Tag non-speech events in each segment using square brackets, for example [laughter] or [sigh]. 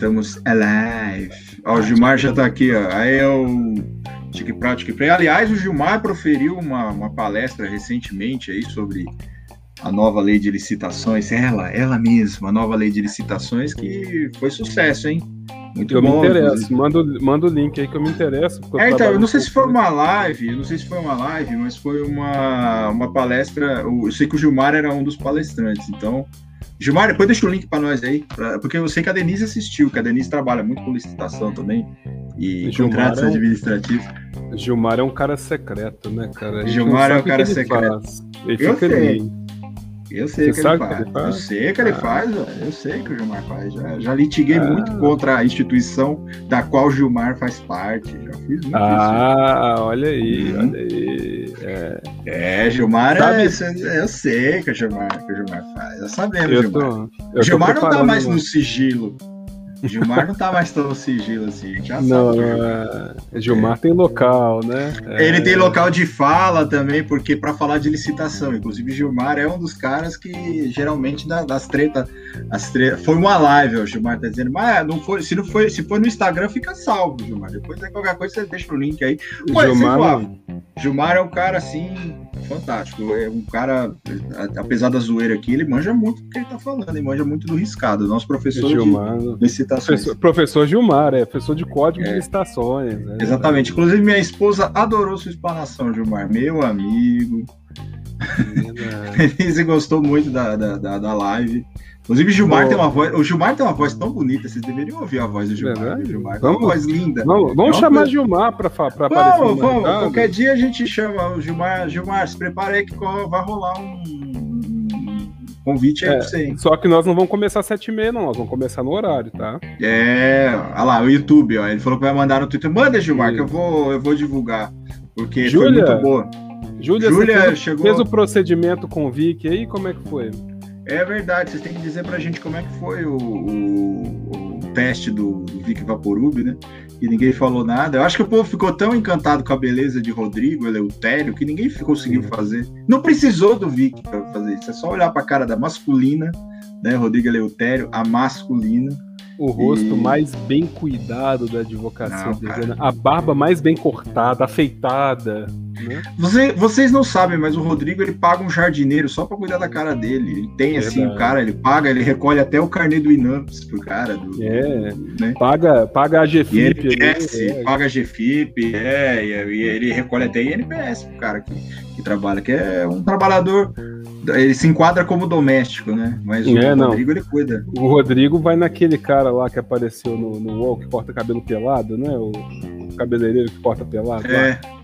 Estamos alive. Ó, o Gilmar já tá aqui, ó. Aí é o Tique Prá, Tique Prá. Aliás, o Gilmar proferiu uma, uma palestra recentemente aí sobre a nova lei de licitações. Ela, ela mesma, a nova lei de licitações que foi sucesso, hein? Muito eu bom. me interesso. Manda, manda o link aí que eu me interesso. É, então, eu não sei se foi uma live, eu não sei se foi uma live, mas foi uma, uma palestra. Eu sei que o Gilmar era um dos palestrantes, então Gilmar, depois deixa o link para nós aí, pra, porque eu sei que a Denise assistiu, que a Denise trabalha muito com licitação também e Gilmar contratos é um, administrativos. Gilmar é um cara secreto, né, cara? Gilmar é um cara secreto. Ele eu fica sei. ali. Eu sei Você que, ele faz. que ele faz. Eu sei que ele ah. faz, eu sei que o Gilmar faz. Já, já litiguei ah. muito contra a instituição da qual o Gilmar faz parte. Já fiz muito ah, isso. olha aí, uhum. olha aí. É, é Gilmar é, eu sei que o Gilmar, que o Gilmar faz. Já sabemos, eu Gilmar. Tô, eu Gilmar não tá mais no sigilo. Gilmar não tá mais tão sigilo assim, já não, sabe. Gilmar, é... Gilmar tem local, né? É... Ele tem local de fala também, porque para falar de licitação, inclusive Gilmar é um dos caras que geralmente das tretas, as treta, foi uma live, o Gilmar tá dizendo, mas não foi, se não foi, se for no Instagram fica salvo, Gilmar. Depois é qualquer coisa você deixa o link aí. Mas, Gilmar, Gilmar é um cara assim fantástico, é um cara, apesar da zoeira aqui, ele manja muito do que ele tá falando, ele manja muito do riscado. Nosso professor Gilmar, de licitações. Professor, professor Gilmar, é professor de código é. de licitações. Né? Exatamente. Inclusive, minha esposa adorou sua explanação, Gilmar, meu amigo. Denise [laughs] gostou muito da, da, da, da live. Inclusive, Gilmar tem uma voz. O Gilmar tem uma voz tão bonita, vocês deveriam ouvir a voz do Gilmar. Gilmar vamos, uma voz linda. Vamos, vamos é chamar Gilmar para aparecer. Vamos, vamos. Qualquer dia a gente chama o Gilmar. Gilmar, se prepare aí que vai rolar um convite é, pra você. Só que nós não vamos começar às 7h30, não. Nós vamos começar no horário, tá? É, olha lá, o YouTube, ó. Ele falou que vai mandar no Twitter. Manda, Gilmar, que eu vou, eu vou divulgar. Porque Julia, foi muito boa. Júlia, Júlia fez, chegou... fez o procedimento com o Vic aí, como é que foi? É verdade, vocês têm que dizer pra gente como é que foi o, o, o teste do, do Vic Vaporub, né? E ninguém falou nada. Eu acho que o povo ficou tão encantado com a beleza de Rodrigo Eleutério que ninguém conseguiu fazer. Não precisou do Vic para fazer isso. É só olhar para a cara da masculina, né? Rodrigo Eleutério, a masculina o rosto e... mais bem cuidado da advocacia não, a barba mais bem cortada, afeitada. Né? Você, vocês não sabem, mas o Rodrigo ele paga um jardineiro só para cuidar da cara dele. Ele tem assim o cara, ele paga, ele recolhe até o carnê do Inamps pro cara. Do, é, né? paga, paga a GFIP. É. paga a GFIP, é, e, ele recolhe até INPS pro cara que, que trabalha, que é um trabalhador ele se enquadra como doméstico, né? Mas o é, Rodrigo ele cuida. O Rodrigo vai naquele cara lá que apareceu no, no UOL que corta cabelo pelado, né? O, o cabeleireiro que corta pelado. É. Lá.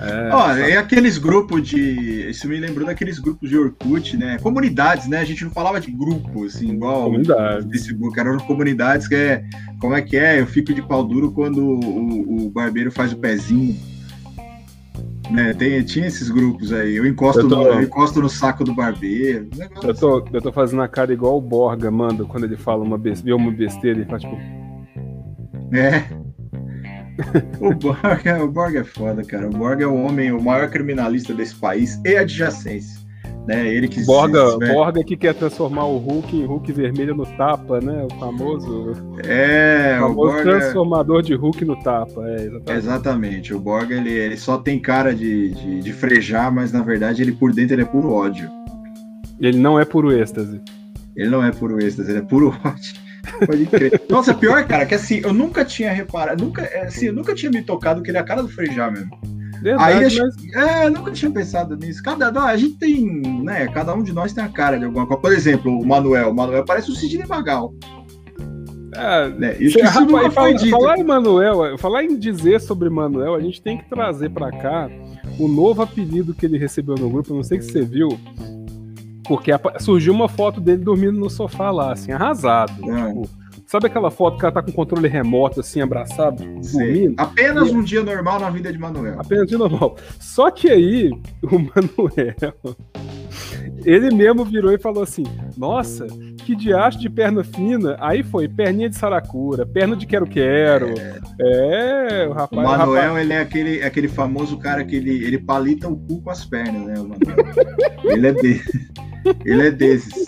É, Ó, é aqueles grupos de. Isso me lembrou daqueles grupos de Orkut, né? Comunidades, né? A gente não falava de grupo, assim, igual Comunidade. Facebook, eram comunidades que é. Como é que é? Eu fico de pau duro quando o, o barbeiro faz o pezinho né, tem, tinha esses grupos aí. Eu encosto, eu tô, no, eu encosto no saco do barbeiro. Eu tô, eu tô fazendo a cara igual o Borga manda quando ele fala uma besteira, uma besteira e faz tipo. É. o, Borga, o Borga é foda, cara. O Borga é o homem, o maior criminalista desse país e adjacência. Né? Ele que Borga, se... Borga que quer transformar o Hulk em Hulk vermelho no tapa, né? O famoso. É, o, famoso o Borga... transformador de Hulk no tapa. É, exatamente. exatamente. O Borga ele, ele só tem cara de, de, de, frejar, mas na verdade ele por dentro ele é puro ódio. Ele não é puro êxtase. Ele não é puro êxtase, ele é puro [laughs] ódio. Pode crer. Nossa, pior, cara, que assim, eu nunca tinha reparado, nunca, assim, eu nunca tinha me tocado que ele é a cara do Frejá mesmo. Verdade, Aí, mas... É, nunca tinha pensado nisso. Cada, a gente tem, né? Cada um de nós tem a cara de alguma coisa. Por exemplo, o Manuel. O Manuel parece o Sidney Magal. É, né? Isso que rapaz, falar, falar em Manuel, falar em dizer sobre Manuel, a gente tem que trazer para cá o novo apelido que ele recebeu no grupo. Não sei se você viu, porque surgiu uma foto dele dormindo no sofá lá, assim, arrasado. É. Tipo, Sabe aquela foto que ela tá com controle remoto, assim, abraçado, dormindo? Apenas e... um dia normal na vida de Manuel. Apenas um dia normal. Só que aí, [laughs] o Manuel, ele mesmo virou e falou assim: Nossa, que diacho de perna fina. Aí foi, perninha de saracura, perna de quero-quero. É... é, o rapaz. O Manuel, rapaz... ele é aquele, é aquele famoso cara que ele, ele palita o cu com as pernas, né, o Manuel? ele é desse. [laughs] Ele é desses.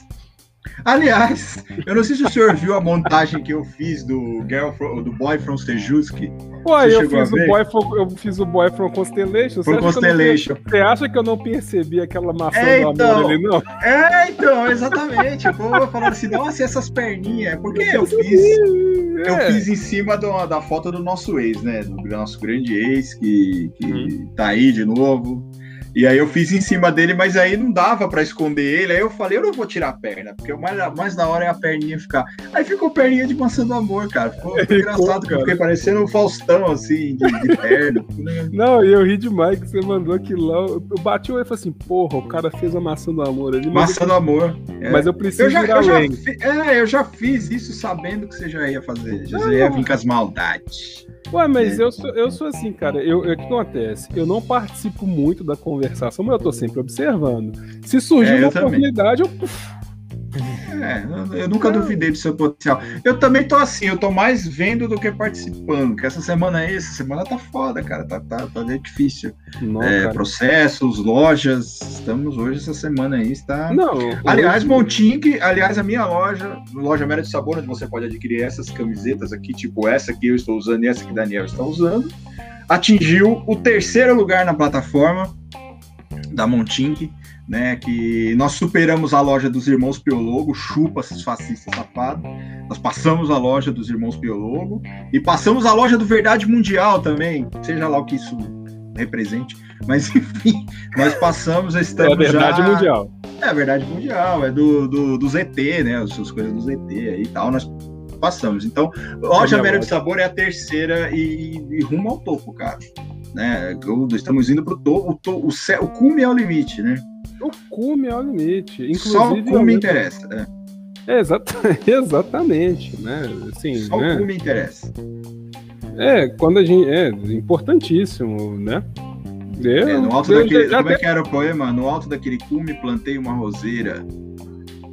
Aliás, eu não sei se o senhor viu a montagem que eu fiz do Girl from, do Boy from Sejuski. Ué, eu fiz, o boy from, eu fiz o Boy from Constellation. From Constellation. Você acha que eu não percebi aquela maçã é, do então, amor ali, não? É, então, exatamente. Eu vou falando assim, nossa, essas perninhas. Porque eu fiz. É. Eu fiz em cima do, da foto do nosso ex, né? Do nosso grande ex, que, que hum. tá aí de novo. E aí eu fiz em cima dele, mas aí não dava para esconder ele. Aí eu falei, eu não vou tirar a perna, porque o mais, mais da hora é a perninha ficar. Aí ficou perninha de maçã do amor, cara. Ficou, [laughs] ficou engraçado, cara. eu fiquei parecendo um Faustão, assim, de, de [laughs] perna. não, e eu ri demais que você mandou aquilo lá. Eu bati o e falei assim, porra, o cara fez a maçã do amor ali. Maçã eu... do amor. É. Mas eu preciso eu já, eu já fi... É, eu já fiz isso sabendo que você já ia fazer. Já ia vir com as maldades. Ué, mas é. eu, sou, eu sou assim, cara. Eu, o que acontece? Eu não participo muito da conversação, mas eu tô sempre observando. Se surgir é, uma oportunidade, eu. É, eu nunca duvidei do seu potencial. Eu também tô assim, eu tô mais vendo do que participando. Que essa semana aí, essa semana tá foda, cara. Tá, tá, tá difícil. Não, é, processos, lojas. Estamos hoje, essa semana aí está. Não, aliás, hoje... Montink, aliás, a minha loja, loja Mera de Sabor, onde você pode adquirir essas camisetas aqui, tipo essa que eu estou usando e essa que Daniel está usando, atingiu o terceiro lugar na plataforma da Montink né? Que nós superamos a loja dos irmãos Piologo, chupa esses fascistas safados. Nós passamos a loja dos irmãos Piologo e passamos a loja do Verdade Mundial também, seja lá o que isso represente. Mas [laughs] enfim, nós passamos, estamos é a Verdade já... Mundial. É a Verdade Mundial, é do, do, do ZT, né? As coisas do ZT aí e tal. Nós passamos. Então, Loja Mera de Sabor é a terceira e, e rumo ao topo, cara. Né? Estamos indo para o topo, o, to, o, cume é o limite, né? O cume é o limite. Inclusive, Só o cume interessa, né? É, exata, [laughs] exatamente, né? Assim, Só né? o cume interessa. É, quando a gente. É importantíssimo, né? Eu, é, no alto eu, daquele. Como é que era o poema? No alto daquele cume plantei uma roseira.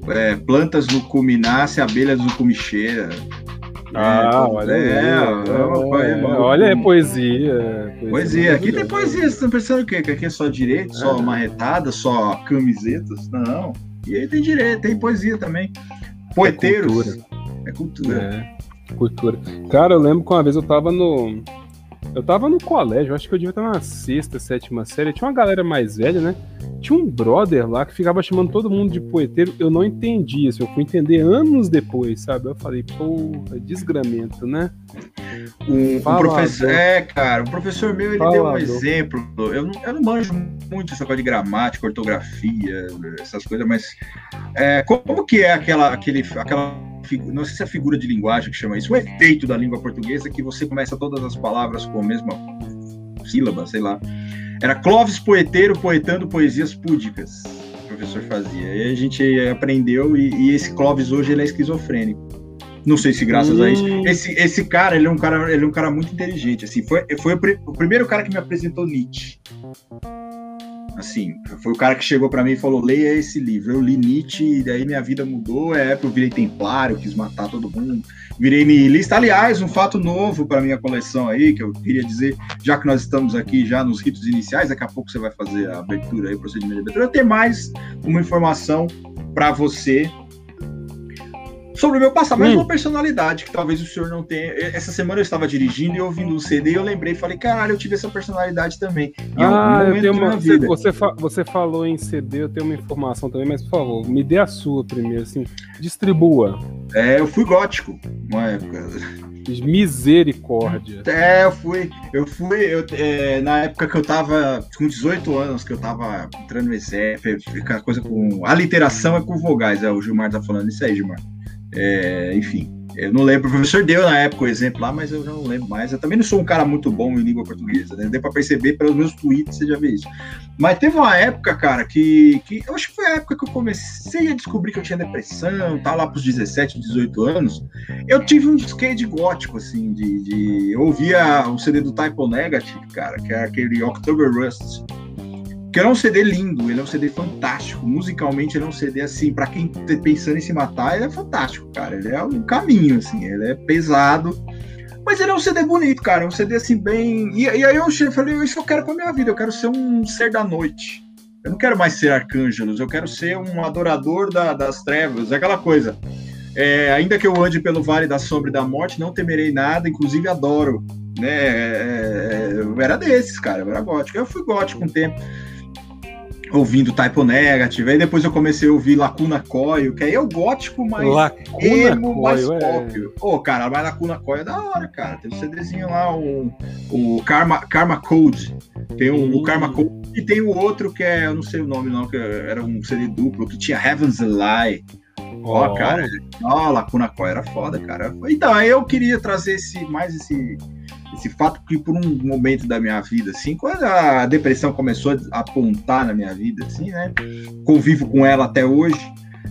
É, plantas no cume nasce, abelhas no cume cheira. Ah, é, olha é, é, é, olha, é poesia. Poesia, poesia. aqui tem poesia. Vocês estão pensando o quê? Que aqui é só direito, só é. marretada, só camisetas? Não. E aí tem direito, tem poesia também. Poeteiros. É cultura. É cultura. É, cultura. Cara, eu lembro que uma vez eu tava no. Eu tava no colégio, acho que eu devia estar na sexta, sétima série. Tinha uma galera mais velha, né? Tinha um brother lá que ficava chamando todo mundo de poeteiro. Eu não entendi isso. Eu fui entender anos depois, sabe? Eu falei, porra, desgramento, né? Um, um professor. É, cara, o professor meu ele Falador. deu um exemplo. Eu não, eu não manjo muito essa coisa de gramática, ortografia, essas coisas, mas é, como que é aquela, aquele, aquela não sei se é a figura de linguagem que chama isso, o efeito da língua portuguesa que você começa todas as palavras com a mesma sílaba, sei lá. Era Clóvis Poeteiro poetando poesias púdicas. O professor fazia. E a gente aprendeu, e, e esse Clóvis hoje ele é esquizofrênico. Não sei se graças hum. a isso. Hum. Esse, esse cara, ele é um cara, ele é um cara muito inteligente. Assim, foi, foi o, o primeiro cara que me apresentou Nietzsche. Assim, foi o cara que chegou para mim e falou: leia esse livro. Eu li Nietzsche e daí minha vida mudou. É, eu virei templário, quis matar todo mundo, virei nihilista. Aliás, um fato novo para minha coleção aí, que eu queria dizer, já que nós estamos aqui já nos ritos iniciais, daqui a pouco você vai fazer a abertura aí, o procedimento de abertura. Eu tenho mais uma informação para você sobre o meu passado, mais hum. uma personalidade que talvez o senhor não tenha. Essa semana eu estava dirigindo e ouvindo um CD e eu lembrei, falei, caralho, eu tive essa personalidade também. ah, eu tenho uma. Você, você, fa... você, falou em CD, eu tenho uma informação também, mas por favor, me dê a sua primeiro, assim, distribua. É, eu fui gótico uma época. Misericórdia. É, eu fui. Eu fui. Eu, é, na época que eu tava com 18 anos, que eu tava entrando no exército, aquela coisa com. A literação é com vogais, é, o Gilmar tá falando isso aí, Gilmar. É, enfim, eu não lembro, o professor deu na época o exemplo lá, mas eu já não lembro mais. Eu também não sou um cara muito bom em língua portuguesa, né? Deu para perceber pelos meus tweets, você já vê isso. Mas teve uma época, cara, que, que eu acho que foi a época que eu comecei a descobrir que eu tinha depressão, tá lá pros 17, 18 anos. Eu tive um skate gótico, assim, de, de. Eu ouvia o CD do Typo Negative, cara, que é aquele October Rust que é um CD lindo, ele é um CD fantástico. Musicalmente, ele é um CD assim, para quem tá pensando em se matar, ele é fantástico, cara. Ele é um caminho, assim, ele é pesado. Mas ele é um CD bonito, cara. É um CD assim, bem. E, e aí eu falei, isso eu quero pra minha vida, eu quero ser um ser da noite. Eu não quero mais ser Arcângelos, eu quero ser um adorador da, das trevas, aquela coisa. É, ainda que eu ande pelo Vale da Sombra e da Morte, não temerei nada, inclusive adoro. Né? É, é eu era desses, cara, eu era gótico. Eu fui gótico um tempo ouvindo Typo Negative, aí depois eu comecei a ouvir Lacuna Coil, que aí é o gótico mais Lacuna emo, mais Coil, pop. É. Ô, é... oh, cara, mas Lacuna Coil é da hora, cara. Tem um CDzinho lá, o, o Karma, Karma Code. Tem o, o Karma Code e tem o outro que é, eu não sei o nome não, que era um CD duplo, que tinha Heaven's Lie. Ó, oh, cara, ó, Lacuna Coil era foda, cara. Então, aí eu queria trazer esse, mais esse esse fato que por um momento da minha vida, assim, quando a depressão começou a apontar na minha vida, assim, né? Convivo com ela até hoje.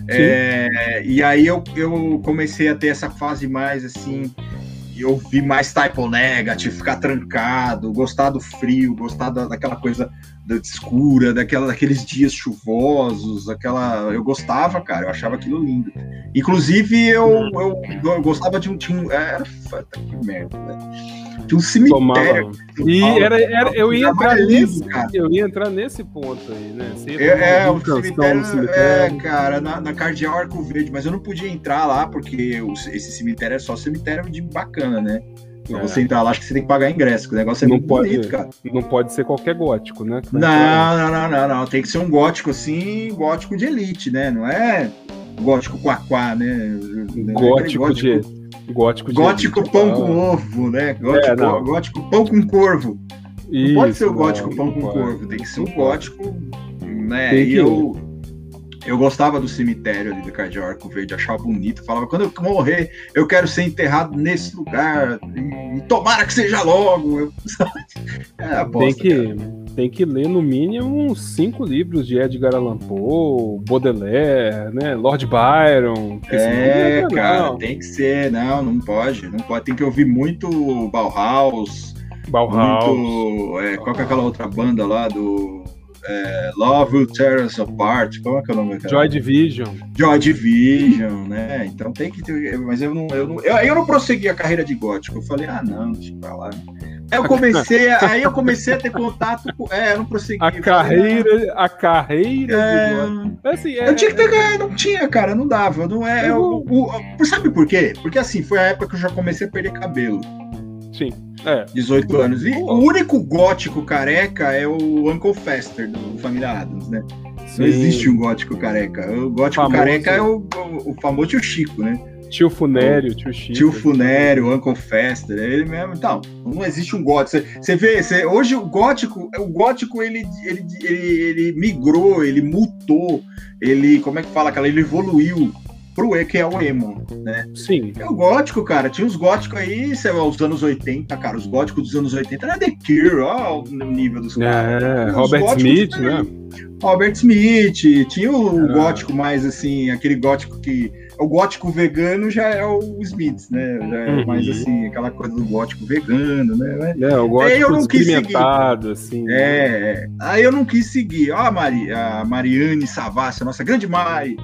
É, e aí eu, eu comecei a ter essa fase mais assim, eu vi mais typo negative, ficar trancado, gostar do frio, gostar da, daquela coisa da escura, daquela, daqueles dias chuvosos, aquela. Eu gostava, cara, eu achava aquilo lindo. Inclusive, eu, eu, eu gostava de um. Tinha um era. Que merda, né? Tinha um cemitério. E era, era, eu, ia entrar nesse, eu ia entrar nesse ponto aí, né? É, é, o cemitério, cemitério, É, cara, na, na Cardeal Arco Verde, mas eu não podia entrar lá porque esse cemitério é só cemitério de bacana, né? Pra é. você entrar lá, acho que você tem que pagar ingresso, o negócio é não muito pode, bonito, cara. Não pode ser qualquer gótico, né? Não, não, não, não, não, Tem que ser um gótico assim, gótico de elite, né? Não é gótico quaquá, né? Gótico, gótico de Gótico, gótico pão com ovo, né? Gótico, é, gótico pão com corvo. Isso, não pode ser o gótico não, pão com pode. corvo, tem que ser um gótico, né? Tem e que... eu, eu gostava do cemitério ali do Arco Verde, achava bonito. Falava, quando eu morrer, eu quero ser enterrado nesse lugar. E, e tomara que seja logo. Eu... [laughs] é, tem que. Cara tem que ler no mínimo uns cinco livros de Edgar Allan Poe, Baudelaire, né, Lord Byron. É, cara, tem que ser, não, não pode, não pode, tem que ouvir muito Bauhaus. Bauhaus. Muito, é, qual que é aquela outra banda lá do é, Love Will Tear Us Apart, como é que é o nome daquela? Joy Division. Joy Division, né? Então tem que ter. Mas eu não, eu não, eu, eu não prossegui a carreira de gótico. Eu falei, ah, não, deixa pra lá. Aí eu comecei, aí eu comecei a ter contato com. É, eu não prossegui. A carreira, a carreira é, assim, é, Eu tinha que ter ganho, não tinha, cara, não dava. Não é. Eu, o, o, sabe por quê? Porque assim, foi a época que eu já comecei a perder cabelo. Sim. É. 18 anos. E o único gótico careca é o Uncle Fester do Família Adams, né? Sim. Não existe um gótico careca. O gótico famoso. careca é o, o, o famoso tio Chico, né? Tio Funério, tio Chico. Tio Funério, Uncle Fester, ele mesmo. Então, não existe um gótico. Você vê, hoje o gótico, o gótico ele, ele, ele, ele, migrou, ele mutou, ele, como é que fala, cara? Ele evoluiu pro E, que é o emo, né? Sim. É o gótico, cara. Tinha os góticos aí, sei lá, os anos 80, cara. Os góticos dos anos 80 era The Cure, ó, o nível dos caras. É, Robert Smith, né? Robert Smith, tinha o gótico mais assim, aquele gótico que o gótico vegano já é o Smith, né? Já é uhum. mais assim, aquela coisa do gótico vegano, né? É, o gótico aí eu não quis seguir. assim. É, é, aí eu não quis seguir. Ó, a, Mari, a Mariane Savassi, a nossa grande Mari.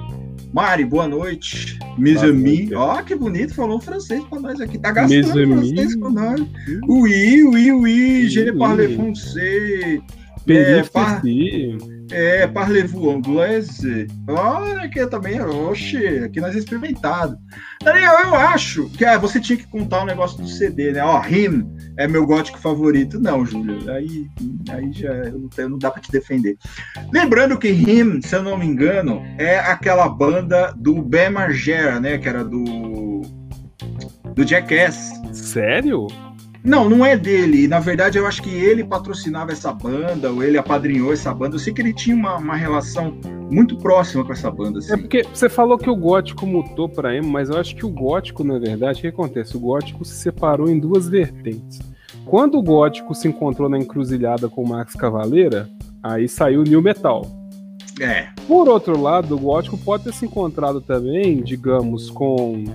Mari, boa noite. Mes amis. Ó, que bonito, falou francês pra nós aqui. Tá gastando francês com nós. Oui, oui, oui, je ne parle français. É, par... é, parlez-vous? Olha, aqui também, oxe, aqui nós é experimentado. Daniel, eu acho que ah, você tinha que contar o um negócio do CD, né? Ó, Him é meu gótico favorito. Não, Júlio, aí, aí já não, não dá pra te defender. Lembrando que Him, se eu não me engano, é aquela banda do Ben Margera, né? Que era do. do Jackass. Sério? Não, não é dele. Na verdade, eu acho que ele patrocinava essa banda, ou ele apadrinhou essa banda. Eu sei que ele tinha uma, uma relação muito próxima com essa banda. Assim. É porque você falou que o gótico mutou para emo, mas eu acho que o gótico, na verdade, o que acontece? O gótico se separou em duas vertentes. Quando o gótico se encontrou na encruzilhada com o Max Cavaleira, aí saiu o New Metal. É. Por outro lado, o gótico pode ter se encontrado também, digamos, com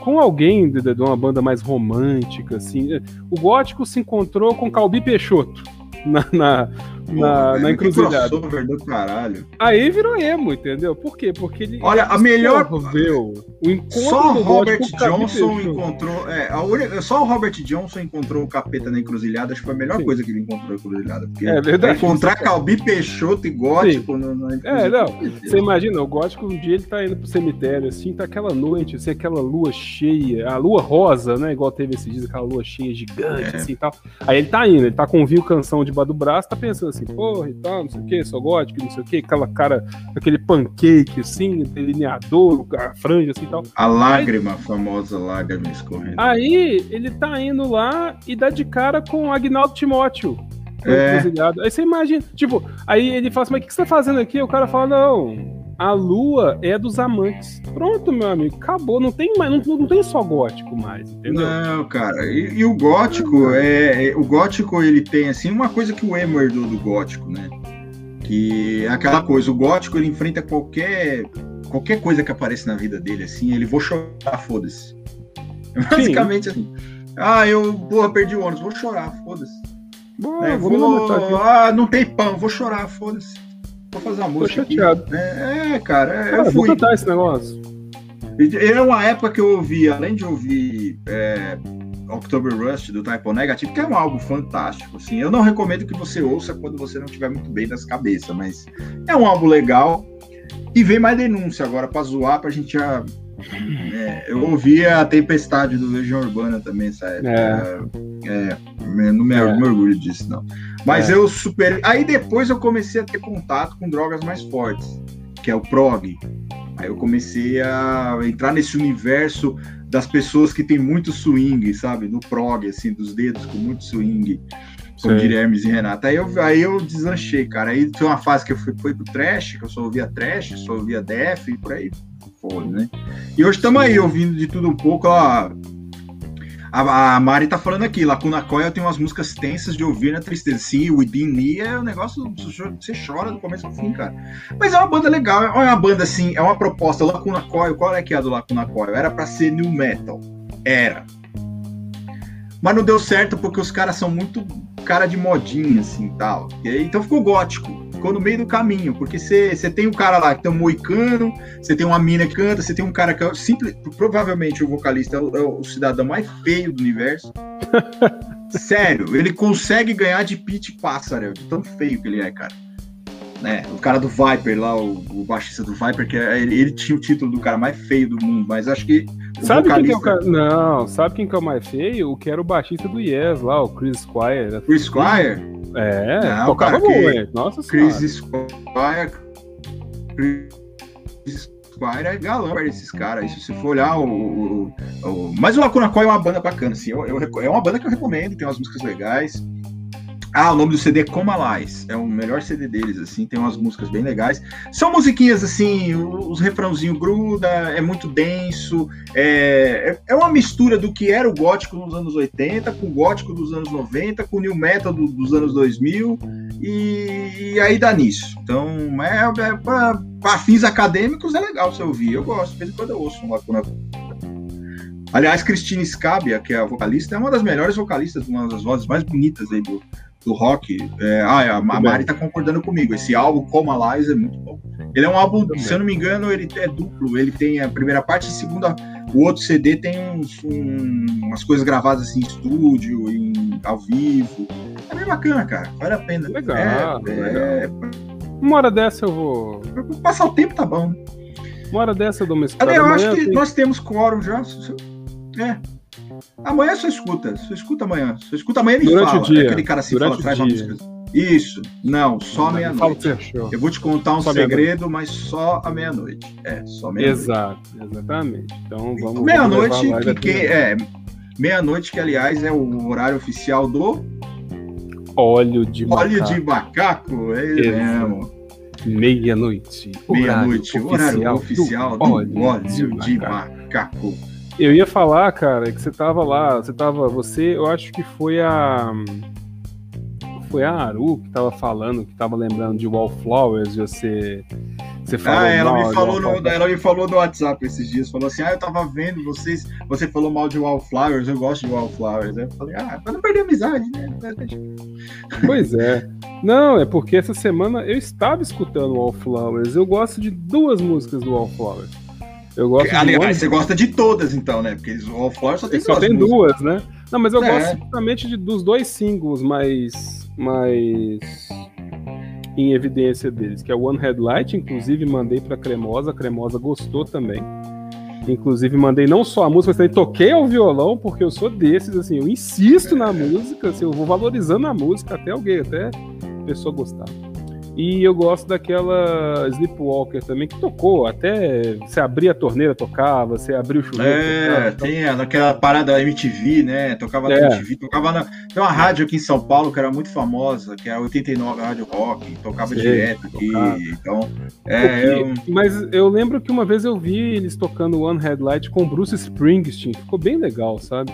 com alguém de, de, uma banda mais romântica, assim. O gótico se encontrou com Calbi Peixoto na, na na, na encruzilhada. do caralho. Aí virou emo, entendeu? Por quê? Porque ele. Olha, a melhor. Viu? O encontro só o Robert Johnson encontrou. É, a só o Robert Johnson encontrou o capeta na encruzilhada. Acho que foi a melhor Sim. coisa que ele encontrou na encruzilhada. Porque é verdade. Encontrar Calbi Peixoto e gótico no, no É, não. Você imagina, o gótico um dia ele tá indo pro cemitério, assim, tá aquela noite, assim, aquela lua cheia, a lua rosa, né? Igual teve esses dias, aquela lua cheia gigante, é. assim e tal. Aí ele tá indo, ele tá com o vinho canção debaixo do braço, tá pensando assim, porra e tal, não sei o que, sou gótico, não sei o que, aquela cara, aquele pancake, assim, delineador, a franja, assim e tal. A lágrima, aí, a famosa lágrima escorrendo. Aí ele tá indo lá e dá de cara com o Agnaldo Timóteo. É. Aí você imagina, tipo, aí ele fala assim, mas o que você tá fazendo aqui? O cara fala, não, a lua é dos amantes. Pronto, meu amigo, acabou. Não tem mais, não, não tem só gótico mais, entendeu? Não, cara. E, e o gótico é, é, o gótico ele tem assim uma coisa que o emo herdou do gótico, né? Que é aquela coisa, o gótico ele enfrenta qualquer qualquer coisa que aparece na vida dele assim, ele vou chorar, foda-se. Basicamente assim. Ah, eu porra, perdi o ônibus, vou chorar, foda-se. É, vou, ah, não tem pão, vou chorar, foda-se. Vou fazer uma música. Tô chateado. É, é, cara, é, cara, eu fui. Vou cantar esse negócio. Era uma época que eu ouvi, além de ouvir é, October Rust do Type O Negative, que é um álbum fantástico. Assim, eu não recomendo que você ouça quando você não estiver muito bem das cabeças, mas é um álbum legal. E vem mais denúncia agora pra zoar, pra gente já. É, eu ouvi a Tempestade do Legião Urbana também, essa época. É. é não me, é. me orgulho disso, não. Mas é. eu superei. Aí depois eu comecei a ter contato com drogas mais fortes, que é o prog. Aí eu comecei a entrar nesse universo das pessoas que tem muito swing, sabe? No prog, assim, dos dedos com muito swing. Como diria Hermes e Renata. Aí eu, aí eu deslanchei, cara. Aí foi uma fase que eu fui, fui pro trash, que eu só ouvia trash, só ouvia def e por aí foi, né? E hoje estamos aí ouvindo de tudo um pouco, ó a, a, Mari tá falando aqui, Lacuna Coil tem umas músicas tensas de ouvir na tristeza. Sim, o Within Me é um negócio, você chora do começo ao fim, cara. Mas é uma banda legal, é uma banda assim, é uma proposta. Lacuna Coil, qual é que é a do Lacuna Coil? Era para ser new metal. Era. Mas não deu certo porque os caras são muito cara de modinha, assim, tal. E então ficou gótico ficou no meio do caminho, porque você tem um cara lá que tem um moicano, você tem uma mina que canta, você tem um cara que é simples, provavelmente o vocalista é o, é o cidadão mais feio do universo. [laughs] Sério, ele consegue ganhar de Pete Pássaro, de tão feio que ele é, cara. Né? O cara do Viper lá, o, o baixista do Viper, que é, ele, ele, tinha o título do cara mais feio do mundo, mas acho que. Sabe vocalista... quem que é o cara. Não, sabe quem que é o mais feio? O que era o baixista do Yes lá, o Chris Squire. Chris Squire? É, não, tocava cara, muito. Nossa Chris Squire. Chris Squire é galão para esses caras. Isso se for olhar o. o, o... Mas o Lacuna Coil é uma banda bacana, assim. Eu, eu, é uma banda que eu recomendo, tem umas músicas legais. Ah, o nome do CD é Comalais. É o melhor CD deles, assim, tem umas músicas bem legais. São musiquinhas assim, os refrãozinhos gruda, é muito denso. É, é, é uma mistura do que era o gótico nos anos 80, com o gótico dos anos 90, com o new metal do, dos anos 2000, e, e, aí dá nisso. Então, é, é para fins acadêmicos é legal você ouvir. Eu gosto, de vez em quando eu ouço um Lacuna Aliás, Cristina Scabia, que é a vocalista, é uma das melhores vocalistas, uma das vozes mais bonitas aí do, do rock. É, ah, a, Mari tá concordando comigo. Esse álbum, Como Alive, é muito bom. Ele é um álbum, se eu não me engano, ele é duplo. Ele tem a primeira parte e a segunda. O outro CD tem uns, um, umas coisas gravadas assim, em estúdio, em, ao vivo. É bem bacana, cara. Vale a pena. Legal. É, legal. É, uma hora dessa eu vou. Passar o tempo tá bom. Uma hora dessa eu dou uma. Eu acho que tem... nós temos quórum já. É. Amanhã você escuta, você escuta amanhã. Você escuta amanhã e Durante fala. O dia. Aquele cara assim Durante fala, traz uma música. Isso, não, só meia-noite. Eu vou te contar um só segredo, mas só a meia-noite. É, só meia-noite. Exato, exatamente. Então vamos. Meia-noite, que, que é. Meia-noite, que aliás é o horário oficial do. Óleo de macaco. Óleo de macaco, é ele mesmo. Meia-noite. Meia-noite, horário oficial do, óleo, do óleo de, de macaco. Eu ia falar, cara, que você tava lá, você tava, você, eu acho que foi a foi a Aru que tava falando, que tava lembrando de Wallflowers, e você você falou ah, ela me falou no, ela me falou no WhatsApp esses dias, falou assim: "Ah, eu tava vendo vocês, você falou mal de Wallflowers, eu gosto de Wallflowers". Aí eu falei: "Ah, pra não perder amizade, né?". Pois é. Não, é porque essa semana eu estava escutando Wallflowers. Eu gosto de duas músicas do Wallflowers. Eu gosto Aliás, você gosta de todas, então, né? Porque o Wallflowers só tem só duas. Só tem duas, né? Não, mas eu é. gosto justamente de, dos dois singles mais, mais em evidência deles, que é o One Headlight, inclusive mandei para Cremosa, a Cremosa gostou também. Inclusive mandei não só a música, mas também toquei ao violão, porque eu sou desses, assim, eu insisto na música, assim, eu vou valorizando a música até alguém, até a pessoa gostar. E eu gosto daquela Sleepwalker também, que tocou, até você abria a torneira, tocava, você abria o chuveiro. É, tocava, tem então... aquela parada MTV, né? Tocava é. na MTV, tocava na. Tem uma rádio aqui em São Paulo que era muito famosa, que é a 89 Rádio Rock, tocava direto aqui. Tocava. Então, é. Eu... Mas eu lembro que uma vez eu vi eles tocando One Headlight com Bruce Springsteen, ficou bem legal, sabe?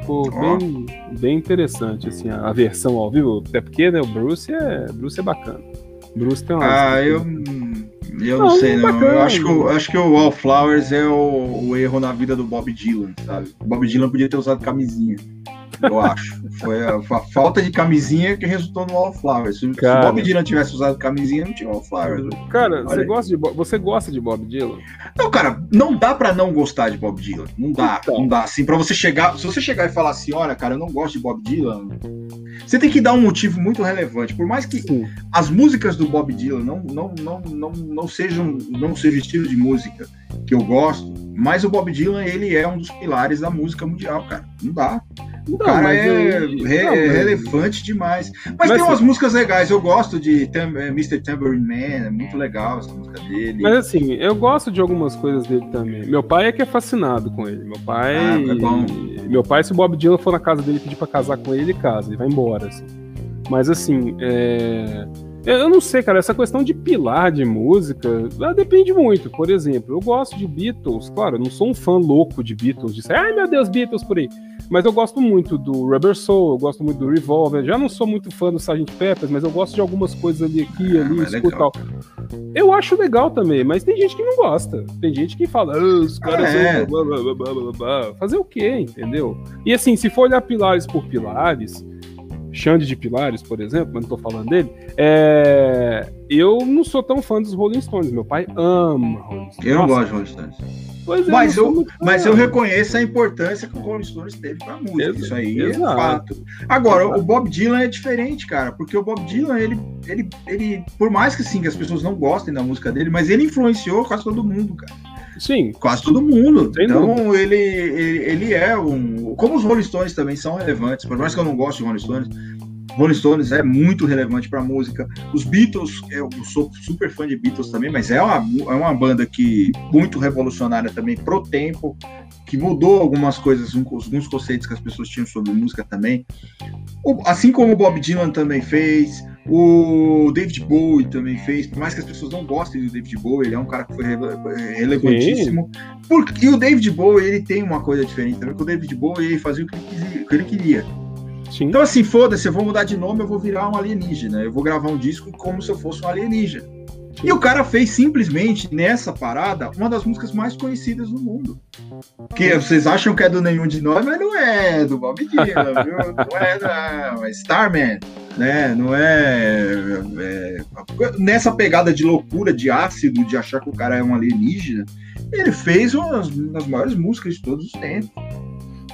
Ficou oh. bem, bem interessante, assim, a, a versão ao vivo. Até porque, né, o Bruce é, Bruce é bacana. Bruce tem uma. Ah, eu. Eu não, não sei, não. Eu acho que, eu acho que o Wallflowers é o, o, erro na vida do Bob Dylan, sabe? O Bob Dylan podia ter usado camisinha. Eu acho. Foi a, a, falta de camisinha que resultou no Wallflowers. Se, cara, se o Bob Dylan tivesse usado camisinha, não tinha Wallflowers. Cara, você gosta, de, você gosta de Bob Dylan? Não, cara, não dá pra não gostar de Bob Dylan. Não dá, então. não dá. Assim, pra você chegar. Se você chegar e falar assim, olha, cara, eu não gosto de Bob Dylan você tem que dar um motivo muito relevante. Por mais que Sim. as músicas do Bob Dylan não, não, não, não, não sejam não seja o estilo de música que eu gosto, mas o Bob Dylan ele é um dos pilares da música mundial, cara. Não dá. O não, cara é, eu... re, não, é relevante demais. Mas, mas tem umas músicas legais. Eu gosto de eh, Mr. Tambourine Man, é muito legal essa música dele. Mas assim, eu gosto de algumas coisas dele também. Meu pai é que é fascinado com ele. Meu pai. Ah, é bom. Meu pai, se o Bob Dylan for na casa dele pedir pra casar com ele, ele casa, ele vai embora. Assim. Mas assim, é. Eu não sei, cara, essa questão de pilar de música depende muito. Por exemplo, eu gosto de Beatles, claro, eu não sou um fã louco de Beatles, de ser, ai meu Deus, Beatles por aí. Mas eu gosto muito do Rubber Soul, eu gosto muito do Revolver. Já não sou muito fã do Sgt. Peppers, mas eu gosto de algumas coisas ali aqui, ali, ah, escuta tal. Eu acho legal também, mas tem gente que não gosta. Tem gente que fala, ah, os caras ah, é. blá, blá, blá, Fazer o quê, entendeu? E assim, se for olhar pilares por pilares, Xande de Pilares, por exemplo, mas não tô falando dele, é... eu não sou tão fã dos Rolling Stones. Meu pai ama Rolling Stones. Eu não gosto de Rolling Stones. Pois é, mas, eu, mas eu reconheço a importância que o Rolling Stones teve pra música. Exato, Isso aí é exato. é fato. Agora, exato. o Bob Dylan é diferente, cara, porque o Bob Dylan, ele, ele, ele, por mais que sim, que as pessoas não gostem da música dele, mas ele influenciou quase todo mundo, cara. Sim. Quase todo mundo. então, ele, ele, ele é um. Como os Rolling Stones também são relevantes, por mais que eu não goste de Rolling Stones, Rolling Stones é muito relevante para música. Os Beatles, eu sou super fã de Beatles também, mas é uma, é uma banda que muito revolucionária também pro tempo, que mudou algumas coisas, alguns conceitos que as pessoas tinham sobre música também. Assim como o Bob Dylan também fez, o David Bowie também fez, por mais que as pessoas não gostem do David Bowie, ele é um cara que foi relevantíssimo. Porque, e o David Bowie, ele tem uma coisa diferente também, que o David Bowie ele fazia o que ele, o que ele queria. Sim. Então, assim, foda-se, eu vou mudar de nome, eu vou virar um alienígena. Eu vou gravar um disco como se eu fosse um alienígena. Sim. E o cara fez simplesmente nessa parada uma das músicas mais conhecidas do mundo. Que vocês acham que é do nenhum de nós, mas não é do Bob Dylan, viu? Não é da é Starman, né? Não é, é, Nessa pegada de loucura, de ácido, de achar que o cara é um alienígena, ele fez uma das maiores músicas de todos os tempos.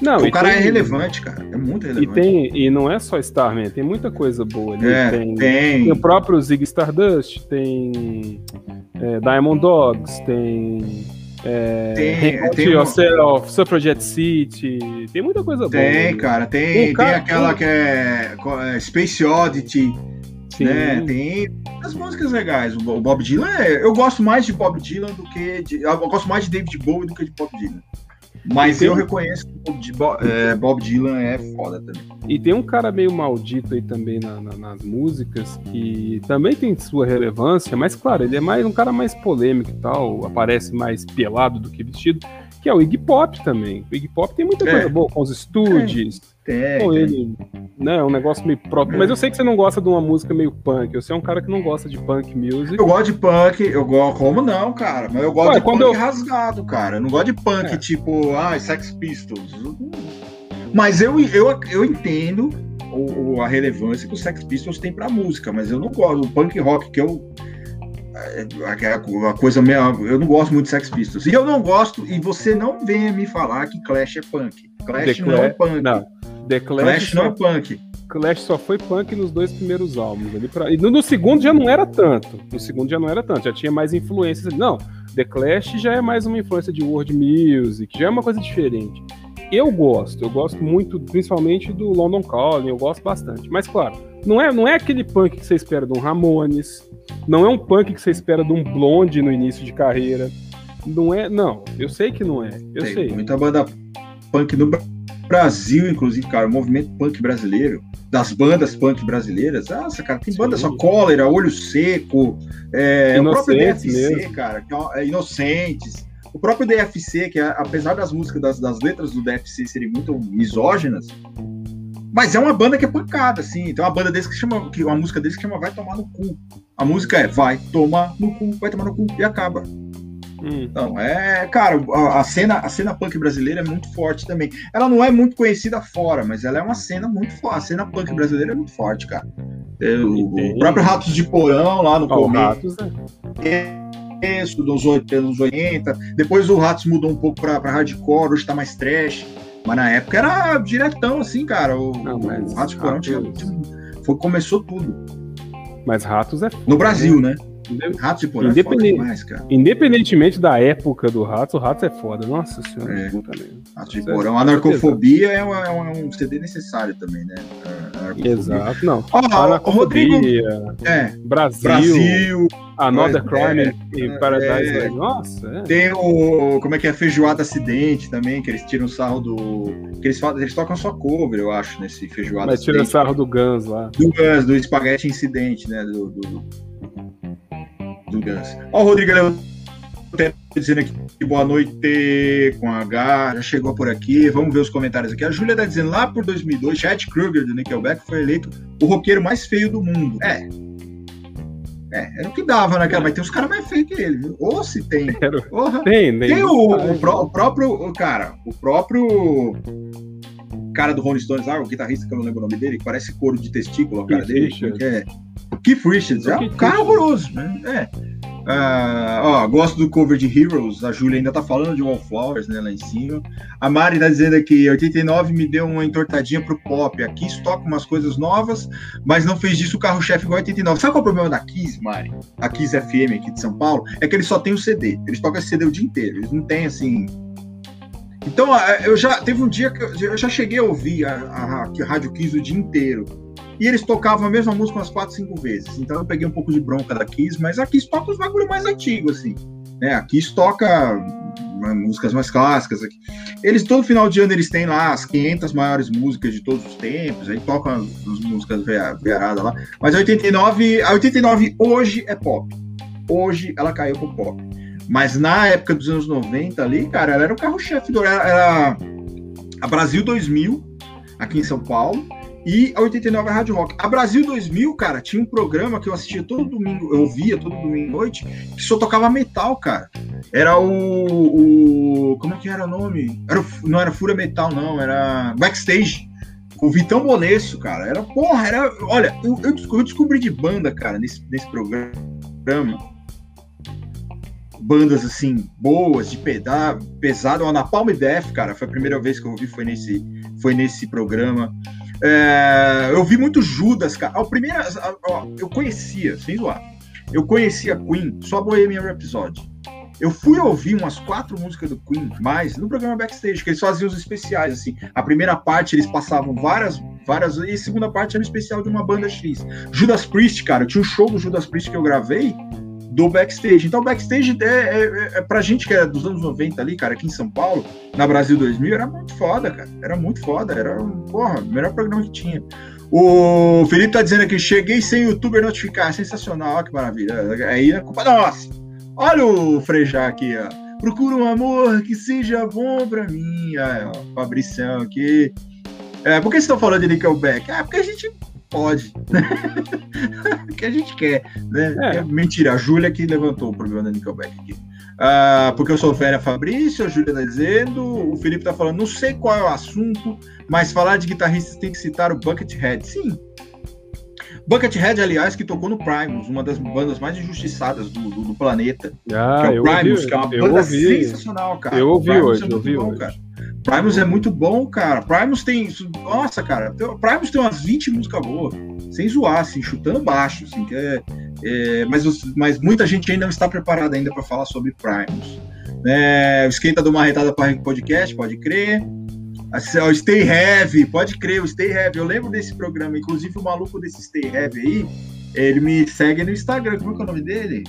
Não, o cara é tem... é relevante, cara. É muito relevante. E, tem, e não é só Starman, tem muita coisa boa ali. É, tem, tem. tem o próprio Zig Stardust, tem é, Diamond Dogs, tem. É, tem, tem Yourself, um... Suffragette City, tem muita coisa boa. Tem, cara, tem, tem, cara, aquela que é, é Space Oddity. Sim. Né? Tem as músicas legais. O Bob Dylan, é, eu gosto mais de Bob Dylan do que de, eu gosto mais de David Bowie do que de Bob Dylan. Mas tem... eu reconheço que Bob, é, Bob, Dylan é foda também. E tem um cara meio maldito aí também na, na, nas músicas, que também tem sua relevância, mas claro, ele é mais um cara mais polêmico e tal, aparece mais pelado do que vestido, que é o Iggy Pop também. O Iggy Pop tem muita é. coisa boa com os estúdios. É, com ele, né, é um negócio meio próprio. Mas eu sei que você não gosta de uma música meio punk. Você é um cara que não gosta de punk music. Eu gosto de punk, eu gosto. Como não, cara? Mas eu gosto Ué, de punk eu... rasgado, cara. Eu não gosto de punk é. tipo, ah, Sex Pistols. Mas eu, eu, eu entendo o, a relevância que os Sex Pistols têm pra música, mas eu não gosto. O punk rock, que eu. É, a coisa meio. Eu não gosto muito de Sex Pistols. E eu não gosto, e você não venha me falar que Clash é punk. Clash The não é punk. Não. The Clash, Clash não é punk. Clash só foi punk nos dois primeiros álbuns. Ali pra... E no, no, segundo já não era tanto. No segundo já não era tanto, já tinha mais influências. Não, The Clash já é mais uma influência de world music, já é uma coisa diferente. Eu gosto, eu gosto muito, principalmente do London Calling, eu gosto bastante. Mas claro, não é, não é aquele punk que você espera de um Ramones, não é um punk que você espera de um Blonde no início de carreira. Não é, não, eu sei que não é. Eu Tem sei. Muita banda punk no Brasil, inclusive, cara, o movimento punk brasileiro, das bandas punk brasileiras, nossa, cara, tem banda só Cólera, Olho Seco, é, o próprio DFC, mesmo. cara, que é, é, Inocentes, o próprio DFC, que é, apesar das músicas, das, das letras do DFC serem muito misóginas, mas é uma banda que é pancada, assim. Tem uma banda desse que chama, que uma música desse que chama Vai Tomar no Cu. A música é Vai Tomar no Cu, Vai Tomar no Cu e acaba. Hum. Então, é, cara, a, cena, a cena punk brasileira é muito forte também. Ela não é muito conhecida fora, mas ela é uma cena muito forte. A cena punk brasileira é muito forte, cara. É, o, o, próprio Ratos de Porão lá no oh, começo. Ratos, dos 80, Depois o Ratos mudou um pouco pra, pra hardcore, hoje tá mais trash. Mas na época era diretão, assim, cara. O, não, o Ratos Porão tinha, foi, começou tudo. Mas Ratos é. No Brasil, né? Ratos e Porão Independente, é demais, cara. Independentemente da época do Ratos, o Ratos é foda. Nossa senhora, é. Ratos e Porão. Anarcofobia é, uma, é, um CD necessário também, né? Exato, não. Oh, Rodrigo. É. Brasil. Brasil. Another Crime é, Paradise. É, Nossa, é. Tem o. Como é que é? Feijoada Acidente também, que eles tiram sarro do. Que eles, eles tocam só cover, eu acho, nesse Feijoada Mas Acidente. Mas tira sarro do Guns lá. Do Guns, do Spaghetti Incidente, né? Do, do, do Guns. Ó, o Rodrigo dizendo aqui boa noite com H, já chegou por aqui, vamos ver os comentários aqui. A Júlia tá dizendo lá por 2002, Chet Kruger do Nickelback foi eleito o roqueiro mais feio do mundo. É. É, era o que dava naquela, mas tem uns caras mais feios que ele, viu? Ou se tem. Porra, tem, tem, tem o, o, o, próprio, cara, o próprio cara do Rolling Stones lá, o guitarrista que eu não lembro o nome dele, que parece couro de testículo, o cara dele. Que é, Keith Richards, é um cara horroroso, né? É. Uh, ó, gosto do cover de Heroes, a Júlia ainda tá falando de Wallflowers, né, lá em cima. A Mari tá dizendo aqui, 89 me deu uma entortadinha pro pop. Aqui estoca umas coisas novas, mas não fez disso o carro-chefe igual 89. Sabe qual é o problema da Kiss, Mari? A Kiss FM aqui de São Paulo? É que eles só tem o CD. Eles tocam esse CD o dia inteiro. Eles não tem, assim... Então, eu já... Teve um dia que eu já cheguei a ouvir a, a, a Rádio Kiss o dia inteiro e eles tocavam a mesma música umas quatro, cinco vezes. Então eu peguei um pouco de bronca da Kiss, mas a Kiss toca os bagulho mais antigos, assim. Né? A Kiss toca músicas mais clássicas aqui. Eles, todo final de ano, eles têm lá as 500 maiores músicas de todos os tempos, aí tocam as, músicas veiaradas lá. Mas a 89, a 89 hoje é pop. Hoje ela caiu pro pop. Mas na época dos anos 90 ali, cara, ela era o carro-chefe do. Era, era a Brasil 2000, aqui em São Paulo e a 89 é Rádio Rock. A Brasil 2000, cara, tinha um programa que eu assistia todo domingo, eu ouvia todo domingo à noite, que só tocava metal, cara. Era o. o como é que era o nome? Era, não era Fúria Metal, não, era Backstage. O Vitão Bonesso, cara. Era, porra, era. Olha, eu, eu, eu descobri de banda, cara, nesse, nesse programa. Bandas assim, boas, de pedar, pesado. A Napalm Death, cara, foi a primeira vez que eu ouvi, foi nesse, foi nesse programa. É, eu vi muito Judas, cara. A primeira, ó, eu conhecia, sem zoar, eu conhecia Queen só Bohemian Rhapsody. Eu fui ouvir umas quatro músicas do Queen, mais no programa Backstage, que eles faziam os especiais, assim. A primeira parte eles passavam várias, várias, e a segunda parte era um especial de uma banda X. Judas Priest, cara, tinha um show do Judas Priest que eu gravei, do backstage. Então, backstage é, é, é, pra gente que é dos anos 90 ali, cara, aqui em São Paulo, na Brasil 2000, era muito foda, cara. Era muito foda. Era, porra, o melhor programa que tinha. O Felipe tá dizendo aqui: cheguei sem youtuber notificar. Sensacional, olha que maravilha. Aí é culpa nossa. Olha o Frejá aqui, ó. Procura um amor que seja bom pra mim. Aí, ó, Fabricião aqui. É, por que vocês estão falando de Nickelback? Ah, porque a gente pode. [laughs] o que a gente quer. Né? É. É mentira, a Júlia que levantou o problema da Nickelback aqui. Uh, porque eu sou Féria Fabrício, a Júlia tá dizendo, o Felipe tá falando, não sei qual é o assunto, mas falar de guitarristas tem que citar o Buckethead. Sim. Buckethead, aliás, que tocou no Primus, uma das bandas mais injustiçadas do, do, do planeta. Ah, que é o Primus, ouvi, que é uma banda ouvi, sensacional, cara. Eu ouvi hoje, é eu ouvi bom, hoje. Cara. Primus é muito bom, cara. Primus tem. Nossa, cara. Primus tem umas 20 músicas boas. Sem zoar, assim, chutando baixo. Assim, que é, é, mas, mas muita gente ainda não está preparada ainda para falar sobre Primus. É, o Esquenta do Marretada para Podcast, pode crer. O Stay Heavy, pode crer, o Stay Heavy. Eu lembro desse programa, inclusive o maluco desse Stay Heavy aí, ele me segue no Instagram. Como é, que é o nome dele?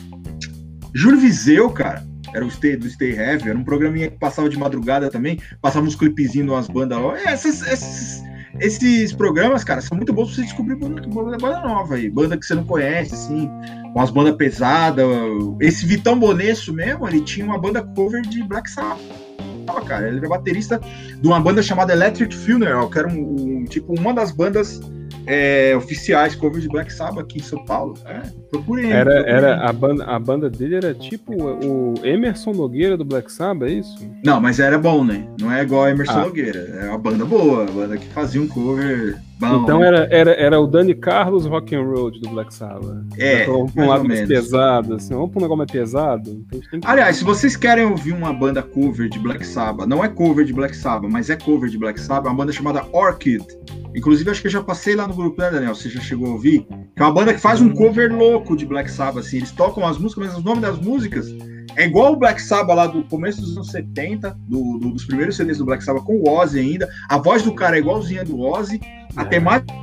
Júlio Viseu, cara era o Stay, do Stay Heavy, era um programinha que passava de madrugada também, passava uns clipezinhos umas bandas. É, esses, esses, esses, programas, cara, são muito bons pra você descobrir banda, banda, banda nova aí, banda que você não conhece, assim, umas bandas pesadas. Esse Vitão Bonesso mesmo, ele tinha uma banda cover de Black Sabbath. Cara, ele era baterista de uma banda chamada Electric Funeral, que era um, um tipo uma das bandas é, oficiais, cover de Black Sabbath aqui em São Paulo. É, procurei. Era, procurei. era a, banda, a banda dele era tipo o Emerson Nogueira do Black Sabbath, é isso? Não, mas era bom, né? Não é igual a Emerson ah. Nogueira. É uma banda boa, uma banda que fazia um cover bom. Então era, era, era o Dani Carlos Rock and Roll do Black Sabbath. É, pra um lado mais pesado, assim, vamos pra um negócio mais pesado. Que... Aliás, se vocês querem ouvir uma banda cover de Black Sabbath, não é cover de Black Sabbath, mas é cover de Black Sabbath, é uma banda chamada Orchid. Inclusive, acho que eu já passei lá no grupo, né, Daniel? Você já chegou a ouvir? Que é uma banda que faz um cover louco de Black Sabbath, assim. Eles tocam as músicas, mas os nomes das músicas é igual o Black Sabbath lá do começo dos anos 70, do, do, dos primeiros CDs do Black Sabbath com o Ozzy ainda. A voz do cara é igualzinha do Ozzy. A é. temática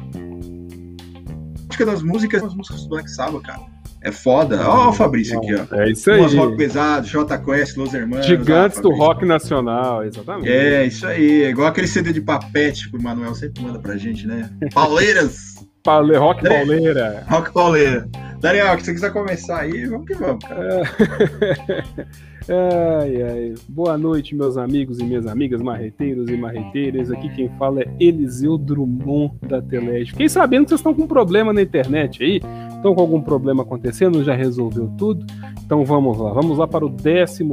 das músicas as músicas do Black Sabbath, cara. É foda. Ó, o Fabrício aqui, ó. É isso aí. Umas rock pesado, J Quest, Los Hermanos. Gigantes ah, do rock nacional, exatamente. É, isso aí. É igual aquele CD de papete que o Manuel sempre manda pra gente, né? Pauleiras. Paule, rock Daniel, pauleira. Rock pauleira. Daniel, se você quiser começar aí, vamos que vamos, cara. [laughs] ai, ai. Boa noite, meus amigos e minhas amigas, marreteiros e marreteiras. Aqui quem fala é Eliseu Drummond da Telege. Fiquei sabendo que vocês estão com um problema na internet aí Estão com algum problema acontecendo? Já resolveu tudo? Então vamos lá. Vamos lá para o 14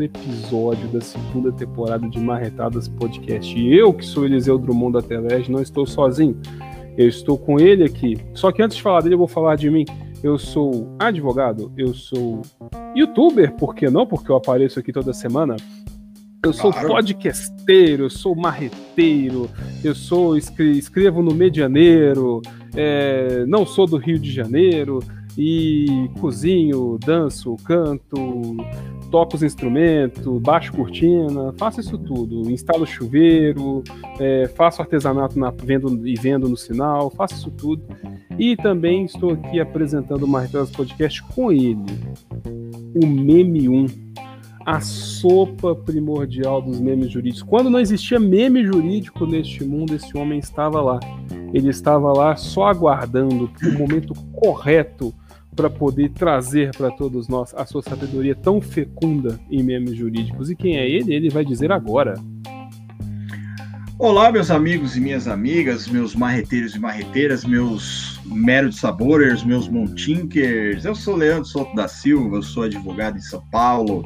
episódio da segunda temporada de Marretadas Podcast. E eu, que sou Eliseu Drummond da Telege, não estou sozinho. Eu estou com ele aqui. Só que antes de falar dele, eu vou falar de mim. Eu sou advogado, eu sou youtuber, por que não? Porque eu apareço aqui toda semana. Eu sou claro. podcasteiro, eu sou marreteiro, eu sou escrevo no Medianeiro, é, não sou do Rio de Janeiro e cozinho, danço, canto, toco os instrumentos, baixo cortina, faço isso tudo. Instalo chuveiro, é, faço artesanato na, vendo e vendo no sinal, faço isso tudo. E também estou aqui apresentando o Martelas Podcast com ele, o Meme 1 a sopa primordial dos memes jurídicos. Quando não existia meme jurídico neste mundo, esse homem estava lá. Ele estava lá só aguardando o momento correto para poder trazer para todos nós a sua sabedoria tão fecunda em memes jurídicos. E quem é ele? Ele vai dizer agora. Olá, meus amigos e minhas amigas, meus marreteiros e marreteiras, meus mero saborers, meus montinkers. Eu sou Leandro Souto da Silva, eu sou advogado em São Paulo,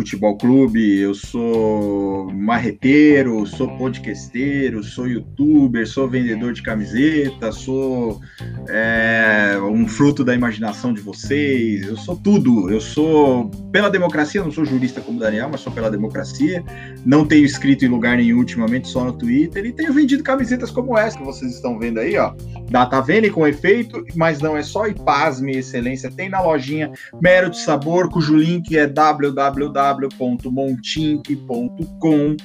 futebol clube, eu sou marreteiro, sou podcasteiro, sou youtuber, sou vendedor de camiseta, sou é, um fruto da imaginação de vocês, eu sou tudo. Eu sou pela democracia, não sou jurista como Daniel, mas sou pela democracia. Não tenho escrito em lugar nenhum ultimamente, só no Twitter, e tenho vendido camisetas como essa que vocês estão vendo aí, ó. Da Tavene com efeito, mas não é só, e pasme, excelência, tem na lojinha Mero de Sabor, cujo link é www www.montink.com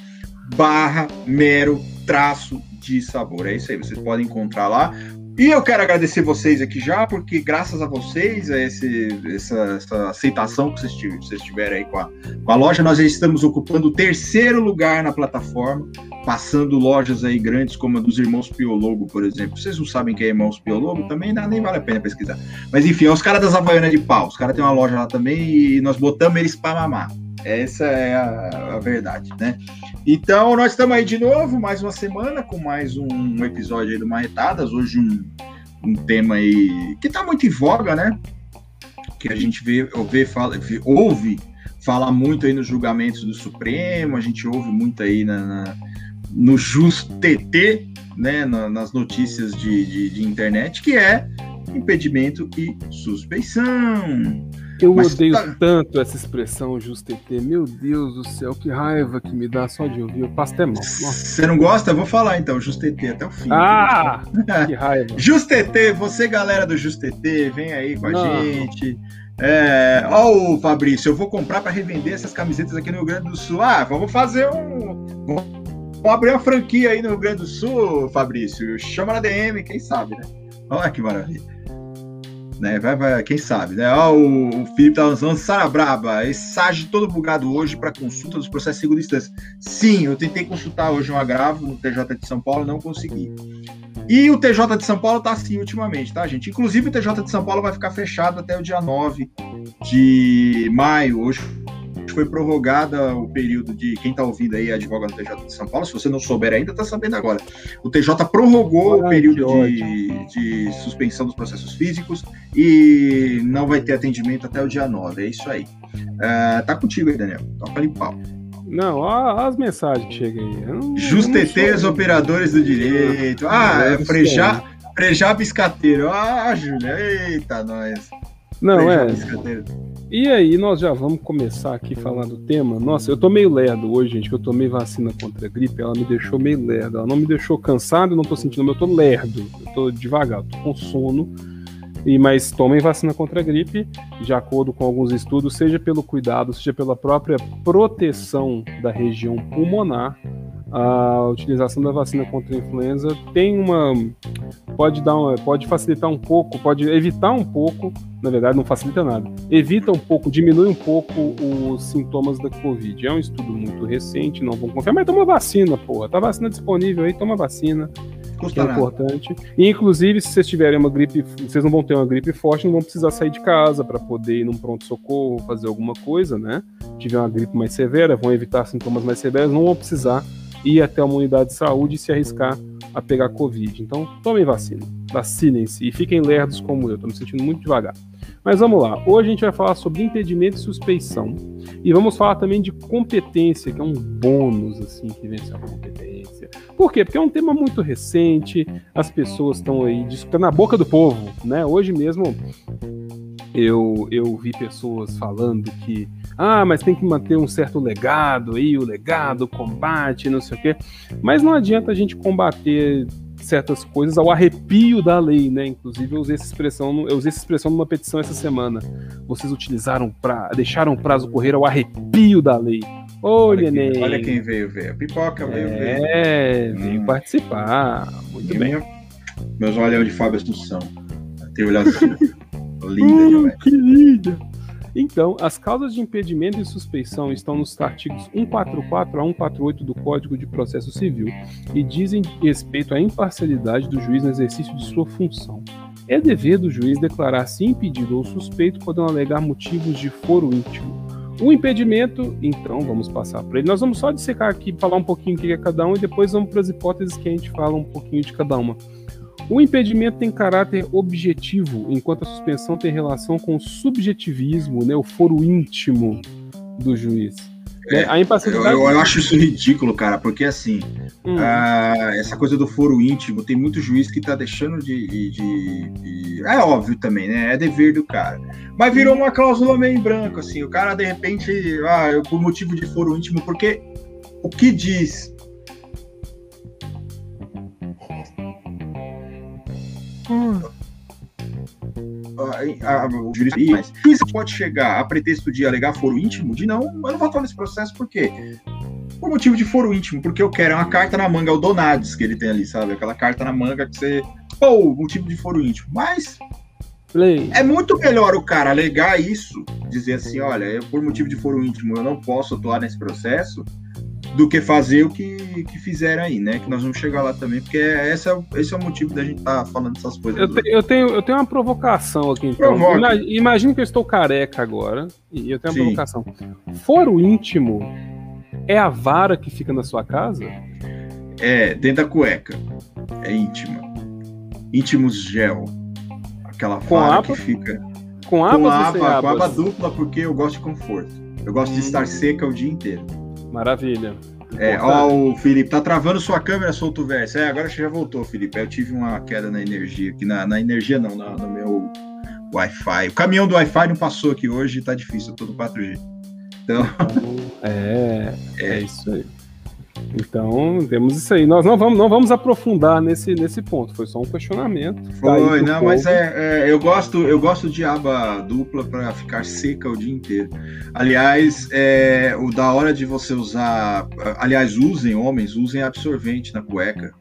barra mero traço de sabor. É isso aí, vocês podem encontrar lá. E eu quero agradecer vocês aqui já, porque graças a vocês, a esse, essa, essa, aceitação que vocês, tiveram aí com a, com a loja, nós estamos ocupando o terceiro lugar na plataforma, passando lojas aí grandes como a dos Irmãos Piologo, por exemplo. Vocês não sabem quem é Irmãos Piologo? Também não, nem vale a pena pesquisar. Mas enfim, é os caras das Havaianas de Pau. Os caras têm uma loja lá também e nós botamos eles para mamar. Essa é a, a, verdade, né? Então, nós estamos aí de novo, mais uma semana, com mais um episódio aí do Marretadas. Hoje um, um tema aí que está muito em voga, né? Que a gente vê, vê, fala, vê, ouve fala muito aí nos julgamentos do Supremo, a gente ouve muito aí na, na no JustTT, né, na, nas notícias de, de, de, internet, que é impedimento e suspeição. Eu Mas odeio tá... tanto essa expressão JustTT. Meu Deus do céu, que raiva que me dá só de ouvir. Eu passo até mal. Você não gosta? Eu vou falar então, JustTT até o fim. Ah, [laughs] que raiva. JustTT, você galera do JustTT, vem aí com a não. gente. É, ó, o Fabrício, eu vou comprar para revender essas camisetas aqui no Rio Grande do Sul. Ah, vamos fazer um. Vamos abrir uma franquia aí no Rio Grande do Sul, Fabrício. Chama na DM, quem sabe, né? Olha que maravilha. Né, vai, vai, quem sabe, né? Ó, o, Felipe tá lançando Sara Braba, esse SAG todo bugado hoje para consulta dos processos de segunda instância. Sim, eu tentei consultar hoje um agravo no TJ de São Paulo, não consegui. E o TJ de São Paulo tá assim ultimamente, tá, gente? Inclusive o TJ de São Paulo vai ficar fechado até o dia 9 de maio. Hoje foi prorrogada o período de quem está ouvindo aí, advogado do TJ de São Paulo. Se você não souber ainda, está sabendo agora. O TJ prorrogou Ai, o período de, de, suspensão dos processos físicos e não vai ter atendimento até o dia 9. É isso aí. Uh, tá contigo aí, Daniel. Toca ali pau. Não, ó, as mensagens que chegam aí. Justeteiros operadores do direito. Ah, é Frejá, Frejá Biscateiro. Ah, Júlia, eita, nós. Não, Frejá é. Biscateiro. E aí, nós já vamos começar aqui falando do tema. Nossa, eu tô meio lerdo hoje, gente, que eu tomei vacina contra a gripe, ela me deixou meio lerdo. Ela não me deixou cansado, não tô sentindo, mas eu tô lerdo. Eu tô devagar, eu tô com sono. E, mas tomem vacina contra a gripe, de acordo com alguns estudos, seja pelo cuidado, seja pela própria proteção da região pulmonar, a utilização da vacina contra a influenza tem uma pode dar uma, pode facilitar um pouco, pode evitar um pouco, na verdade não facilita nada, evita um pouco, diminui um pouco os sintomas da Covid. É um estudo muito recente, não vão confiar, mas toma vacina, porra, tá vacina disponível aí, toma vacina. Custa que é importante. E, inclusive, se vocês tiverem uma gripe, vocês não vão ter uma gripe forte, não vão precisar sair de casa para poder ir num pronto-socorro, fazer alguma coisa, né? Se tiver uma gripe mais severa, vão evitar sintomas mais severos, não vão precisar ir até uma unidade de saúde e se arriscar a pegar Covid. Então, tomem vacina, vacinem-se e fiquem lerdos como eu, estou me sentindo muito devagar. Mas vamos lá, hoje a gente vai falar sobre impedimento e suspeição e vamos falar também de competência, que é um bônus assim que vem a competência. Por quê? Porque é um tema muito recente, as pessoas estão aí discutindo na boca do povo, né? Hoje mesmo eu, eu vi pessoas falando que ah, mas tem que manter um certo legado aí, o legado, o combate, não sei o quê. Mas não adianta a gente combater certas coisas ao arrepio da lei, né? Inclusive eu usei essa expressão, eu usei essa expressão numa petição essa semana. Vocês utilizaram para deixaram o prazo correr ao arrepio da lei. Olha, olha, quem, olha quem veio ver. A pipoca veio é, ver. É, veio hum. participar. Muito e bem. Minha, meus olhos de Fábio Assunção. Tem olhado assim. [laughs] linda, uh, Que linda. Então, as causas de impedimento e suspeição estão nos artigos 144 a 148 do Código de Processo Civil e dizem respeito à imparcialidade do juiz no exercício de sua função. É dever do juiz declarar-se impedido ou suspeito podendo alegar motivos de foro íntimo. O impedimento, então, vamos passar para ele. Nós vamos só dissecar aqui, falar um pouquinho o que é cada um e depois vamos para as hipóteses que a gente fala um pouquinho de cada uma. O impedimento tem caráter objetivo, enquanto a suspensão tem relação com o subjetivismo, né, o foro íntimo do juiz. É, a impassibilidade... eu, eu, acho isso ridículo, cara, porque assim, hum. essa coisa do foro íntimo, tem muito juiz que tá deixando de, de, de, É óbvio também, né? É dever do cara. Mas virou uma cláusula meio em branco, assim. O cara, de repente, ah, eu, por motivo de foro íntimo, porque o que diz Hum. A, a, o juiz pode chegar a pretexto de alegar foro íntimo, de não, eu não vou atuar nesse processo, por quê? Por motivo de foro íntimo, porque eu quero é uma carta na manga, é o Donades que ele tem ali, sabe? Aquela carta na manga que você. Pô, motivo de foro íntimo. Mas. Play. É muito melhor o cara alegar isso, dizer assim: olha, eu, por motivo de foro íntimo eu não posso atuar nesse processo, do que fazer o que, que fizeram aí, né? Que nós vamos chegar lá também, porque esse é, o, esse é o motivo da gente estar tá falando essas coisas. Eu, te, eu, tenho, eu tenho uma provocação aqui, então. Imagina que eu estou careca agora, e eu tenho uma Sim. provocação. Foro íntimo é a vara que fica na sua casa? É, dentro da cueca. É íntima. Íntimos gel. Aquela vara que fica. Com aba, com aba, com aba dupla, porque eu gosto de conforto. Eu gosto de estar seca o dia inteiro. Maravilha. É, ó, o Felipe, tá travando sua câmera, solto o verso. É, agora você já voltou, Felipe. Eu tive uma queda na energia aqui, na, na energia não, na, no meu Wi-Fi. O caminhão do Wi-Fi não passou aqui hoje, tá difícil, eu tô no 4G. Então. É, [laughs] é, é isso aí. Então, temos isso aí. Nós não vamos, não vamos aprofundar nesse, nesse ponto. Foi só um questionamento. Foi, não, povo. mas é, é, eu gosto eu gosto de aba dupla para ficar seca o dia inteiro. Aliás, é, o da hora de você usar, aliás, usem homens, usem absorvente na cueca,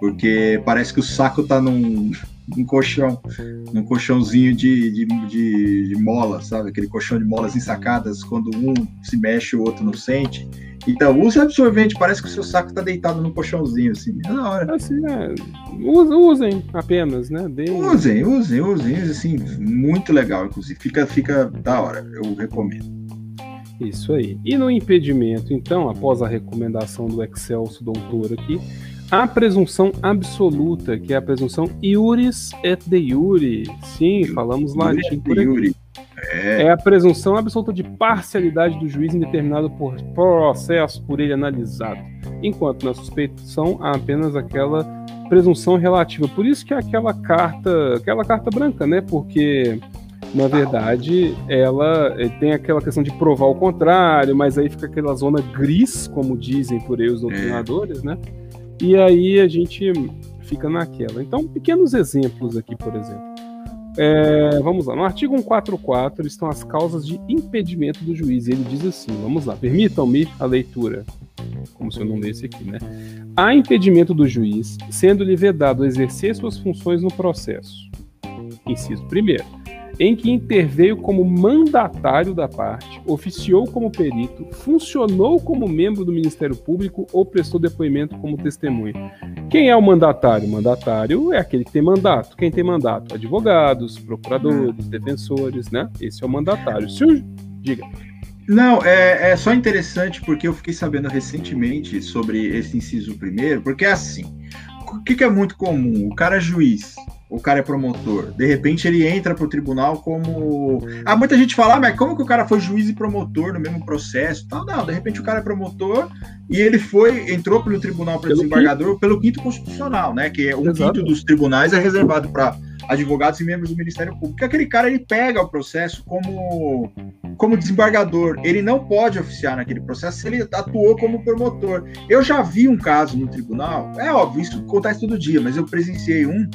porque parece que o saco tá num num colchão, num colchãozinho de, de, de, de mola, sabe? Aquele colchão de molas ensacadas, quando um se mexe, o outro não sente. Então, use absorvente, parece que o seu saco tá deitado num colchãozinho, assim, é da hora. Assim, né? Usem apenas, né? Usem, usem, usem, assim, muito legal, inclusive. Fica, fica da hora, eu recomendo. Isso aí. E no impedimento, então, após a recomendação do Excelso Doutor aqui, a presunção absoluta, que é a presunção iuris et de iure. Sim, falamos latim por aqui. É. é a presunção absoluta de parcialidade do juiz em determinado por processo por ele analisado, enquanto na suspeição há apenas aquela presunção relativa. Por isso que é aquela carta, aquela carta branca, né? Porque na verdade ela eh, tem aquela questão de provar o contrário, mas aí fica aquela zona gris, como dizem por aí os doutrinadores, é. né? E aí a gente fica naquela. Então, pequenos exemplos aqui, por exemplo. É, vamos lá, no artigo 144 estão as causas de impedimento do juiz. Ele diz assim: vamos lá, permitam-me a leitura, como se eu não lesse aqui, né? Há impedimento do juiz, sendo-lhe vedado exercer suas funções no processo. Inciso primeiro em que interveio como mandatário da parte, oficiou como perito, funcionou como membro do Ministério Público ou prestou depoimento como testemunha. Quem é o mandatário? O mandatário é aquele que tem mandato. Quem tem mandato? Advogados, procuradores, defensores, né? Esse é o mandatário. Se o... Diga. Não, é, é só interessante porque eu fiquei sabendo recentemente sobre esse inciso primeiro, porque é assim, o que, que é muito comum? O cara é juiz, o cara é promotor. De repente ele entra pro tribunal como. Ah, muita gente fala, ah, mas como que o cara foi juiz e promotor no mesmo processo? Tal, não, de repente o cara é promotor e ele foi, entrou pelo tribunal para desembargador quinto. pelo quinto constitucional, né? Que é um Exato. quinto dos tribunais é reservado para advogados e membros do Ministério Público. Aquele cara ele pega o processo como como desembargador, ele não pode oficiar naquele processo se ele atuou como promotor. Eu já vi um caso no tribunal, é óbvio, isso acontece todo dia, mas eu presenciei um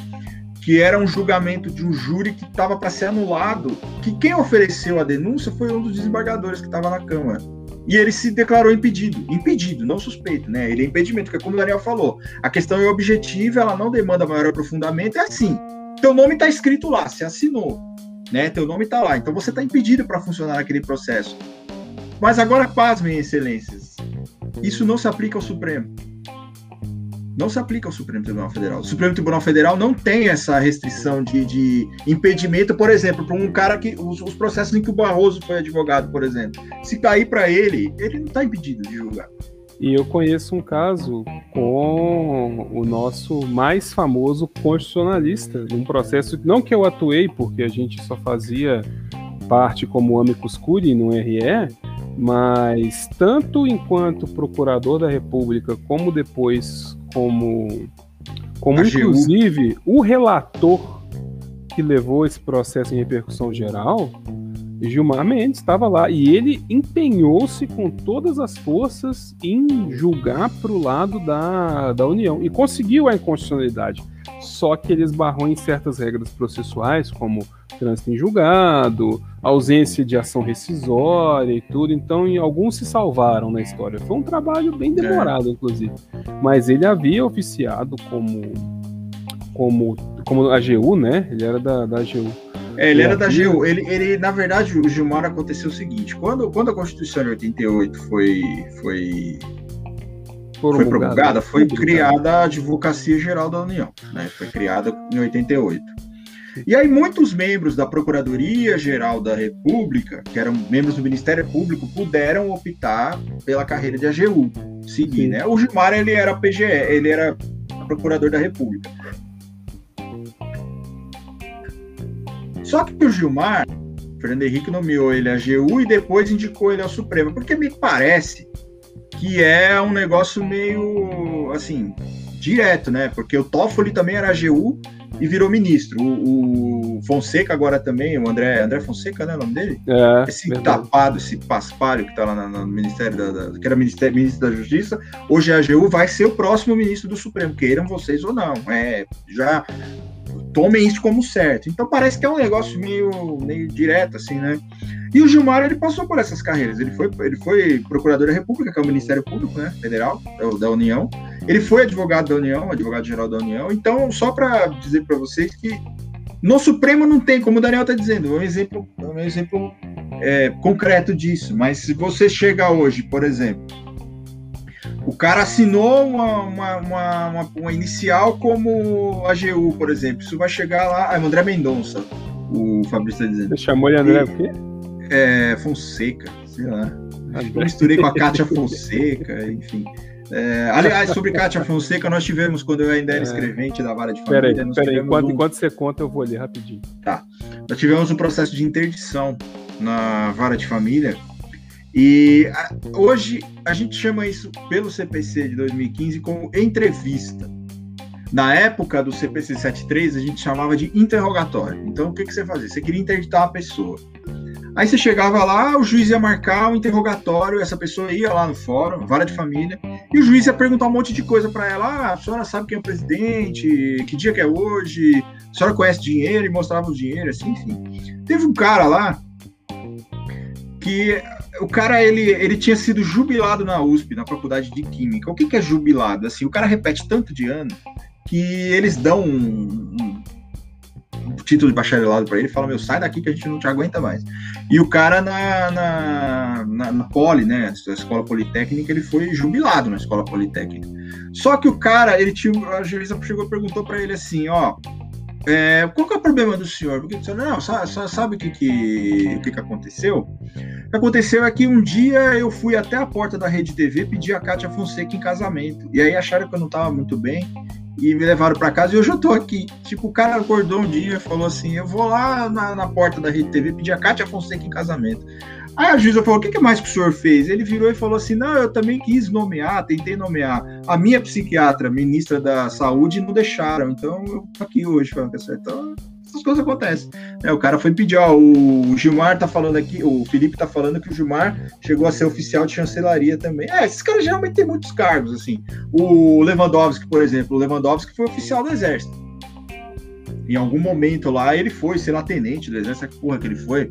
que era um julgamento de um júri que estava para ser anulado, que quem ofereceu a denúncia foi um dos desembargadores que estava na Câmara. E ele se declarou impedido, impedido, não suspeito, né? Ele é impedimento, porque como o Daniel falou, a questão é objetiva, ela não demanda maior aprofundamento, é assim. Teu nome está escrito lá, você assinou, né? Teu nome está lá, então você está impedido para funcionar naquele processo. Mas agora, pasmem, excelências, isso não se aplica ao Supremo não se aplica ao Supremo Tribunal Federal. O Supremo Tribunal Federal não tem essa restrição de, de impedimento, por exemplo, para um cara que. Os, os, processos em que o Barroso foi advogado, por exemplo. Se cair para ele, ele não está impedido de julgar. E eu conheço um caso com o nosso mais famoso constitucionalista, num processo, não que eu atuei, porque a gente só fazia parte como amicus curiae no RE, mas tanto enquanto procurador da República, como depois como, como inclusive o relator que levou esse processo em repercussão geral, Gilmar Mendes estava lá. E ele empenhou-se com todas as forças em julgar para o lado da, da União. E conseguiu a inconstitucionalidade. Só que ele esbarrou em certas regras processuais, como trânsito em julgado, ausência de ação rescisória e tudo. Então, alguns se salvaram na história. Foi um trabalho bem demorado, é. inclusive. Mas ele havia oficiado como como como AGU, né? Ele era da, da AGU. É, ele era da AGU. Ele, ele, na verdade, o Gilmar aconteceu o seguinte: quando, quando a Constituição de 88 foi, foi foi promulgada, foi criada a Advocacia Geral da União, né? Foi criada em 88. E aí muitos membros da Procuradoria Geral da República, que eram membros do Ministério Público, puderam optar pela carreira de AGU, seguir, Sim. né? O Gilmar ele era PGE, ele era procurador da República. Só que o Gilmar, Fernando Henrique nomeou ele a AGU e depois indicou ele ao Supremo, porque me parece que é um negócio meio assim direto, né? Porque o Toffoli também era AGU e virou ministro. O, o, Fonseca agora também, o André, André Fonseca, né, o nome dele? É, esse verdade. tapado, esse paspalho que tá lá no, no Ministério da, da, que era ministério, ministro da Justiça, hoje é AGU, vai ser o próximo ministro do Supremo, queiram vocês ou não. É, já tomem isso como certo. Então parece que é um negócio meio, meio direto, assim, né? E o Gilmar, ele passou por essas carreiras. Ele foi, ele foi procurador da República, que é o Ministério Público, né, federal, da União. Ele foi advogado da União, advogado-geral da União. Então, só para dizer para vocês que no Supremo não tem, como o Daniel está dizendo, é um exemplo, é um exemplo é, concreto disso. Mas se você chega hoje, por exemplo, o cara assinou uma, uma, uma, uma, inicial como AGU, por exemplo. Isso vai chegar lá. Ah, é o André Mendonça, o Fabrício está dizendo. Você chamou ele André e, o quê? É, Fonseca, sei lá. Eu misturei com a Kátia Fonseca, enfim. É, aliás, sobre Kátia Fonseca, nós tivemos, quando eu ainda era é. escrevente da Vara de Família. Peraí, peraí, enquanto, um... enquanto você conta, eu vou ler rapidinho. Tá. Nós tivemos um processo de interdição na Vara de Família e a, hoje a gente chama isso pelo CPC de 2015 como entrevista. Na época do CPC 73, a gente chamava de interrogatório. Então, o que, que você fazia? Você queria interditar uma pessoa. Aí você chegava lá, o juiz ia marcar o um interrogatório, essa pessoa ia lá no fórum, vara de família, e o juiz ia perguntar um monte de coisa para ela. Ah, a senhora sabe quem é o presidente? Que dia que é hoje? A senhora conhece dinheiro? E mostrava o dinheiro, assim, enfim. Teve um cara lá que o cara ele, ele tinha sido jubilado na USP, na faculdade de Química. O que, que é jubilado? Assim, o cara repete tanto de ano que eles dão um, um, título de bacharelado para ele falam: Meu, sai daqui que a gente não te aguenta mais. E o cara na, na, na, na Poli, né, na escola politécnica, ele foi jubilado na escola politécnica. Só que o cara, ele tinha, a juíza chegou e perguntou para ele assim: Ó, é, qual que é o problema do senhor? Porque o senhor, não, só, só sabe o que, que, o que, que aconteceu? O que aconteceu é que um dia eu fui até a porta da Rede TV pedir a Kátia Fonseca em casamento. E aí acharam que eu não estava muito bem e me levaram para casa e hoje eu tô aqui. Tipo, o cara acordou um dia e falou assim: Eu vou lá na, na porta da Rede TV pedir a Kátia Fonseca em casamento. Aí a juíza falou: o que, que mais que o senhor fez? Ele virou e falou assim: não, eu também quis nomear, tentei nomear. A minha psiquiatra, ministra da saúde, não deixaram. Então eu tô aqui hoje falando é Então, essas coisas acontecem. É, o cara foi pedir, ó, o Gilmar tá falando aqui, o Felipe tá falando que o Gilmar chegou a ser oficial de chancelaria também. É, esses caras geralmente têm muitos cargos, assim. O Lewandowski, por exemplo, o Lewandowski foi oficial do Exército. Em algum momento lá, ele foi, sei lá, tenente do Exército, que porra que ele foi.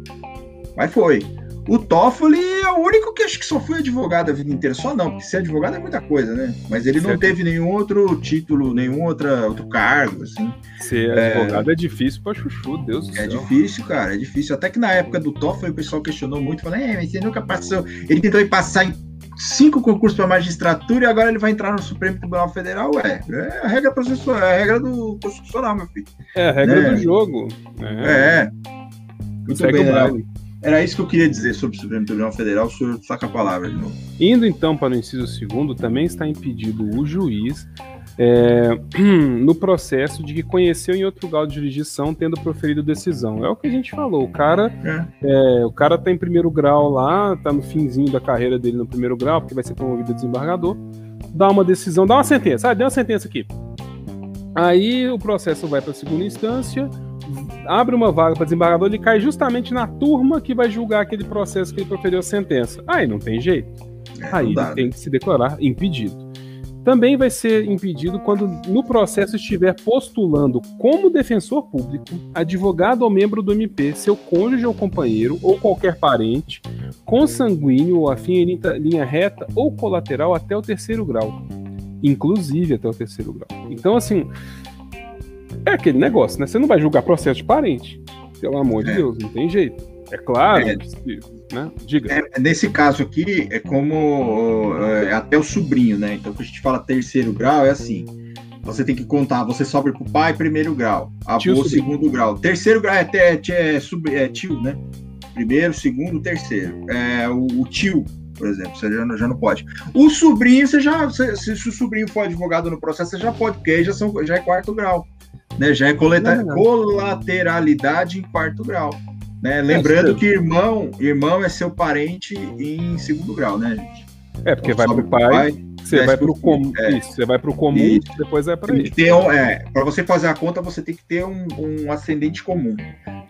Mas foi. O Toffoli é o único que acho que só foi advogado a vida inteira. Só não, porque ser advogado é muita coisa, né? Mas ele não teve nenhum outro título, nenhum outra, outro cargo, assim. Ser é... advogado é difícil pra chuchu, Deus do é céu. É difícil, cara, é difícil. Até que na época do Toffoli o pessoal questionou muito, falando, é, mas ele nunca passou. Ele tentou passar em cinco concursos para magistratura e agora ele vai entrar no Supremo Tribunal Federal. Ué, é a regra processual, é a regra do constitucional, meu filho. É a regra né? do jogo. É. é. Muito bem, né? Era isso que eu queria dizer sobre o Supremo Tribunal Federal, o senhor saca a palavra de novo. Indo então para o inciso segundo, também está impedido o juiz é, [clears throat] no processo de que conheceu em outro grau de jurisdição tendo proferido decisão. É o que a gente falou. O cara é. É, o cara tá em primeiro grau lá, tá no finzinho da carreira dele no primeiro grau, porque vai ser promovido desembargador, dá uma decisão, dá uma sentença, ah, deu uma sentença aqui. Aí o processo vai para a segunda instância, abre uma vaga para desembargador, ele cai justamente na turma que vai julgar aquele processo que ele proferiu a sentença. Aí não tem jeito. É, Aí ele tem que se declarar impedido. Também vai ser impedido quando no processo estiver postulando como defensor público, advogado ou membro do MP, seu cônjuge ou companheiro ou qualquer parente, consanguíneo ou afim em linha reta ou colateral até o terceiro grau, inclusive até o terceiro grau. Então, assim, é aquele negócio, né? Você não vai julgar processo de parente. Pelo amor de é. Deus, não tem jeito. É claro, é. né? Diga. É, nesse caso aqui, é como é, até o sobrinho, né? Então, quando a gente fala terceiro grau, é assim. Você tem que contar, você sobe pro pai, primeiro grau. Avô, segundo grau. Terceiro grau é, é, é, é, tio, né? Primeiro, segundo, terceiro. É, o, o tio, por exemplo, você já, já, não pode. O sobrinho, você já. Se, se, o sobrinho for advogado no processo, você já pode, porque aí já, são, já é quarto grau né? Já é coleta, colateralidade em quarto grau. Né? Lembrando é, que irmão, irmão é seu parente em segundo grau, né, gente? É, porque então, vai pro pai, pai você vai pro comum. É. Isso, você vai pro comum, e depois vai para ele. Ter um, é, para você fazer a conta, você tem que ter um, um ascendente comum.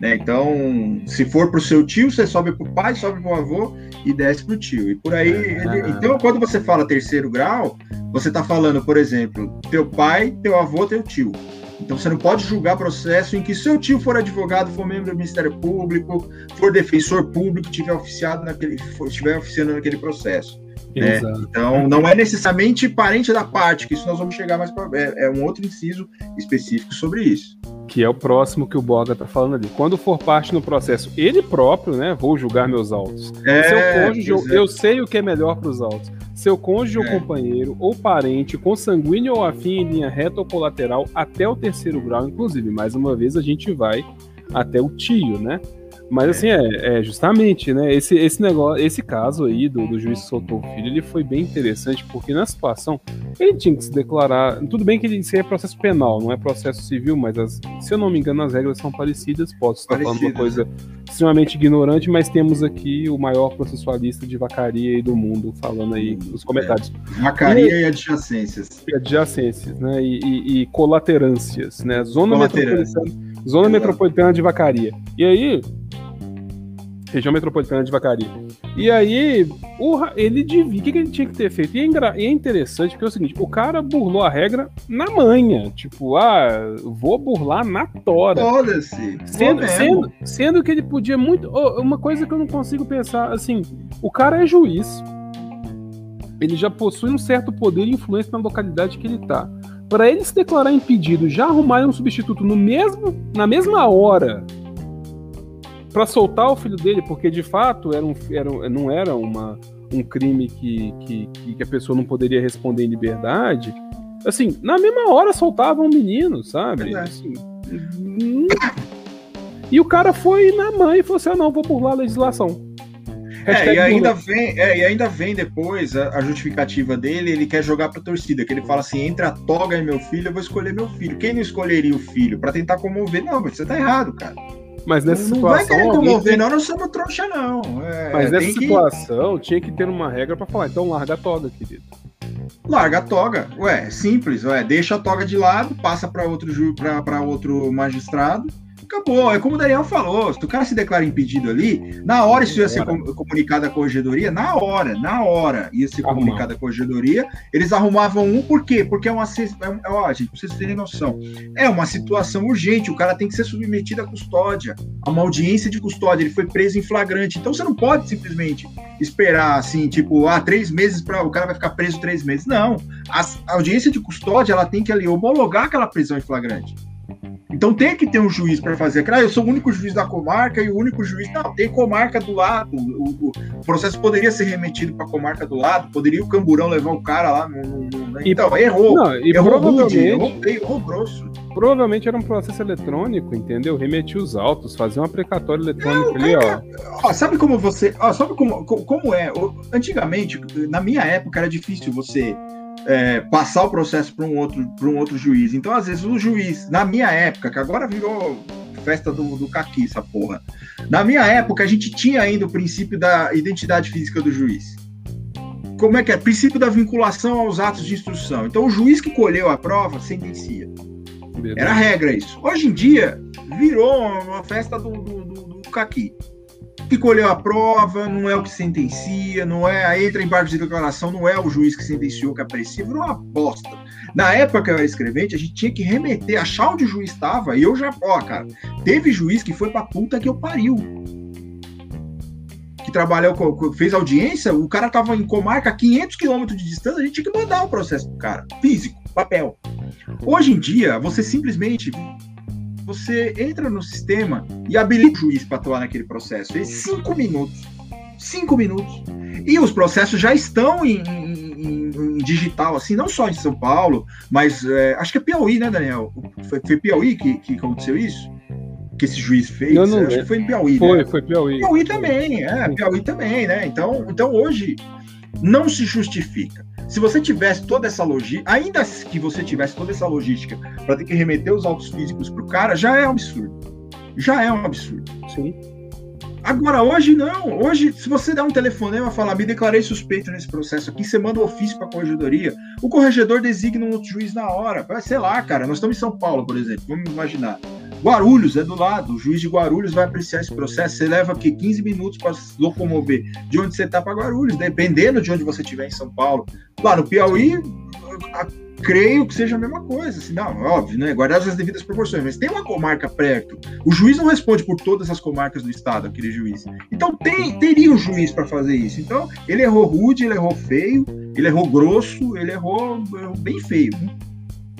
Né? Então, se for pro seu tio, você sobe pro pai, sobe pro avô e desce pro tio. E por aí. Ah. Ele, então, quando você fala terceiro grau, você tá falando, por exemplo, teu pai, teu avô, teu tio. Então você não pode julgar processo em que seu tio for advogado, for membro do Ministério Público, for defensor público, tiver oficiado naquele, for, estiver oficiando naquele processo. Né? Então, não é necessariamente parente da parte, que isso nós vamos chegar mais para. É, é, um outro inciso específico sobre isso. Que é o próximo que o Borga está falando ali. Quando for parte no processo, ele próprio, né? Vou julgar meus autos. É, Seu cônjuge, eu, eu sei o que é melhor para os autos. Seu cônjuge é. ou companheiro ou parente, consanguíneo ou afim em linha reta ou colateral, até o terceiro grau, inclusive. Mais uma vez, a gente vai até o tio, né? Mas assim, é, é, justamente, né? Esse, esse negócio, esse caso aí do, do juiz que soltou o filho, ele foi bem interessante, porque na situação ele tinha que se declarar. Tudo bem que isso é processo penal, não é processo civil, mas as, se eu não me engano, as regras são parecidas. Posso estar falando uma coisa extremamente ignorante, mas temos aqui o maior processualista de vacaria do mundo falando aí nos comentários. É, vacaria e, e adjacências. E adjacências, né? E, e, e colaterâncias, né? Zona metropolitana, zona metropolitana de vacaria. E aí, região metropolitana de Vacaria. E aí, o, ele devia. O que, que ele tinha que ter feito? E é, e é, interessante porque é o seguinte: o cara burlou a regra na manha. Tipo, ah, vou burlar na tora. Foda-se. Sendo, sendo, sendo, que ele podia muito. Oh, uma coisa que eu não consigo pensar, assim, o cara é juiz. Ele já possui um certo poder e influência na localidade que ele tá. Para ele se declarar impedido, já arrumar um substituto no mesmo, na mesma hora para soltar o filho dele, porque de fato era um, era, não era uma, um crime que, que, que a pessoa não poderia responder em liberdade. Assim, na mesma hora soltava um menino, sabe? Assim, hum. e o cara foi na mãe e falou assim: ah, não, vou burlar a legislação. É, e ainda vem, é, e ainda vem depois a, a, justificativa dele, ele quer jogar pra torcida, que ele fala assim, entre a toga e meu filho, eu vou escolher meu filho. Quem não escolheria o filho? para tentar comover? Não, mas você tá errado, cara. Mas nessa não situação. Não vai comover, não, não somos trouxa, não. É, mas nessa situação que... tinha que ter uma regra para falar, então larga a toga, querido. Larga a toga. Ué, simples, ué, deixa a toga de lado, passa para outro, ju... outro magistrado acabou. É como o Daniel falou: se o cara se declara impedido ali, na hora isso ia ser comunicado à corregedoria, na hora, na hora ia ser comunicado à corregedoria. Eles arrumavam um, por quê? Porque é uma. É, ó, gente, pra vocês terem noção, é uma situação urgente, o cara tem que ser submetido à custódia, a uma audiência de custódia, ele foi preso em flagrante. Então você não pode simplesmente esperar assim, tipo, ah, três meses para o cara vai ficar preso três meses. Não. A, a audiência de custódia ela tem que ali homologar aquela prisão em flagrante. Então tem que ter um juiz para fazer. Ah, eu sou o único juiz da comarca e o único juiz. Não, tem comarca do lado. O, o processo poderia ser remetido para a comarca do lado, poderia o camburão levar o cara lá. No, no, no... Né? Então, e, errou. Não, e errou provavelmente, rude, errou, errou grosso. Provavelmente era um processo eletrônico, entendeu? Remetia os autos, fazia uma precatória eletrônica ali, ó. ó. Sabe como você. Ó, sabe como, como é? Antigamente, na minha época, era difícil você é, passar o processo para um outro para um outro juiz. Então, às vezes, o juiz, na minha época, que agora virou festa do, do caqui, essa porra. Na minha época, a gente tinha ainda o princípio da identidade física do juiz. Como é que é? Princípio da vinculação aos atos de instrução. Então, o juiz que colheu a prova sentencia. Era regra isso. Hoje em dia, virou uma festa do, do, do, do caqui que colheu a prova, não é o que sentencia, não é. Entra em barco de declaração, não é o juiz que sentenciou que aprecia, virou uma bosta. Na época que eu era escrevente, a gente tinha que remeter, achar onde o juiz estava, e eu já, ó, cara, teve juiz que foi pra puta que eu pariu. Que trabalhou, fez audiência, o cara tava em comarca a 500 quilômetros de distância, a gente tinha que mandar o processo pro cara, físico, papel. Hoje em dia, você simplesmente você entra no sistema e habilita o juiz para atuar naquele processo. É cinco minutos. Cinco minutos. E os processos já estão em, em, em digital, assim, não só em São Paulo, mas é, acho que é Piauí, né, Daniel? Foi, foi Piauí que, que aconteceu isso? que esse juiz fez. Eu não, acho que foi em Piauí. Foi, né? foi Piauí. Piauí também, é, Piauí também, né? Então, então hoje não se justifica. Se você tivesse toda essa logística, ainda que você tivesse toda essa logística para ter que remeter os autos físicos para o cara, já é um absurdo. Já é um absurdo. Sim. Agora, hoje não. Hoje, se você der um telefonema e falar, me declarei suspeito nesse processo aqui, você manda o um ofício para a corregedoria, o corregedor designa um outro juiz na hora. Sei lá, cara, nós estamos em São Paulo, por exemplo, vamos imaginar. Guarulhos é do lado, o juiz de Guarulhos vai apreciar esse processo. Você leva aqui 15 minutos para se locomover de onde você está para Guarulhos, dependendo de onde você estiver em São Paulo. Lá no Piauí, a creio que seja a mesma coisa. Assim, não, óbvio, né? Guardadas as devidas proporções, mas tem uma comarca perto. O juiz não responde por todas as comarcas do estado, aquele juiz. Então tem, teria um juiz para fazer isso. Então, ele errou rude, ele errou feio, ele errou grosso, ele errou, errou bem feio.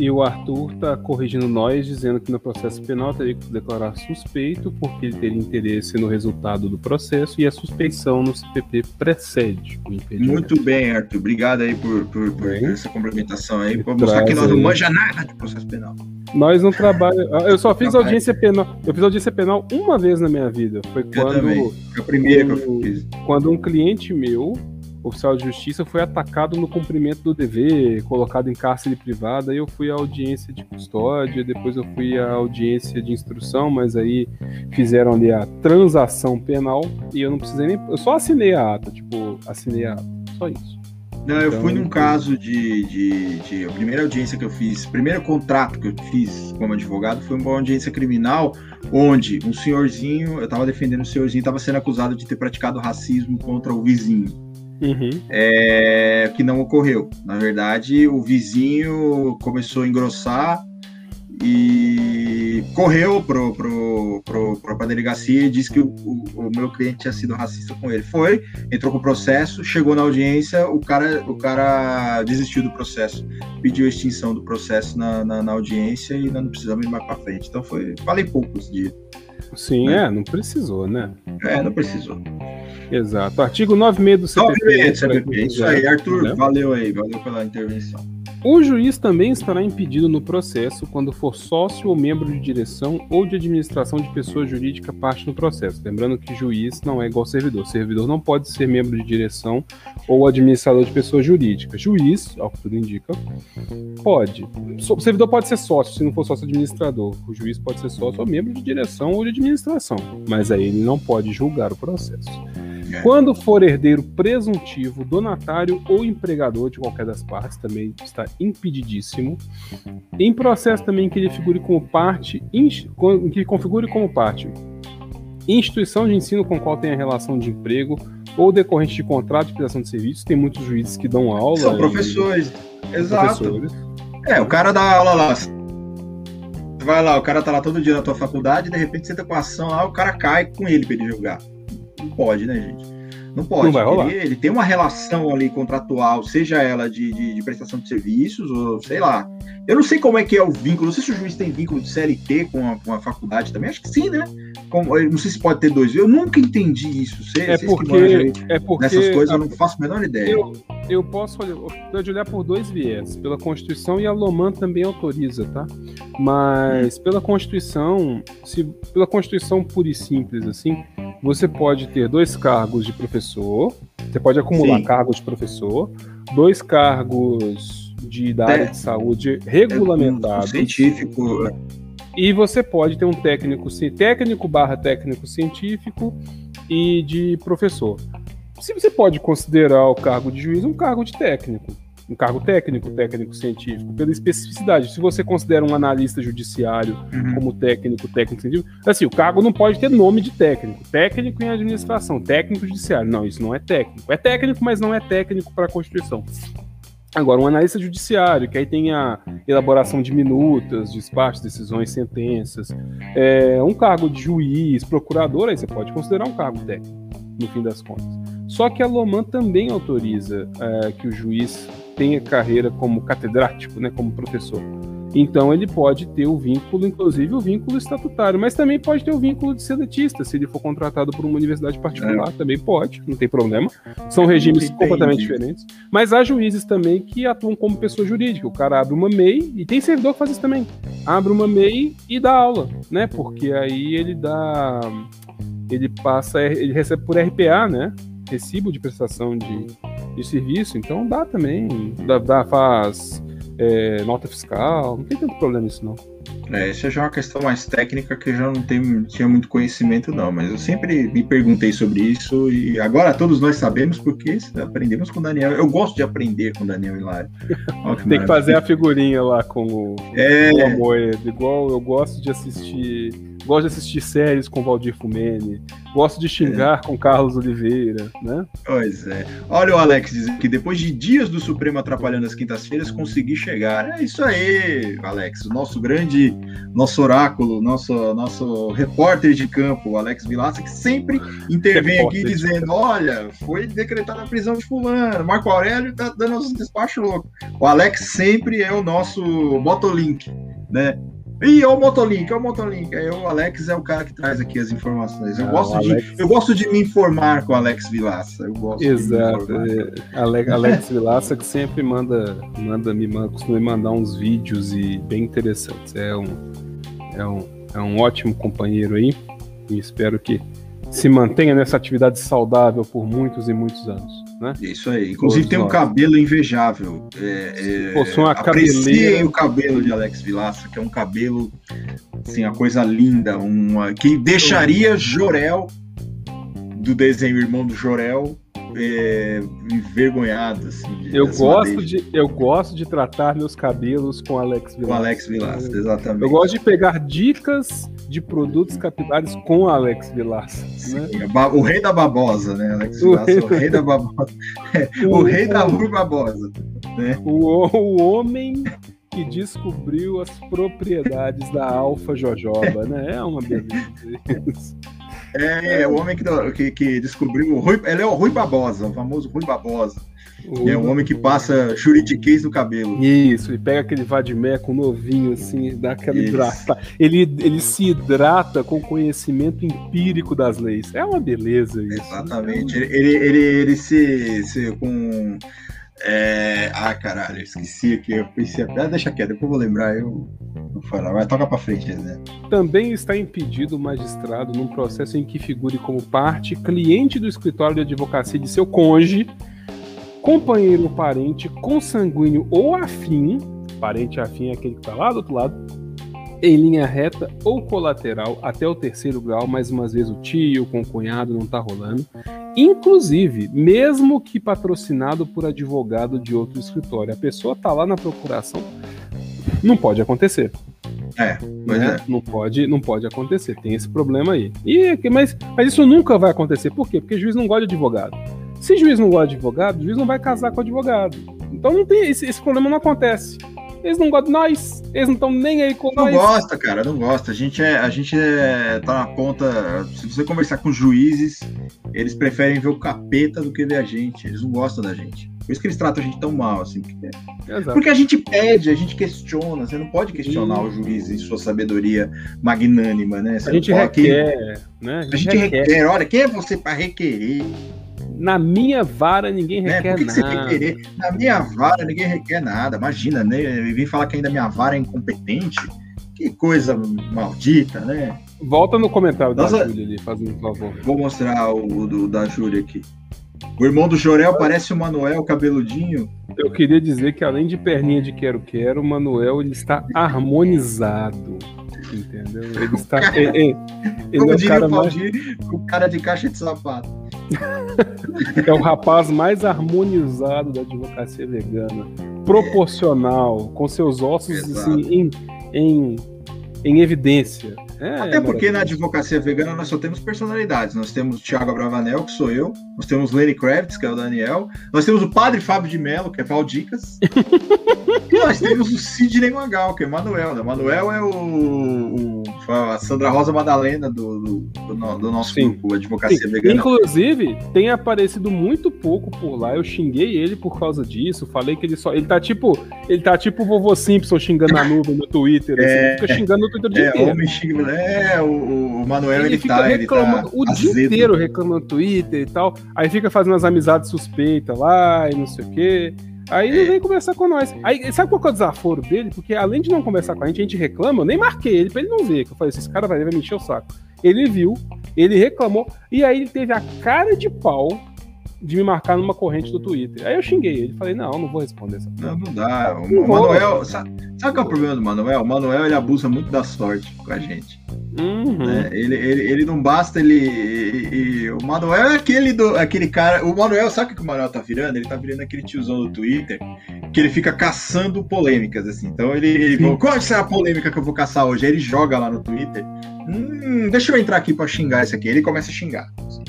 E o Arthur está corrigindo nós, dizendo que no processo penal teria que declarar suspeito, porque ele teria interesse no resultado do processo e a suspeição no CPP precede o impedimento. Muito bem, Arthur. Obrigado aí por, por, por essa complementação aí, para mostrar que nós não manja nada de processo penal. Nós não trabalhamos. Eu só fiz audiência penal. Eu fiz audiência penal uma vez na minha vida. Foi quando. Foi a primeira quando, que eu fiz. Quando um cliente meu oficial de justiça foi atacado no cumprimento do dever, colocado em cárcere privada. Aí eu fui à audiência de custódia, depois eu fui à audiência de instrução, mas aí fizeram ali a transação penal e eu não precisei nem. Eu só assinei a ata, tipo, assinei a ata. Só isso. Não, eu então, fui num caso de, de, de, A primeira audiência que eu fiz, primeiro contrato que eu fiz como advogado foi uma audiência criminal, onde um senhorzinho, eu estava defendendo um senhorzinho, estava sendo acusado de ter praticado racismo contra o vizinho. Uhum. É, que não ocorreu. Na verdade, o vizinho começou a engrossar e correu pro, pro, pro, pra delegacia e disse que o, o, o, meu cliente tinha sido racista com ele. Foi, entrou com o processo, chegou na audiência, o cara, o cara desistiu do processo, pediu a extinção do processo na, na, na audiência e não precisamos ir mais para frente. Então foi, falei poucos dias. Sim, né? é, não precisou, né? É, não precisou. Exato. Artigo 96 do CPP. 96 do CPP. Isso aí, Arthur, né? valeu aí, valeu pela intervenção. O juiz também estará impedido no processo quando for sócio ou membro de direção ou de administração de pessoa jurídica parte no processo. Lembrando que juiz não é igual servidor. Servidor não pode ser membro de direção ou administrador de pessoa jurídica. Juiz, ao que tudo indica, pode. O servidor pode ser sócio se não for sócio administrador. O juiz pode ser sócio ou membro de direção ou de administração. Mas aí ele não pode julgar o processo. Quando for herdeiro presuntivo, donatário ou empregador de qualquer das partes, também está impedidíssimo. Em processo também que ele figure como parte, que configure como parte instituição de ensino com qual tem a relação de emprego ou decorrente de contrato de prestação de serviços. Tem muitos juízes que dão aula. São professores. E... Exato. Professores. É, o cara dá aula lá. Vai lá, o cara tá lá todo dia na tua faculdade, de repente você tá com a ação lá, o cara cai com ele pra ele jogar. Não pode, né, gente? Não pode. Não vai rolar. Ele, ele, tem uma relação ali contratual, seja ela de, de, de, prestação de serviços, ou sei lá. Eu não sei como é que é o vínculo. Não sei se o juiz tem vínculo de CLT com a, com a faculdade também. Acho que sim, né? Como, não sei se pode ter dois. Eu nunca entendi isso. Sei, é, porque, é porque. Nessas coisas a, eu não faço a menor ideia. Eu, eu posso pode olhar por dois viés. Pela Constituição e a Loman também autoriza, tá? Mas hum. pela Constituição, se pela Constituição pura e simples, assim, você pode ter dois cargos de professor, você pode acumular Sim. cargos de professor, dois cargos de, da área de saúde regulamentados. científico. É. E você pode ter um técnico, técnico barra técnico científico e de professor. Se você pode considerar o cargo de juiz um cargo de técnico um cargo técnico, técnico científico, pela especificidade. Se você considera um analista judiciário uhum. como técnico, técnico científico, assim, o cargo não pode ter nome de técnico. Técnico em administração, técnico judiciário. Não, isso não é técnico. É técnico, mas não é técnico para a Constituição. Agora, um analista judiciário, que aí tem a elaboração de minutas, despachos, decisões, sentenças, é, um cargo de juiz, procurador, aí você pode considerar um cargo técnico, no fim das contas. Só que a Loman também autoriza é, que o juiz tenha carreira como catedrático, né, como professor. Então ele pode ter o vínculo, inclusive o vínculo estatutário, mas também pode ter o vínculo de seletista, se ele for contratado por uma universidade particular, é. também pode, não tem problema. São regimes completamente diferentes. Mas há juízes também que atuam como pessoa jurídica. O cara abre uma MEI, e tem servidor que faz isso também. Abre uma MEI e dá aula, né? Porque aí ele dá. Ele passa, ele recebe por RPA, né? Recibo de prestação de, de serviço, então dá também, dá, dá faz é, nota fiscal, não tem tanto problema isso não. É, isso já é uma questão mais técnica que eu já não tenho, tinha muito conhecimento, não. Mas eu sempre me perguntei sobre isso e agora todos nós sabemos porque aprendemos com o Daniel. Eu gosto de aprender com o Daniel Hilário. [laughs] Que Tem que fazer a figurinha lá com o, é... o Amoedo. Igual eu gosto de assistir Gosto de assistir séries com Valdir Fumene. Gosto de xingar é. com Carlos Oliveira, né? Pois é. Olha o Alex dizendo que depois de dias do Supremo atrapalhando as quintas-feiras, consegui chegar. É isso aí, Alex. O nosso grande, nosso oráculo, nosso, nosso repórter de campo, o Alex Vilaça, que sempre intervém aqui dizendo: olha, foi decretada a prisão de fulano, Marco Aurélio tá dando uns despachos loucos. O Alex sempre é o nosso botolink, né? Ih, olha o Motolink, olha o Motolink. Aí o Alex é o cara que traz aqui as informações. Eu, ah, gosto, Alex... de, eu gosto de me informar com o Alex Vilaça. Eu gosto Exato. É, Alex, Alex Vilaça que sempre manda, manda me manda, costuma me mandar uns vídeos e bem interessantes. É um, é um, é um ótimo companheiro aí. E espero que se mantenha nessa atividade saudável por muitos e muitos anos. Né? Isso aí. Inclusive Todos tem um nós. cabelo invejável. É, é, uma cabeleira... o cabelo de Alex Vilaça, que é um cabelo, assim, a coisa linda, uma, que deixaria Jorel, do desenho Irmão do Jorel, é, envergonhado. Assim, eu, gosto de, eu gosto de tratar meus cabelos com Alex Vilas. Com Alex Vilas, exatamente. Eu gosto de pegar dicas de produtos capilares com Alex Vilas. Né? O rei da babosa, né? Alex Vilas, o rei, o rei da babosa. [laughs] o, o rei da rua babosa. Né? O, o homem que descobriu as propriedades da alfa jojoba, né? É uma beleza. É, é o homem que, que, que, descobriu o Rui. Ele é o Rui Babosa, o famoso Rui Babosa. O... É o homem que passa churitiquês no cabelo. Isso, e pega aquele vadimeco novinho, assim, dá aquela hidrata. Ele, ele se hidrata com conhecimento empírico das leis. É uma beleza isso. Exatamente. Ele, ele, ele, ele se, se com é... Ah, caralho, esqueci aqui. Eu pensei, ah, deixa quieto, depois eu vou lembrar. Eu não falar, vai toca pra frente, né? Também está impedido o magistrado num processo em que figure como parte cliente do escritório de advocacia de seu cônjuge, companheiro parente, consanguíneo ou afim. Parente afim é aquele que tá lá do outro lado em linha reta ou colateral até o terceiro grau, mais uma vez o tio com o cunhado não tá rolando. Inclusive, mesmo que patrocinado por advogado de outro escritório, a pessoa tá lá na procuração, não pode acontecer. É, mas né? é. Não pode, não pode acontecer. Tem esse problema aí. E, mas, mas isso nunca vai acontecer. Por quê? Porque juiz não gosta de advogado. Se juiz não gosta de advogado, juiz não vai casar com advogado. Então não tem esse, esse problema não acontece. Eles não gostam de nós, eles não estão nem aí com não nós. Não gosta, cara, não gosta. A gente é, a gente é, tá na ponta. Se você conversar com juízes, eles preferem ver o capeta do que ver a gente. Eles não gostam da gente. Por isso que eles tratam a gente tão mal, assim. Porque, porque a gente pede, a gente questiona. Você não pode questionar o juiz em sua sabedoria magnânima, né? Você a gente requer, né? A gente, a gente requer. requer. Olha, quem é você para requerer? Na minha vara ninguém é, requer é, que nada. Que você querer? Na minha vara ninguém requer nada. Imagina, né? Vem falar que ainda minha vara é incompetente. Que coisa maldita, né? Volta no comentário Nossa, da Júlia ali, fazendo um favor. Vou mostrar o do, da Júlia aqui. O irmão do Jorel parece o Manuel cabeludinho. Eu queria dizer que além de perninha de quero-quero, o Manuel ele está harmonizado. Entendeu? Ele está. ele, ele Como é o cara, mais... o cara de caixa de sapato. [laughs] é o rapaz mais harmonizado da advocacia vegana, proporcional, com seus ossos assim, em, em, em evidência. É, Até porque na advocacia vegana nós só temos personalidades. Nós temos o Thiago Abravanel, que sou eu. Nós temos Lenny Kravitz, que é o Daniel. Nós temos o Padre Fábio de Mello, que é Valdicas. [laughs] nós temos o Sidney Magal, que é Manuel. Né? Manuel é o, o, a Sandra Rosa Madalena do, do, do, do nosso Sim. grupo, Advocacia Sim. Vegana. Inclusive, tem aparecido muito pouco por lá. Eu xinguei ele por causa disso. Falei que ele só. Ele tá tipo. Ele tá tipo o vovô Simpson xingando a nuvem no Twitter. Assim. É, ele fica xingando no Twitter o dia é, inteiro. Homem xinga, é, o, o Manuel ele, ele fica tá, reclamando ele tá o dia inteiro reclamando no Twitter e tal. Aí fica fazendo as amizades suspeitas lá e não sei o quê. Aí ele vem conversar com nós. Aí, sabe qual é o desaforo dele? Porque além de não conversar com a gente, a gente reclama, eu nem marquei ele pra ele não ver. Que eu falei, esse cara vai, vai me encher o saco. Ele viu, ele reclamou, e aí ele teve a cara de pau de me marcar numa corrente do Twitter. Aí eu xinguei ele, falei, não, não vou responder essa Não, não dá. O Manuel, sabe, sabe qual é o problema do Manuel? O Manuel ele abusa muito da sorte com a gente. Uhum. Né? Ele, ele, ele não basta, ele, ele, O Manuel é aquele, do, aquele cara. O Manuel, sabe o que o Manuel tá virando? Ele tá virando aquele tiozão do Twitter que ele fica caçando polêmicas, assim. Então ele, ele qual é a polêmica que eu vou caçar hoje? Aí ele joga lá no Twitter. Hum, deixa eu entrar aqui para xingar esse aqui. Ele começa a xingar.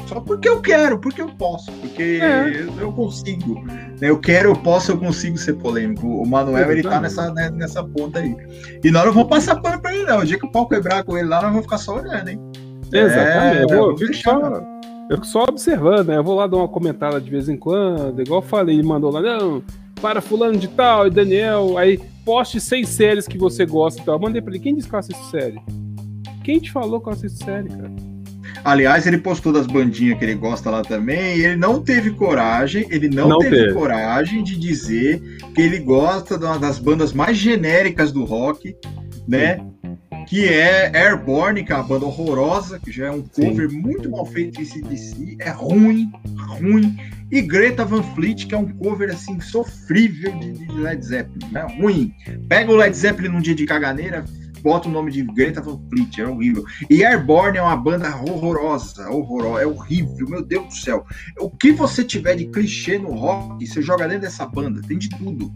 Só porque eu quero, porque eu posso, porque é. eu consigo. Eu quero, eu posso, eu consigo ser polêmico. O Manuel, ele tá nessa, né, nessa ponta aí. E nós não vamos passar pano pra ele, não. O dia que o pau quebrar com ele lá, nós vamos ficar só olhando, hein? Exatamente. É, eu, vou, eu, fico só, eu fico só observando, né? Eu vou lá dar uma comentada de vez em quando. Igual eu falei, ele mandou lá, não, para fulano de tal, e Daniel, aí poste seis séries que você gosta e tal. Eu mandei pra ele, quem disse que eu assisto série? Quem te falou que eu assisto série, cara? Aliás, ele postou das bandinhas que ele gosta lá também, e ele não teve coragem, ele não, não teve, teve, coragem de dizer que ele gosta das bandas mais genéricas do rock, né? Que é Airborne, que é uma banda horrorosa, que já é um cover Sim. muito mal feito de si, é ruim, ruim. E Greta Van Fleet, que é um cover assim sofrível de, de Led Zeppelin, né? Ruim. Pega o Led Zeppelin num dia de caganeira, bota o nome de Greta Van Fleet, é horrível. E Airborne é uma banda horrorosa, horrorosa, é horrível, meu Deus do céu. O que você tiver de clichê no rock, você joga dentro dessa banda, tem de tudo.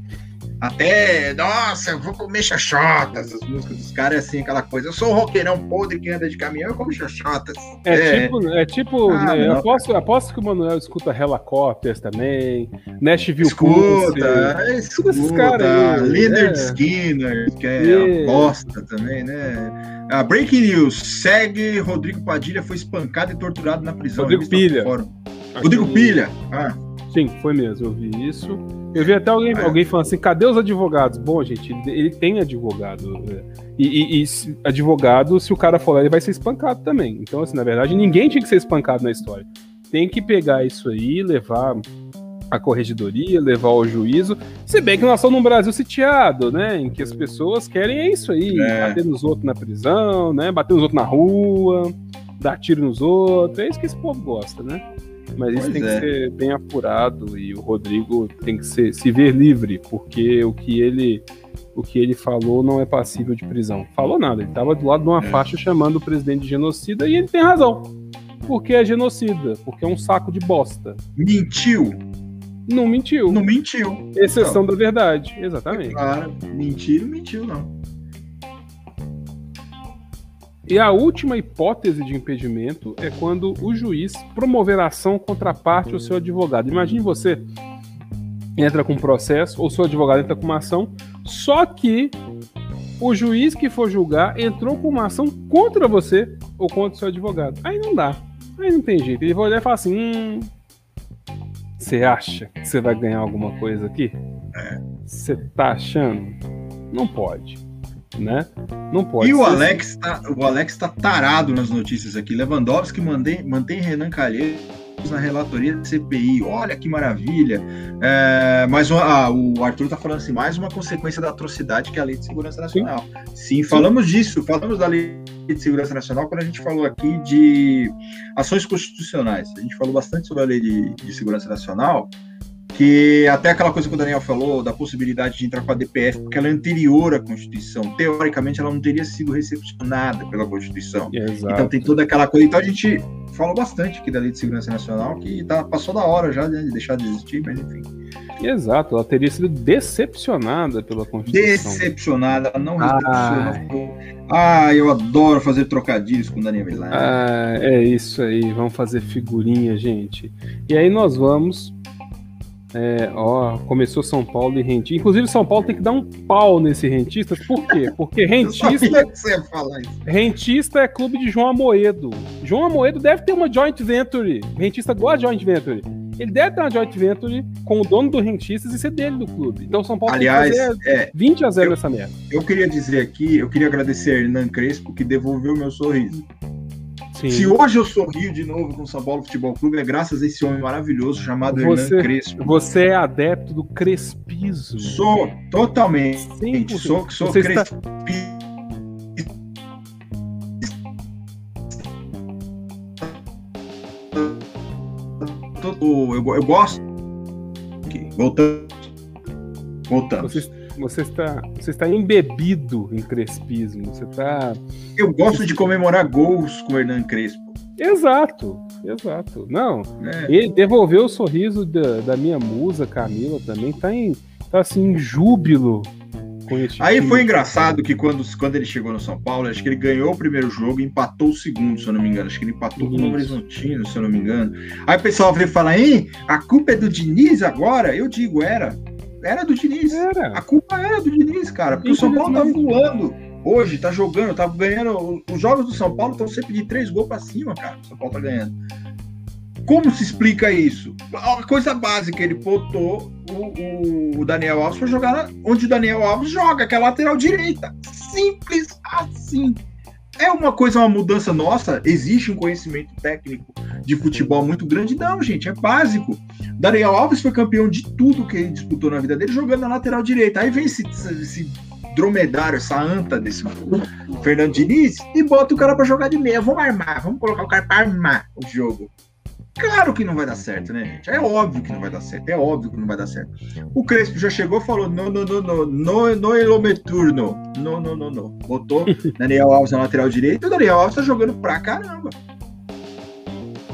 Até, nossa, eu vou comer xoxotas. As músicas dos caras é assim, aquela coisa. Eu sou um roqueirão podre que anda de caminhão, eu como xoxotas. É, é, tipo, é tipo ah, né, aposto, aposto que o Manuel escuta Helicopters também, Nashville Escuta, é, escuta. Esses caras aí. Leonard é. Skinner, que é yeah. bosta também, né? A Breaking News, segue Rodrigo Padilha foi espancado e torturado na prisão. Rodrigo Pilha. Rodrigo Pilha. Ah. Sim, foi mesmo, eu vi isso. Eu vi até alguém, alguém falando assim, cadê os advogados? Bom, gente, ele, tem advogado. Né? E, e, e, advogado, se o cara for lá, ele vai ser espancado também. Então, assim, na verdade, ninguém tinha que ser espancado na história. Tem que pegar isso aí, levar a corregedoria, levar ao juízo. Se bem que nós estamos num Brasil sitiado, né? Em que as pessoas querem é isso aí, é. bater nos outros na prisão, né? Bater nos outros na rua, dar tiro nos outros. É isso que esse povo gosta, né? Mas isso pois tem é. que ser bem apurado e o Rodrigo tem que ser, se ver livre, porque o que ele o que ele falou não é passível de prisão. Falou nada, ele estava do lado de uma é. faixa chamando o presidente de genocida e ele tem razão. Porque é genocida, porque é um saco de bosta. Mentiu. Não mentiu. Não mentiu. Exceção não. da verdade, exatamente. Claro, mentiu, mentiu não. E a última hipótese de impedimento é quando o juiz promover ação contra a parte ou seu advogado. Imagine você entra com um processo ou seu advogado entra com uma ação, só que o juiz que for julgar entrou com uma ação contra você ou contra o seu advogado. Aí não dá. Aí não tem jeito. Ele vai olhar e falar assim: hum, você acha que você vai ganhar alguma coisa aqui? É. Você tá achando? Não pode né? Não pode. E o Alex, assim. tá, o Alex tá tarado nas notícias aqui. Lewandowski mantém, mantém Renan Calheiros na relatoria da CPI. Olha que maravilha. É, mas ah, o Arthur tá falando assim, mais uma consequência da atrocidade que é a Lei de Segurança Nacional. Sim, Sim falamos Sim. disso, falamos da Lei de Segurança Nacional quando a gente falou aqui de ações constitucionais. A gente falou bastante sobre a Lei de, de Segurança Nacional que até aquela coisa que o Daniel falou da possibilidade de entrar com a DPF, porque ela é anterior à Constituição. Teoricamente, ela não teria sido recepcionada pela Constituição. Exato. Então tem toda aquela coisa. Então a gente falou bastante aqui da Lei de Segurança Nacional, que tá, passou da hora já né, de deixar de existir, mas enfim. Exato, ela teria sido decepcionada pela Constituição. Decepcionada, ela não recepcionou. Ah, eu adoro fazer trocadilhos com o Daniel Milano. Ah, é isso aí, vamos fazer figurinha, gente. E aí nós vamos é, ó, começou São Paulo e rentista. Inclusive, São Paulo tem que dar um pau nesse rentista. Por quê? Porque [laughs] rentista. Rentista é clube de João Amoedo. João Amoedo deve ter uma joint venture. rentista gosta de joint venture. Ele deve ter uma joint venture com o dono do Rentistas e ser dele do clube. Então São Paulo Aliás, tem que fazer é, 20 a 0 eu, nessa merda. Eu queria dizer aqui, eu queria agradecer a Hernan Crespo que devolveu meu sorriso. Sim. Se hoje eu sorrio de novo com o São Paulo Futebol Clube, é graças a esse homem maravilhoso chamado você, Hernan Crespo. Você é adepto do crespismo. Sou, totalmente. Sim, sou sou você está... eu, eu gosto. Voltando. Voltamos. Você, você, está, você está embebido em crespismo. Você está. Eu gosto de comemorar gols com o Hernan Crespo. Exato, exato. Não, é. ele devolveu o sorriso da, da minha musa, Camila, também. Tá, em, tá assim, em júbilo Aí foi engraçado que quando, quando ele chegou no São Paulo, acho que ele ganhou o primeiro jogo e empatou o segundo, se eu não me engano. Acho que ele empatou com o Horizontino, se eu não me engano. Aí o pessoal veio falar, hein, a culpa é do Diniz agora? Eu digo, era. Era do Diniz. Era. A culpa era do Diniz, cara. Porque o São Paulo tá voando. Hoje, tá jogando, tá ganhando. Os jogos do São Paulo estão sempre de três gols pra cima, cara. O São Paulo tá ganhando. Como se explica isso? A coisa básica, ele botou o, o Daniel Alves para jogar onde o Daniel Alves joga, que é a lateral direita. Simples assim. É uma coisa, uma mudança nossa? Existe um conhecimento técnico de futebol muito grande? Não, gente, é básico. Daniel Alves foi campeão de tudo que ele disputou na vida dele jogando na lateral direita. Aí vem esse, esse dromedário, essa anta desse Fernando Diniz e bota o cara para jogar de meia. Vamos armar, vamos colocar o cara para armar o jogo. Claro que não vai dar certo, né, gente? É óbvio que não vai dar certo, é óbvio que não vai dar certo. O Crespo já chegou e falou: não, não, não, não, não, não elometurno. Não, não, não, não. Botou [laughs] Daniel Alves na lateral direita o Daniel Alves tá jogando pra caramba.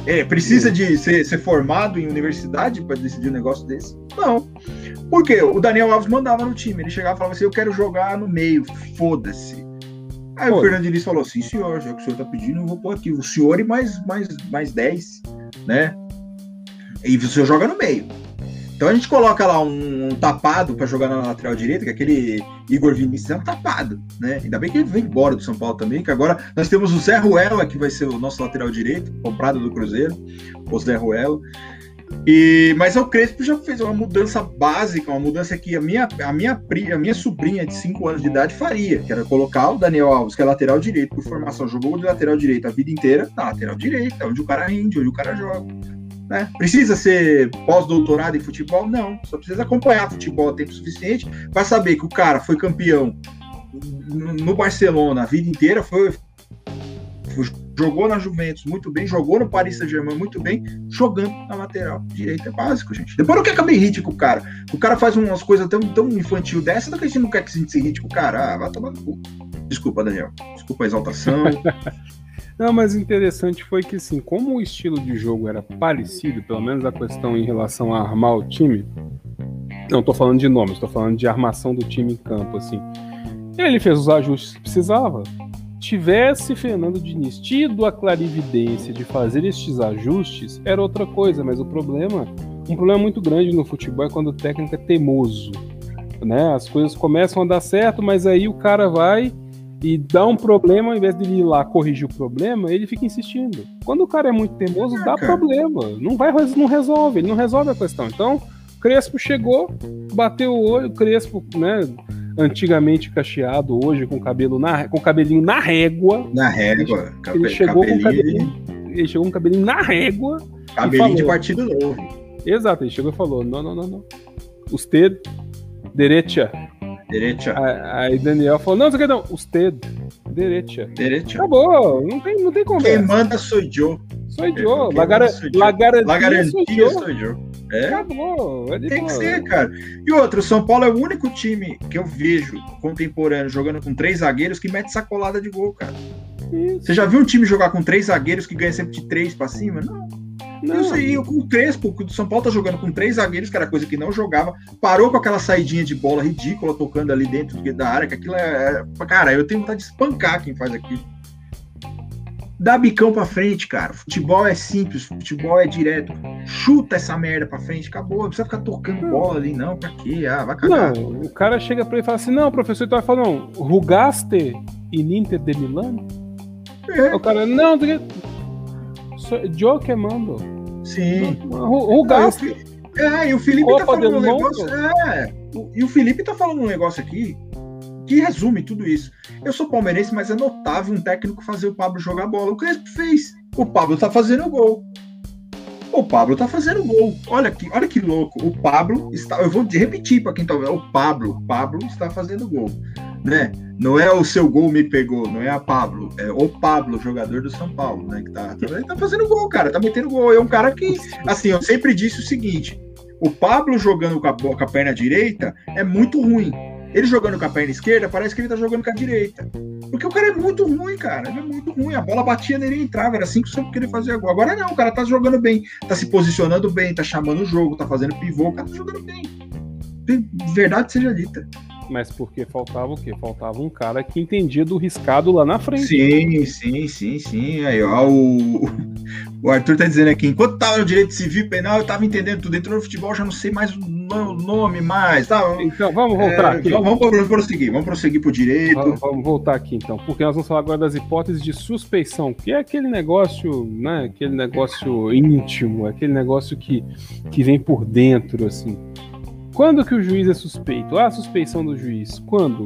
É, precisa de ser, ser formado em universidade para decidir um negócio desse? Não. Por quê? O Daniel Alves mandava no time. Ele chegava e falava assim: eu quero jogar no meio, foda-se. Aí Pô. o Fernando Diniz falou: sim, senhor, já que o senhor tá pedindo, eu vou pôr aqui. O senhor e mais, mais, mais 10 né? E você joga no meio. Então a gente coloca lá um, um tapado para jogar na lateral direita, que é aquele Igor Vinícius é um tapado, né? Ainda bem que ele veio embora do São Paulo também, que agora nós temos o Zé Ruela, que vai ser o nosso lateral direito, comprado do Cruzeiro, o Zé Ruela. E, mas o Crespo já fez uma mudança básica, uma mudança que a minha, a minha, a minha sobrinha de 5 anos de idade faria, que era colocar o Daniel Alves, que é lateral direito, por formação, jogou de lateral direito a vida inteira, na lateral direita, onde o cara rende, onde o cara joga. Né? Precisa ser pós-doutorado em futebol? Não, só precisa acompanhar futebol a tempo suficiente para saber que o cara foi campeão no Barcelona a vida inteira, foi jogou na Juventus muito bem, jogou no Paris Saint-Germain muito bem, jogando na lateral direita é básico, gente. Depois não quer que eu me irrite com o cara. O cara faz umas coisas tão, tão infantil dessa, que a gente não quer que a gente se irrite com o cara. Ah, vai tomar no cu. Desculpa, Daniel. Desculpa a exaltação. [laughs] Não, mas interessante foi que, assim, como o estilo de jogo era parecido, pelo menos a questão em relação a armar o time, não tô falando de nomes, tô falando de armação do time em campo, assim. Ele fez os ajustes que precisava tivesse Fernando Diniz tido a clarividência de fazer estes ajustes, era outra coisa, mas o problema, um problema muito grande no futebol é quando o técnico é teimoso. Né? As coisas começam a dar certo, mas aí o cara vai e dá um problema, ao invés de ir lá corrigir o problema, ele fica insistindo. Quando o cara é muito teimoso, dá problema. Não vai, não resolve, ele não resolve a questão. Então, Crespo chegou, bateu o olho, Crespo, né? antigamente cacheado, hoje com cabelo na, com cabelinho na régua. Na régua. Ele, ele chegou com cabelinho, ele chegou com cabelinho na régua. Cabelinho falou, de partido novo. Exato, ele chegou e falou: não, não, não, não. Usted, derecha. Derecha. Aí Daniel falou: não, não sei não. Usted, derecha. Derecha. Acabou, não tem, não tem conversa. Quem manda sou eu. Sou eu. La, gar la garantia, la garantia sou eu. É? Acabou. É Tem que ser, cara. E outro, o São Paulo é o único time que eu vejo contemporâneo jogando com três zagueiros que mete sacolada de gol, cara. Isso. Você já viu um time jogar com três zagueiros que ganha sempre de três pra cima? Não. Não. Com o Crespo, o São Paulo tá jogando com três zagueiros, que era coisa que não jogava, parou com aquela saidinha de bola ridícula tocando ali dentro da área, que aquilo é. é cara, eu tenho vontade de espancar quem faz aquilo dá bicão pra frente, cara. Futebol é simples, futebol é direto. Chuta essa merda pra frente, acabou. Não precisa ficar tocando bola ali, não. Pra quê? Ah, vai cagar. Não, o cara chega pra ele e fala assim: não, professor, então vai falar, não, Rugaste in Inter de Milano? É. O cara, não, Joe que mando. Sim. Rugaste. É, e o Felipe tá Copa tá falando um negócio. É, e o Felipe tá falando um negócio aqui que resume tudo isso. Eu sou palmeirense, mas é notável um técnico fazer o Pablo jogar bola. O Crespo fez. O Pablo tá fazendo gol. O Pablo tá fazendo gol. Olha que, olha que louco. O Pablo está. Eu vou repetir para quem tá vendo. O Pablo, Pablo está fazendo gol. né? Não é o seu gol me pegou, não é a Pablo, é o Pablo, jogador do São Paulo, né? Que tá, tá, tá fazendo gol, cara, tá metendo gol. É um cara que, assim, eu sempre disse o seguinte: o Pablo jogando com a, com a perna direita é muito ruim. Ele jogando com a perna esquerda, parece que ele tá jogando com a direita. Porque o cara é muito ruim, cara. Ele é muito ruim. A bola batia nele e entrava. Era assim que o que ele fazia agora. Agora não, o cara tá jogando bem, tá se posicionando bem, tá chamando o jogo, tá fazendo pivô, o cara tá jogando bem. Verdade seja dita mas porque faltava o quê? Faltava um cara que entendia do riscado lá na frente. Sim, sim, sim, sim. Aí, ó, o, o Arthur tá dizendo aqui, enquanto tava no direito civil penal, eu tava entendendo tudo. Entrou no futebol, já não sei mais o nome mais. Tá? Então, vamos voltar é, aqui. Vamos, vamos prosseguir, vamos prosseguir pro direito. Vamos, vamos, voltar aqui, então, porque nós vamos falar agora das hipóteses de suspeição, que é aquele negócio, né, aquele negócio íntimo, aquele negócio que, que vem por dentro, assim. Quando que o juiz é suspeito? Ah, a suspeição do juiz. Quando?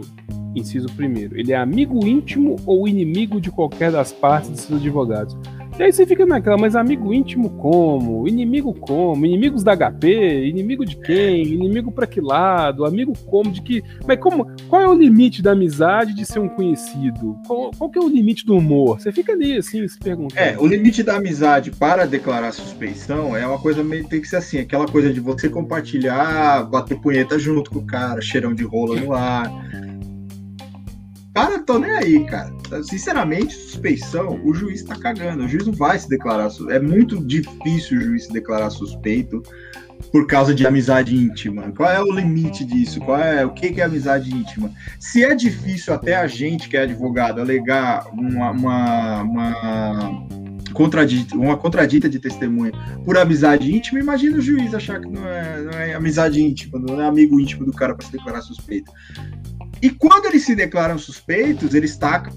Inciso primeiro. Ele é amigo íntimo ou inimigo de qualquer das partes de seus advogados. E aí você fica naquela, mas amigo íntimo como? Inimigo como? Inimigos da HP? Inimigo de quem? Inimigo para que lado? Amigo como? De que. Mas como? Qual é o limite da amizade de ser um conhecido? Qual, qual que é o limite do humor? Você fica ali assim, se perguntando. É, o limite da amizade para declarar suspeição é uma coisa meio tem que ser assim, aquela coisa de você compartilhar, bater punheta junto com o cara, cheirão de rola no ar Cara, tô nem aí, cara. Sinceramente, suspeição, o juiz tá cagando. O juiz não vai se declarar. É muito difícil o juiz se declarar suspeito por causa de amizade íntima. Qual é o limite disso? Qual é o que é amizade íntima? Se é difícil até a gente que é advogado alegar uma, uma, uma contradita, uma contradita de testemunha por amizade íntima, imagina o juiz achar que não é, não é amizade íntima, não é amigo íntimo do cara para se declarar suspeito. E quando eles se declaram suspeitos, eles tacam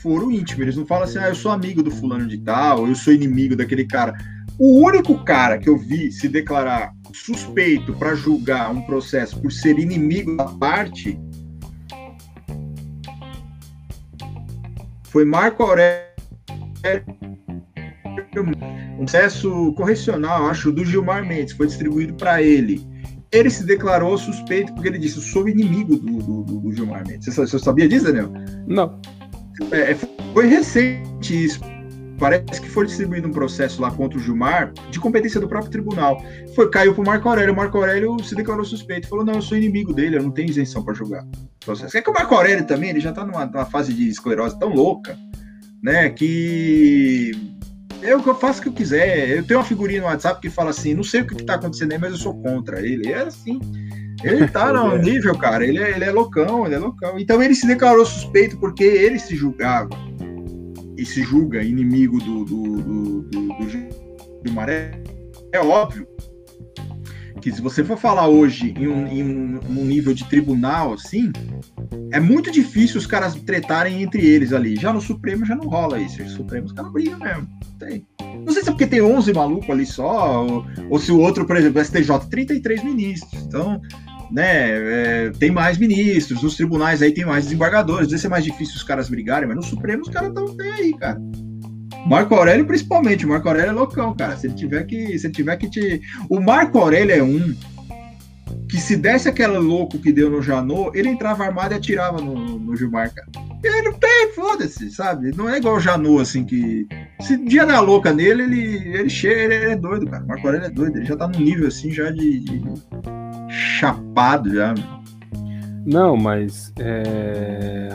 foro íntimo. Eles não falam assim, ah, eu sou amigo do fulano de tal, eu sou inimigo daquele cara. O único cara que eu vi se declarar suspeito para julgar um processo por ser inimigo da parte foi Marco Aurélio. Um processo correcional, acho, do Gilmar Mendes, foi distribuído para ele ele se declarou suspeito porque ele disse: Eu sou inimigo do, do, do, do Gilmar Mendes. Você, você, sabia disso, Daniel? Não. É, foi recente isso. Parece que foi distribuído um processo lá contra o Gilmar de competência do próprio tribunal. Foi, caiu pro Marco Aurélio. O Marco Aurélio se declarou suspeito. Falou: Não, eu sou inimigo dele, eu não tenho isenção para julgar. Processo. É que o Marco Aurélio também, ele já tá numa, numa fase de esclerose tão louca, né? Que eu, eu faço o que eu quiser. Eu tenho uma figurinha no WhatsApp que fala assim: não sei o que, está acontecendo aí, mas eu sou contra ele. É assim. Ele tá [laughs] no nível, cara. Ele é, ele é loucão, ele é loucão. Então ele se declarou suspeito porque ele se julgava e se julga inimigo do, do, do, do, do, do Maré. É óbvio que se você for falar hoje em um, em um, nível de tribunal assim, é muito difícil os caras tretarem entre eles ali. Já no Supremo já não rola isso. No Supremo os caras brigam mesmo. Tem. Não sei se é porque tem 11 malucos ali só, ou, ou se o outro, por exemplo, STJ, 33 ministros. Então, né, é, tem mais ministros, nos tribunais aí tem mais desembargadores. Às vezes é mais difícil os caras brigarem, mas no Supremo os caras estão bem aí, cara. Marco Aurélio, principalmente. Marco Aurélio é loucão, cara. Se ele tiver que. Se ele tiver que te. O Marco Aurélio é um que se desse aquele louco que deu no Janô, ele entrava armado e atirava no, no Gilmar, cara. Ele não tem, foda-se, sabe? Não é igual o Janô, assim, que. Se dia da louca nele, ele, ele chega, ele é doido, cara. O Marco Aurélio é doido, ele já tá num nível assim já de. de chapado já. Não, mas. É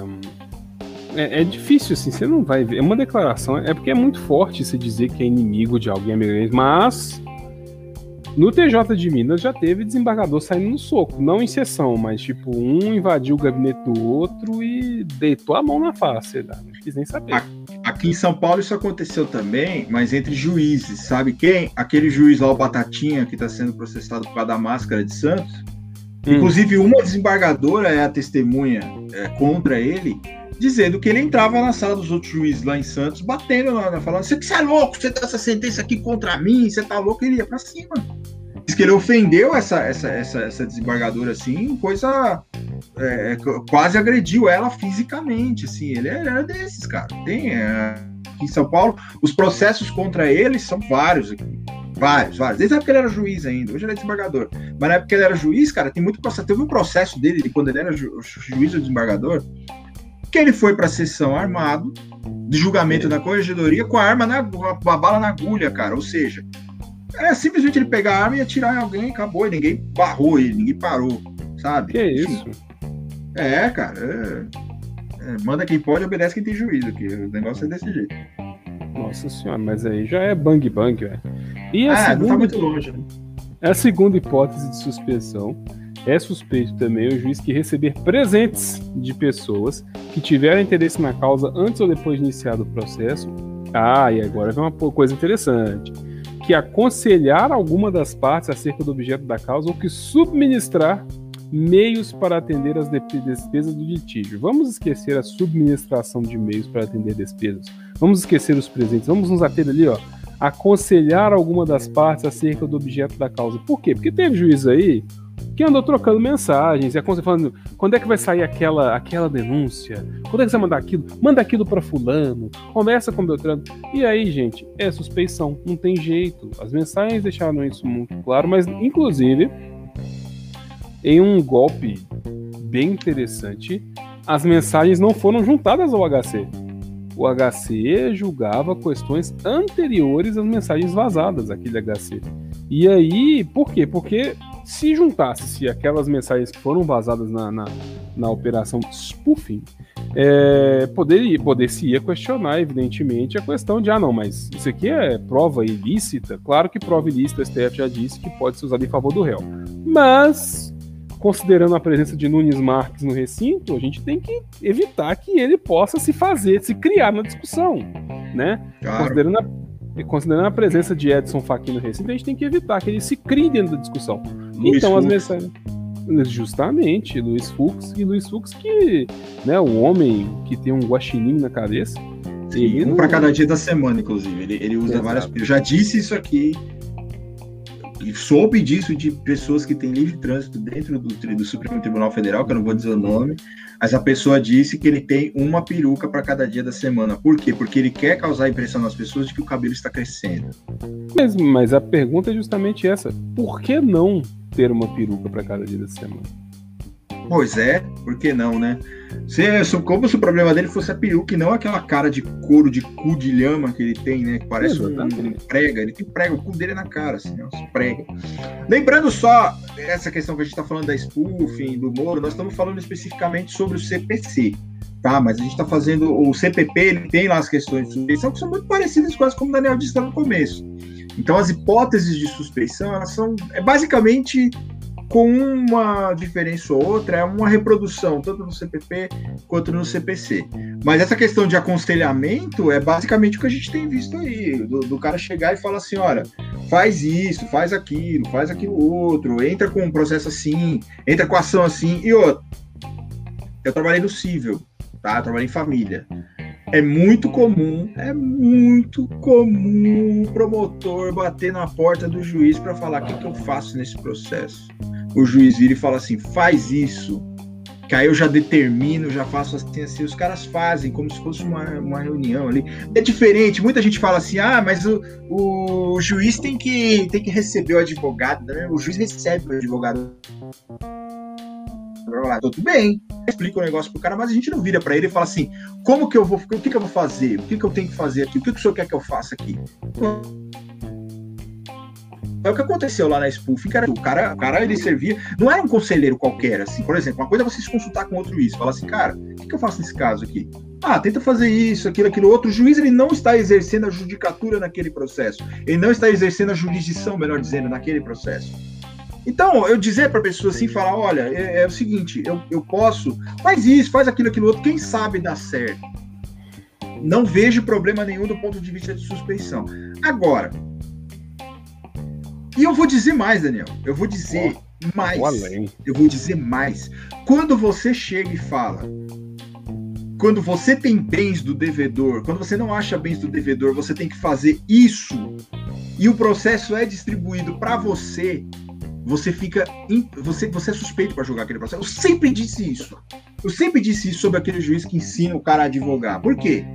é, é, difícil, assim, você não vai ver. É uma declaração, é porque é muito forte se dizer que é inimigo de alguém, mas no TJ de Minas já teve desembargador saindo no soco, não em sessão, mas tipo, um invadiu o gabinete do outro e deitou a mão na face, né? não quis nem saber. Aqui em São Paulo isso aconteceu também, mas entre juízes, sabe quem? Aquele juiz lá, o Batatinha, que está sendo processado por causa da máscara de Santos. Hum. Inclusive, uma desembargadora é a testemunha é, contra ele, dizendo que ele entrava na sala dos outros juízes lá em Santos, batendo lá, falando: Você é louco, você dá essa sentença aqui contra mim, você tá louco, ele ia pra cima. Diz que ele ofendeu essa, essa, essa, essa desembargadora assim, coisa. É, quase agrediu ela fisicamente, assim. Ele era desses, cara. Tem. É, aqui em São Paulo, os processos contra ele são vários aqui. Vários, vários. Desde a época que ele era juiz ainda, hoje ele é desembargador. Mas na época que ele era juiz, cara, tem muito processo. Teve um processo dele, de quando ele era ju juiz ou desembargador, que ele foi para a sessão armado, de julgamento da corregedoria, com a arma na com a bala na agulha, cara. Ou seja, é simplesmente ele pegar a arma e atirar em alguém, acabou, e ninguém barrou ele, ninguém parou, sabe? Que isso? É, cara. É, é, manda quem pode, obedece quem tem juízo, que o negócio é desse jeito. Nossa senhora, mas aí já é bang bang, velho. E a ah, segunda, não tá muito longe, né? A segunda hipótese de suspensão é suspeito também o juiz que receber presentes de pessoas que tiveram interesse na causa antes ou depois de iniciado o processo. Ah, e agora vem uma coisa interessante. Que aconselhar alguma das partes acerca do objeto da causa ou que subministrar meios para atender as despesas do litígio. Vamos esquecer a subministração de meios para atender despesas. Vamos esquecer os presentes. Vamos nos ater ali, ó. Aconselhar alguma das partes acerca do objeto da causa. Por quê? Porque teve juiz aí que andou trocando mensagens e falando quando é que vai sair aquela, aquela denúncia, quando é que você vai mandar aquilo, manda aquilo para fulano, conversa com Beltrano. E aí, gente, é suspeição, não tem jeito. As mensagens deixaram isso muito claro, mas inclusive em um golpe bem interessante, as mensagens não foram juntadas ao HC. O HC julgava questões anteriores às mensagens vazadas, aquele HC. E aí, por quê? Porque se juntasse-se aquelas mensagens que foram vazadas na, na, na operação spoofing, é, poderia, poder-se-ia questionar, evidentemente, a questão de, ah, não, mas isso aqui é prova ilícita? Claro que prova ilícita, o STF já disse que pode ser usada em favor do réu. Mas considerando a presença de Nunes Marques no recinto, a gente tem que evitar que ele possa se fazer, se criar na discussão, né? Claro. Considerando, a, considerando a presença de Edson Fachin no recinto, a gente tem que evitar que ele se crie dentro da discussão. Luiz então, Fux. as mensagens. Justamente, Luiz Fux, e Luiz Fux que, né, o homem que tem um guaxinim na cabeça. Sim, um não... para cada dia da semana, inclusive. Ele, ele usa Exato. várias. Eu já disse isso aqui e soube disso de pessoas que têm livre trânsito dentro do, do, Supremo Tribunal Federal, que eu não vou dizer o nome, mas a pessoa disse que ele tem uma peruca para cada dia da semana. Por quê? Porque ele quer causar a impressão nas pessoas de que o cabelo está crescendo. Mas, mas a pergunta é justamente essa: por que não ter uma peruca para cada dia da semana? Pois é, por que não, né? Se, como se o problema dele fosse a peruca e não aquela cara de couro, de cu de lhama que ele tem, né? Que parece um, um, prega. Ele tem prega, o cu dele é na cara, assim, ó, prega. Lembrando só essa questão que a gente tá falando da spoofing, do Moro, nós estamos falando especificamente sobre o CPC, tá? Mas a gente tá fazendo o CPP, ele tem lá as questões de suspeição que são muito parecidas, quase como o Daniel disse no começo. Então, as hipóteses de suspeição, elas são é basicamente com uma diferença ou outra, é uma reprodução, tanto no CPP quanto no CPC. Mas essa questão de aconselhamento é basicamente o que a gente tem visto aí, do, do cara chegar e falar assim, olha, faz isso, faz aquilo, faz aquilo outro, entra com um processo assim, entra com ação assim, e outro. Eu trabalhei no civil, tá? Eu trabalhei em família. É muito comum, é muito comum o promotor bater na porta do juiz para falar o que, que eu faço nesse processo o juiz vira e fala assim: faz isso. Que aí eu já determino, já faço assim, assim. Os caras fazem como se fosse uma, uma reunião ali. É diferente. Muita gente fala assim: ah, mas o, o juiz tem que, tem que receber o advogado. Né? O juiz recebe o advogado. Tudo bem, explica o negócio pro cara, mas a gente não vira para ele e fala assim: como que eu vou, o que, que eu vou fazer? O que, que eu tenho que fazer aqui? O que, que o senhor quer que eu faça aqui? É o que aconteceu lá na Spoof, cara, o cara, o cara ele servia, não era um conselheiro qualquer, assim, por exemplo, uma coisa é você se consultar com outro juiz, falar assim, cara, o que, que eu faço nesse caso aqui? Ah, tenta fazer isso, aquilo, aquilo outro. Juiz ele não está exercendo a judicatura naquele processo. Ele não está exercendo a jurisdição, melhor dizendo, naquele processo. Então, eu dizer para a pessoa assim, falar, olha, é, é, o seguinte, eu, eu posso, faz isso, faz aquilo, aquilo outro, quem sabe dá certo. Não vejo problema nenhum do ponto de vista de suspeição. Agora, e eu vou dizer mais, Daniel. Eu vou dizer oh, mais. Eu vou dizer mais. Quando você chega e fala, quando você tem bens do devedor, quando você não acha bens do devedor, você tem que fazer isso. E o processo é distribuído para você. Você fica, você, você é suspeito para julgar aquele processo. Eu sempre disse isso. Eu sempre disse isso sobre aquele juiz que ensina o cara a advogar. Por quê?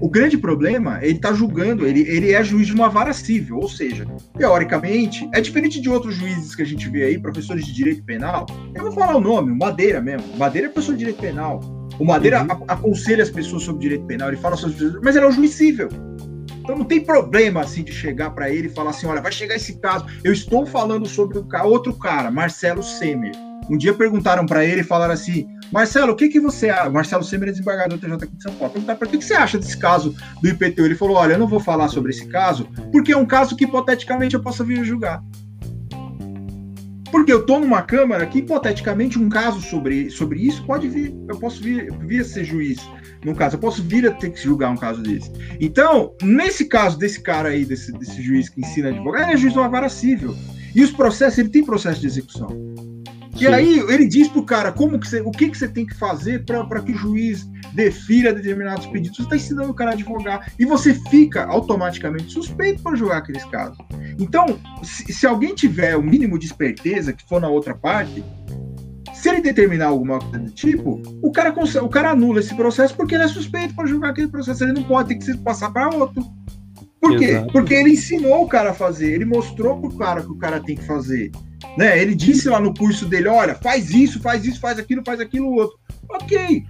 O grande problema, ele está julgando, ele, ele é juiz de uma vara civil, ou seja, teoricamente, é diferente de outros juízes que a gente vê aí, professores de direito penal. Eu vou falar o nome, o Madeira mesmo. Madeira é professor de direito penal. O Madeira uhum. aconselha as pessoas sobre direito penal, ele fala sobre. Mas ele é um juiz civil. Então não tem problema assim de chegar para ele e falar assim: olha, vai chegar esse caso. Eu estou falando sobre o outro cara, Marcelo Semer. Um dia perguntaram para ele e falaram assim: Marcelo, o que, que você acha? Marcelo Semer é desembargador do TJ aqui de São Paulo. Perguntaram para que, que você acha desse caso do IPTU? Ele falou: Olha, eu não vou falar sobre esse caso, porque é um caso que hipoteticamente eu possa vir julgar. Porque eu estou numa Câmara que, hipoteticamente, um caso sobre, sobre isso pode vir. Eu posso vir, vir a ser juiz no caso. Eu posso vir a ter que julgar um caso desse. Então, nesse caso desse cara aí, desse, desse juiz que ensina advogado, ele é juiz de uma vara civil. E os processos, ele tem processo de execução. E aí ele diz pro cara como que você, o que, que você tem que fazer para que o juiz defira determinados pedidos. Você está ensinando o cara a advogar e você fica automaticamente suspeito para julgar aqueles casos. Então, se, se, alguém tiver o mínimo de esperteza que for na outra parte, se ele determinar alguma coisa do tipo, o cara, o cara anula esse processo porque ele é suspeito para julgar aquele processo. Ele não pode ter que se passar para outro. Por quê? Exato. Porque ele ensinou o cara a fazer, ele mostrou pro cara que o cara tem que fazer. Né? Ele disse lá no curso dele: olha, faz isso, faz isso, faz aquilo, faz aquilo outro. Ok.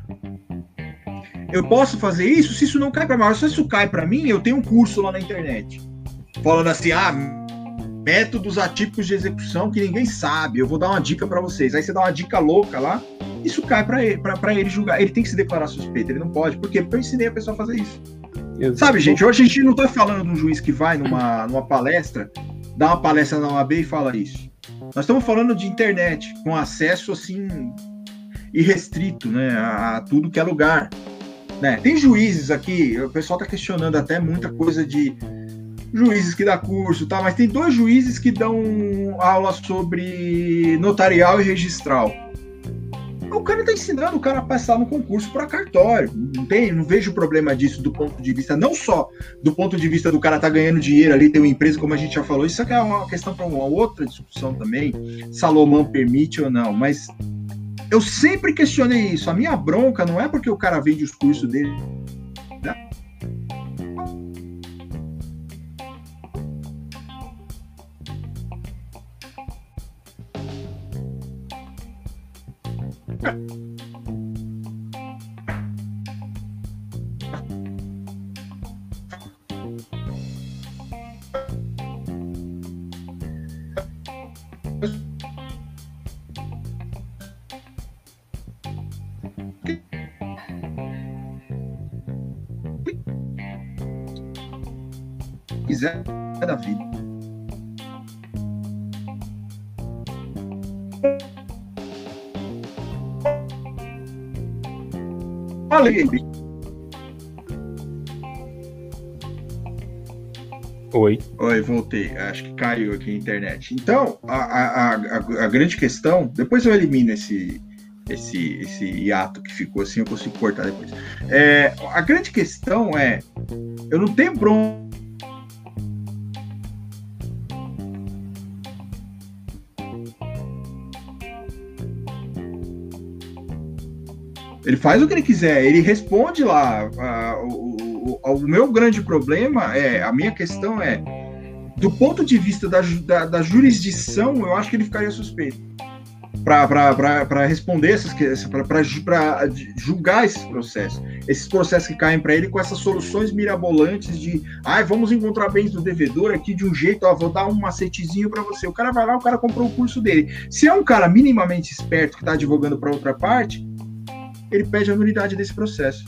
Eu posso fazer isso se isso não cai para mim. Se isso cai para mim, eu tenho um curso lá na internet. Falando assim, ah, métodos atípicos de execução que ninguém sabe. Eu vou dar uma dica para vocês. Aí você dá uma dica louca lá, isso cai para ele, pra, ele julgar. Ele tem que se declarar suspeito, ele não pode. Por quê? Porque eu ensinei a pessoa a fazer isso. Exato. Sabe, gente, hoje a gente não tá falando de um juiz que vai numa, numa palestra, dá uma palestra na OAB e fala isso. Nós estamos falando de internet, com acesso assim irrestrito, né, a, a tudo que é lugar. Né? Tem juízes aqui, o pessoal está questionando até muita coisa de juízes que dá curso, tá? Mas tem dois juízes que dão aula sobre notarial e registral. O cara tá ensinando o cara a passar no concurso para cartório. Não tem, não vejo problema disso do ponto de vista não só do ponto de vista do cara tá ganhando dinheiro ali, ter uma empresa como a gente já falou. Isso é uma questão para uma outra discussão também. Salomão permite ou não, mas eu sempre questionei isso. A minha bronca não é porque o cara vende os cursos dele quiser da vida. Falei. Oi. Oi, voltei. Acho que caiu aqui a internet. Então, a, a, a, a grande questão, depois eu elimino esse, esse, esse hiato que ficou assim, eu consigo cortar depois. É, a grande questão é, eu não tenho bronca Ele faz o que ele quiser, ele responde lá. o, o, o, meu grande problema é, a minha questão é, do ponto de vista da, da, da jurisdição, eu acho que ele ficaria suspeito para responder essas para julgar esses processos. Esses processos que caem para ele com essas soluções mirabolantes de ai, ah, vamos encontrar bens do devedor aqui de um jeito, ó, vou dar um macetezinho para você. O cara vai lá, o cara comprou o curso dele. Se é um cara minimamente esperto que está advogando para outra parte, ele pede a nulidade desse processo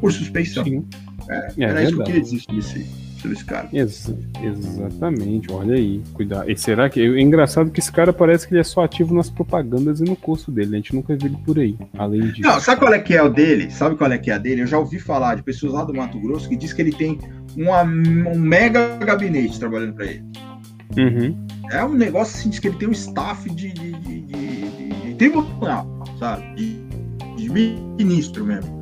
por suspeição. Sim. É, é, era isso que eu queria dizer sobre esse, cara. Ex exatamente, olha aí. Cuidado. E será que. É engraçado que esse cara parece que ele é só ativo nas propagandas e no curso dele. A gente nunca viu ele por aí. Além disso. Não, sabe qual é que é o dele? Sabe qual é que é a dele? Eu já ouvi falar de pessoas lá do Mato Grosso que diz que ele tem uma, um mega gabinete trabalhando para ele. Uhum. É um negócio assim, diz que ele tem um staff de, de, de, de, de tribunal, sabe? De ministro mesmo.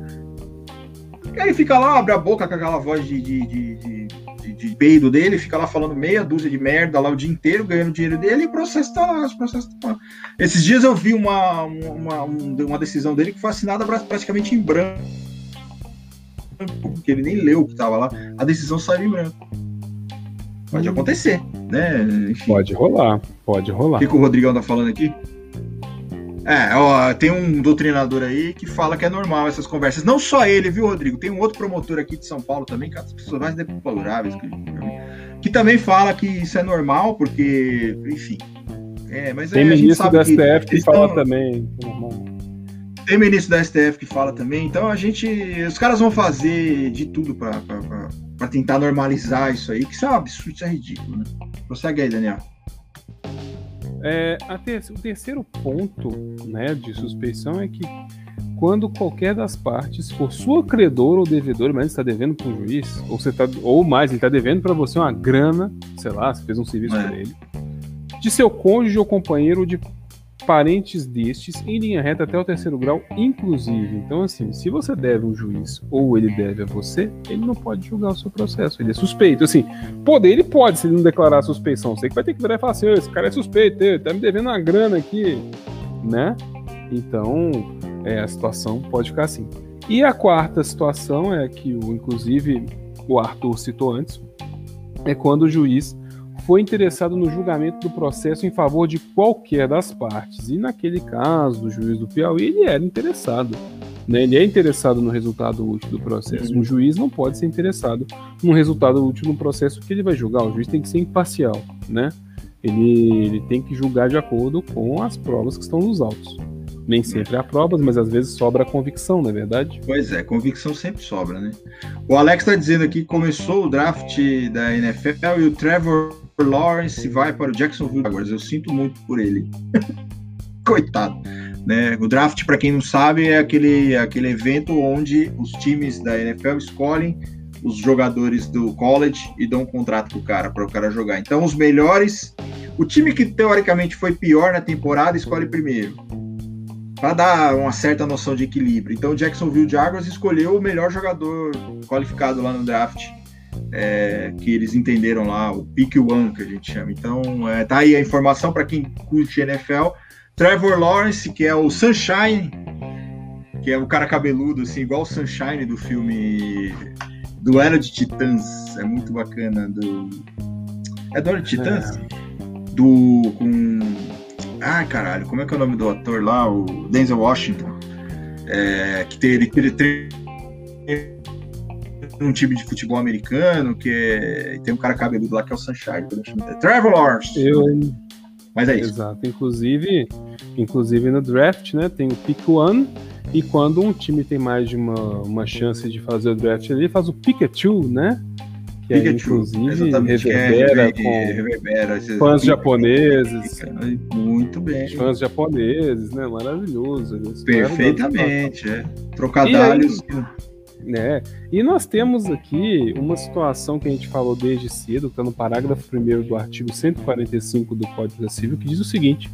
E aí fica lá, abre a boca com aquela voz de, de, de, de, de peido dele, fica lá falando meia dúzia de merda lá o dia inteiro, ganhando dinheiro dele, e o processo tá lá, processo tá lá. Esses dias eu vi uma, uma, uma decisão dele que foi assinada praticamente em branco porque ele nem leu o que estava lá, a decisão saiu em branco. Pode acontecer, né? Enfim. Pode rolar, pode rolar. O que, que o Rodrigão tá falando aqui? É, ó, tem um doutrinador aí que fala que é normal essas conversas. Não só ele, viu, Rodrigo? Tem um outro promotor aqui de São Paulo também, que é as pessoas mais deploráveis, que, que também fala que isso é normal, porque, enfim. É, mas tem ministro da STF que, que fala também. Tem ministro da STF que fala também. Então a gente. Os caras vão fazer de tudo para tentar normalizar isso aí, que isso é um absurdo, isso é ridículo, né? Prossegue aí, Daniel. É, ter, o terceiro ponto né, de suspeição é que quando qualquer das partes for sua credor ou devedor, mas está devendo para um juiz, ou, você tá, ou mais, ele está devendo para você uma grana, sei lá, você fez um serviço é. para ele, de seu cônjuge ou companheiro de parentes destes em linha reta até o terceiro grau, inclusive. Então, assim, se você deve um juiz ou ele deve a você, ele não pode julgar o seu processo. Ele é suspeito. Assim, poder ele pode, se ele não declarar suspeição. Você que vai ter que virar e falar assim: esse cara é suspeito, ele tá me devendo uma grana aqui, né? Então, é, a situação pode ficar assim. E a quarta situação é que, o, inclusive, o Arthur citou antes, é quando o juiz foi interessado no julgamento do processo em favor de qualquer das partes. E naquele caso, do juiz do Piauí, ele era interessado. Né? Ele é interessado no resultado útil do processo. Um juiz não pode ser interessado no resultado útil no processo que ele vai julgar. O juiz tem que ser imparcial. Né? Ele, ele tem que julgar de acordo com as provas que estão nos autos. Nem sempre há provas, mas às vezes sobra a convicção, não é verdade? Pois é, convicção sempre sobra, né? O Alex está dizendo aqui que começou o draft da NFL e o Trevor Lawrence vai para o Jacksonville Jaguars. Eu sinto muito por ele. [laughs] Coitado. Né? O draft, para quem não sabe, é aquele, aquele evento onde os times da NFL escolhem os jogadores do college e dão um contrato pro cara, para o cara jogar. Então, os melhores, o time que teoricamente foi pior na temporada escolhe primeiro, para dar uma certa noção de equilíbrio. Então, o Jacksonville Jaguars escolheu o melhor jogador qualificado lá no draft é, que eles entenderam lá, o Pick One, que a gente chama. Então, é, tá aí a informação para quem curte NFL. Trevor Lawrence, que é o Sunshine, que é o cara cabeludo, assim, igual o Sunshine do filme Duelo de Titãs. É muito bacana. Do... É Duelo de Titãs? Do. Com. Ai, caralho, como é que é o nome do ator lá? O Denzel Washington. É, que tem, ele um time de futebol americano, que é, tem um cara cabeludo lá que é o Sunshine, Trevor Lawrence. Eu... Mas é isso. Exato. Inclusive, inclusive no draft, né, tem o pick one, e quando um time tem mais de uma, uma chance de fazer o draft ali, faz o Pikachu, né? Que Pikachu, aí, inclusive, reverbera é, com reverbera, fãs japoneses. Muito bem. Fãs japoneses, né? Maravilhoso. Perfeitamente, é. Trocadalhos. E aí, né? E nós temos aqui uma situação que a gente falou desde cedo, está no parágrafo 1 do artigo 145 do Código Civil, que diz o seguinte: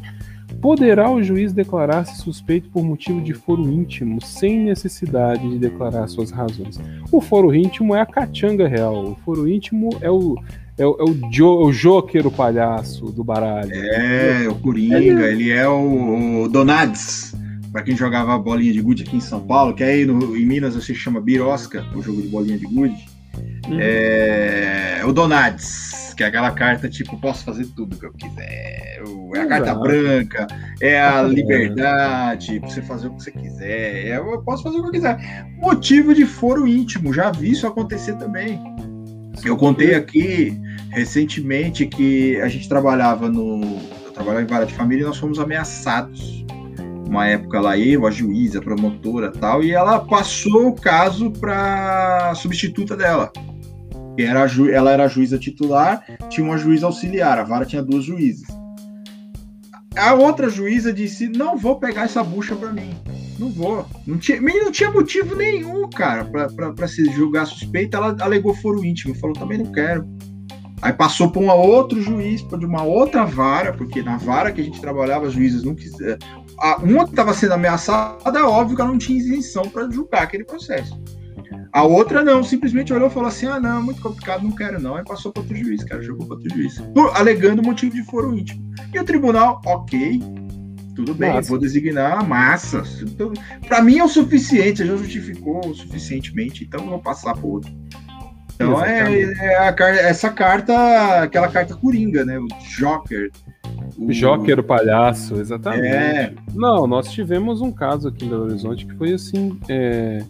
poderá o juiz declarar-se suspeito por motivo de foro íntimo, sem necessidade de declarar suas razões. O foro íntimo é a cachanga real, o foro íntimo é o, é o, é o, jo, o Joker, o palhaço do baralho. É, o Coringa, ele, ele é o, o Donades para quem jogava bolinha de gude aqui em São Paulo, que aí no, em Minas você chama birosca, o jogo de bolinha de gude, uhum. é o Donades, que é aquela carta tipo, posso fazer tudo que eu quiser. É a carta branca, é a liberdade, pra você fazer o que você quiser. É, eu posso fazer o que eu quiser. Motivo de foro íntimo, já vi isso acontecer também. Eu contei aqui recentemente que a gente trabalhava no. Eu trabalhava em vara de família e nós fomos ameaçados uma época lá eu, a juíza, a promotora tal, e ela passou o caso para substituta dela. Era ju... Ela era a juíza titular, tinha uma juíza auxiliar, a vara tinha duas juízes. A outra juíza disse: Não vou pegar essa bucha para mim. Não vou. Não tinha, não tinha motivo nenhum, cara, para se julgar suspeita. Ela alegou foro íntimo. Falou: Também não quero. Aí passou para um outro juiz, de uma outra vara, porque na vara que a gente trabalhava, os juízes não quiseram a, uma que estava sendo ameaçada, é óbvio que ela não tinha isenção para julgar aquele processo. A outra não, simplesmente olhou e falou assim: ah, não, muito complicado, não quero não. Aí passou para outro juiz, cara, jogou para outro juiz, por, alegando motivo de foro íntimo. E o tribunal, ok, Tudo bem, massa. vou designar a massa. Para mim é o suficiente, você já justificou suficientemente, então eu vou passar para outro. Então é, é a, essa carta, aquela carta coringa, né? O Joker. O Joker, o palhaço, exatamente. É. Não, nós tivemos um caso aqui em Belo Horizonte que foi assim. É,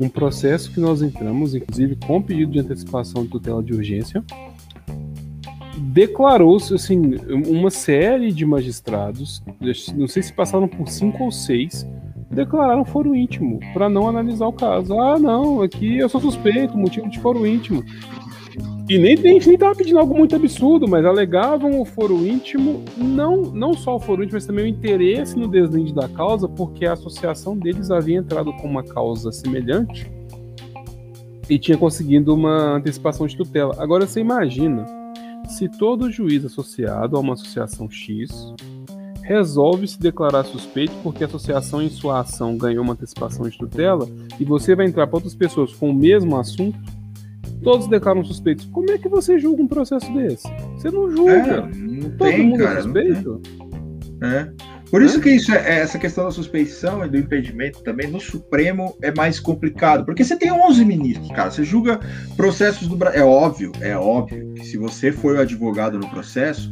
um processo que nós entramos, inclusive com pedido de antecipação de tutela de urgência. Declarou-se assim, uma série de magistrados, não sei se passaram por cinco ou seis, declararam foro íntimo para não analisar o caso. Ah, não, aqui eu sou suspeito, motivo de foro íntimo. E nem, nem, nem tava pedindo algo muito absurdo, mas alegavam o foro íntimo, não, não só o foro íntimo, mas também o interesse no deslinde da causa, porque a associação deles havia entrado com uma causa semelhante e tinha conseguido uma antecipação de tutela. Agora você imagina se todo juiz associado a uma associação X resolve se declarar suspeito porque a associação em sua ação ganhou uma antecipação de tutela e você vai entrar para outras pessoas com o mesmo assunto, todos declaram suspeitos. Como é que você julga um processo desse? Você não julga. É, não Todo tem, mundo é cara, é suspeito. É. Por isso é? que isso é, essa questão da suspeição e do impedimento também no Supremo é mais complicado, porque você tem 11 ministros, cara. Você julga processos do Brasil. É óbvio, é óbvio que se você for o advogado no processo,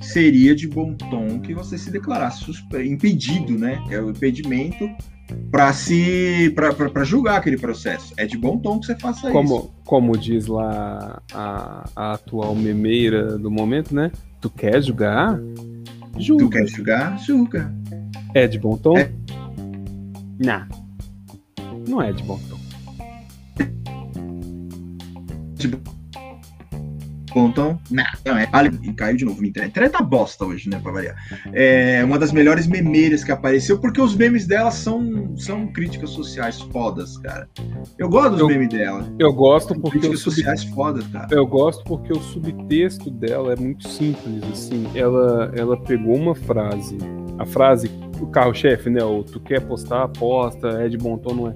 seria de bom tom que você se declarasse impedido, né? É o impedimento para se para julgar aquele processo. É de bom tom que você faça como, isso. Como diz lá a, a atual memeira do momento, né? Tu quer julgar? Julga. Tu quer julgar? Julga. É de bom tom? É. Não. Não é de bom tom. De bom Ponton, não, não é. E caiu de novo na internet. A internet tá bosta hoje, né, pra variar. É uma das melhores memeiras que apareceu, porque os memes dela são, são críticas sociais fodas, cara. Eu gosto dos eu, memes dela. Eu gosto são porque. Críticas sociais fodas, cara. Eu gosto porque o subtexto dela é muito simples, assim. Ela, ela pegou uma frase, a frase, o carro-chefe, né? O tu quer postar, aposta, é de bom tom, não é?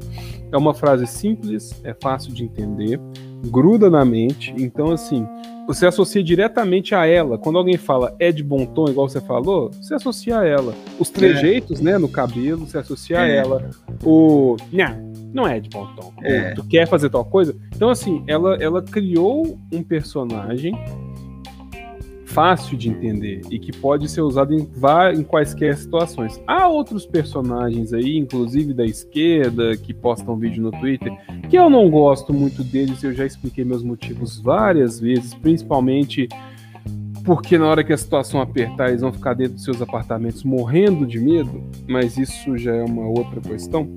É uma frase simples, é fácil de entender, gruda na mente. Então, assim, você associa diretamente a ela. Quando alguém fala é de bom tom, igual você falou, você associa a ela. Os trejeitos, é. né, no cabelo, você associa é. a ela. O. Nha, não é de bom tom. É. tu quer fazer tal coisa. Então, assim, ela, ela criou um personagem fácil de entender e que pode ser usado em, em quaisquer situações. Há outros personagens aí, inclusive da esquerda, que postam vídeo no Twitter, que eu não gosto muito deles, eu já expliquei meus motivos várias vezes, principalmente porque na hora que a situação apertar, eles vão ficar dentro dos seus apartamentos morrendo de medo, mas isso já é uma outra questão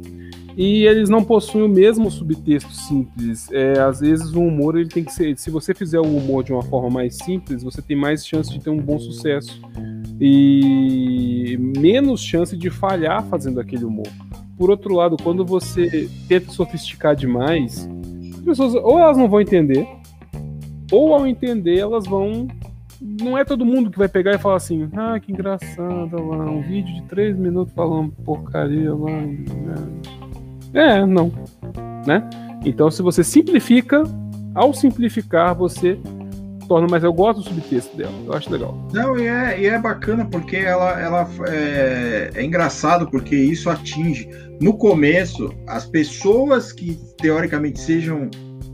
e eles não possuem o mesmo subtexto simples. É, às vezes o humor ele tem que ser, se você fizer o humor de uma forma mais simples, você tem mais chance de ter um bom sucesso e menos chance de falhar fazendo aquele humor. Por outro lado, quando você tenta sofisticar demais, as pessoas ou elas não vão entender, ou ao entender elas vão não é todo mundo que vai pegar e falar assim, ah, que engraçado lá, um vídeo de três minutos falando porcaria lá. Né? É, não. Né? Então, se você simplifica, ao simplificar, você torna mais. Eu gosto do subtexto dela, eu acho legal. Não, e é, e é bacana porque ela, ela é, é engraçado porque isso atinge. No começo, as pessoas que teoricamente sejam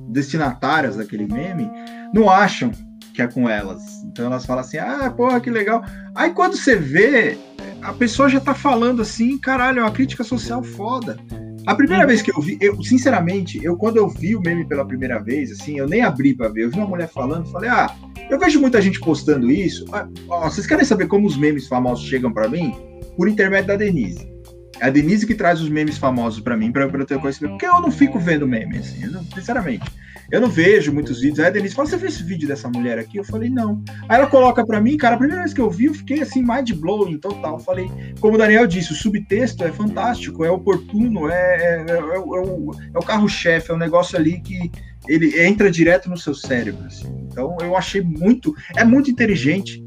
destinatárias daquele meme não acham que é com elas. Então elas falam assim: ah, porra, que legal. Aí quando você vê, a pessoa já tá falando assim: caralho, é uma crítica social foda. A primeira vez que eu vi, eu, sinceramente, eu quando eu vi o meme pela primeira vez, assim, eu nem abri para ver. Eu vi uma mulher falando, falei, ah, eu vejo muita gente postando isso. Ah, vocês querem saber como os memes famosos chegam para mim? Por intermédio da Denise. É a Denise que traz os memes famosos para mim, para eu ter conhecimento. Porque eu não fico vendo meme, assim, não, sinceramente. Eu não vejo muitos vídeos. Aí a Denise fala: Você viu esse vídeo dessa mulher aqui? Eu falei: Não. Aí ela coloca para mim, cara, a primeira vez que eu vi, eu fiquei assim, mind blowing total. Eu falei: Como o Daniel disse, o subtexto é fantástico, é oportuno, é, é, é, é o, é o carro-chefe, é um negócio ali que ele entra direto no seu cérebro. Assim. Então eu achei muito. É muito inteligente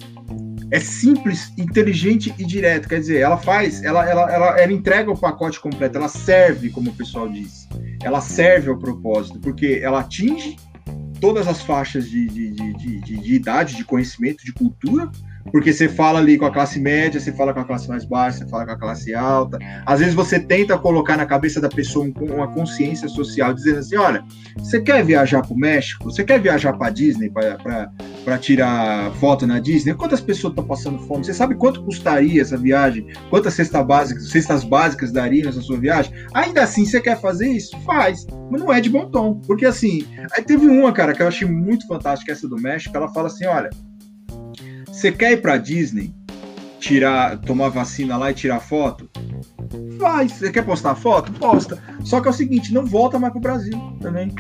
é simples, inteligente e direto. Quer dizer, ela faz, ela, ela, ela, ela entrega o pacote completo, ela serve, como o pessoal diz. Ela serve ao propósito, porque ela atinge todas as faixas de, de, de, de, de idade, de conhecimento, de cultura, porque você fala ali com a classe média, você fala com a classe mais baixa, você fala com a classe alta. Às vezes você tenta colocar na cabeça da pessoa uma consciência social, dizendo assim: olha, você quer viajar para o México? Você quer viajar para Disney para tirar foto na Disney? Quantas pessoas estão passando fome? Você sabe quanto custaria essa viagem? Quantas cestas básicas, cestas básicas daria nessa sua viagem? Ainda assim, você quer fazer isso? Faz, mas não é de bom tom, porque assim, aí teve uma, cara, que eu achei muito fantástica, essa do México, ela fala assim: olha você quer ir para Disney, tirar, tomar vacina lá e tirar foto? Vai. Você quer postar foto? Posta. Só que é o seguinte, não volta mais pro Brasil também.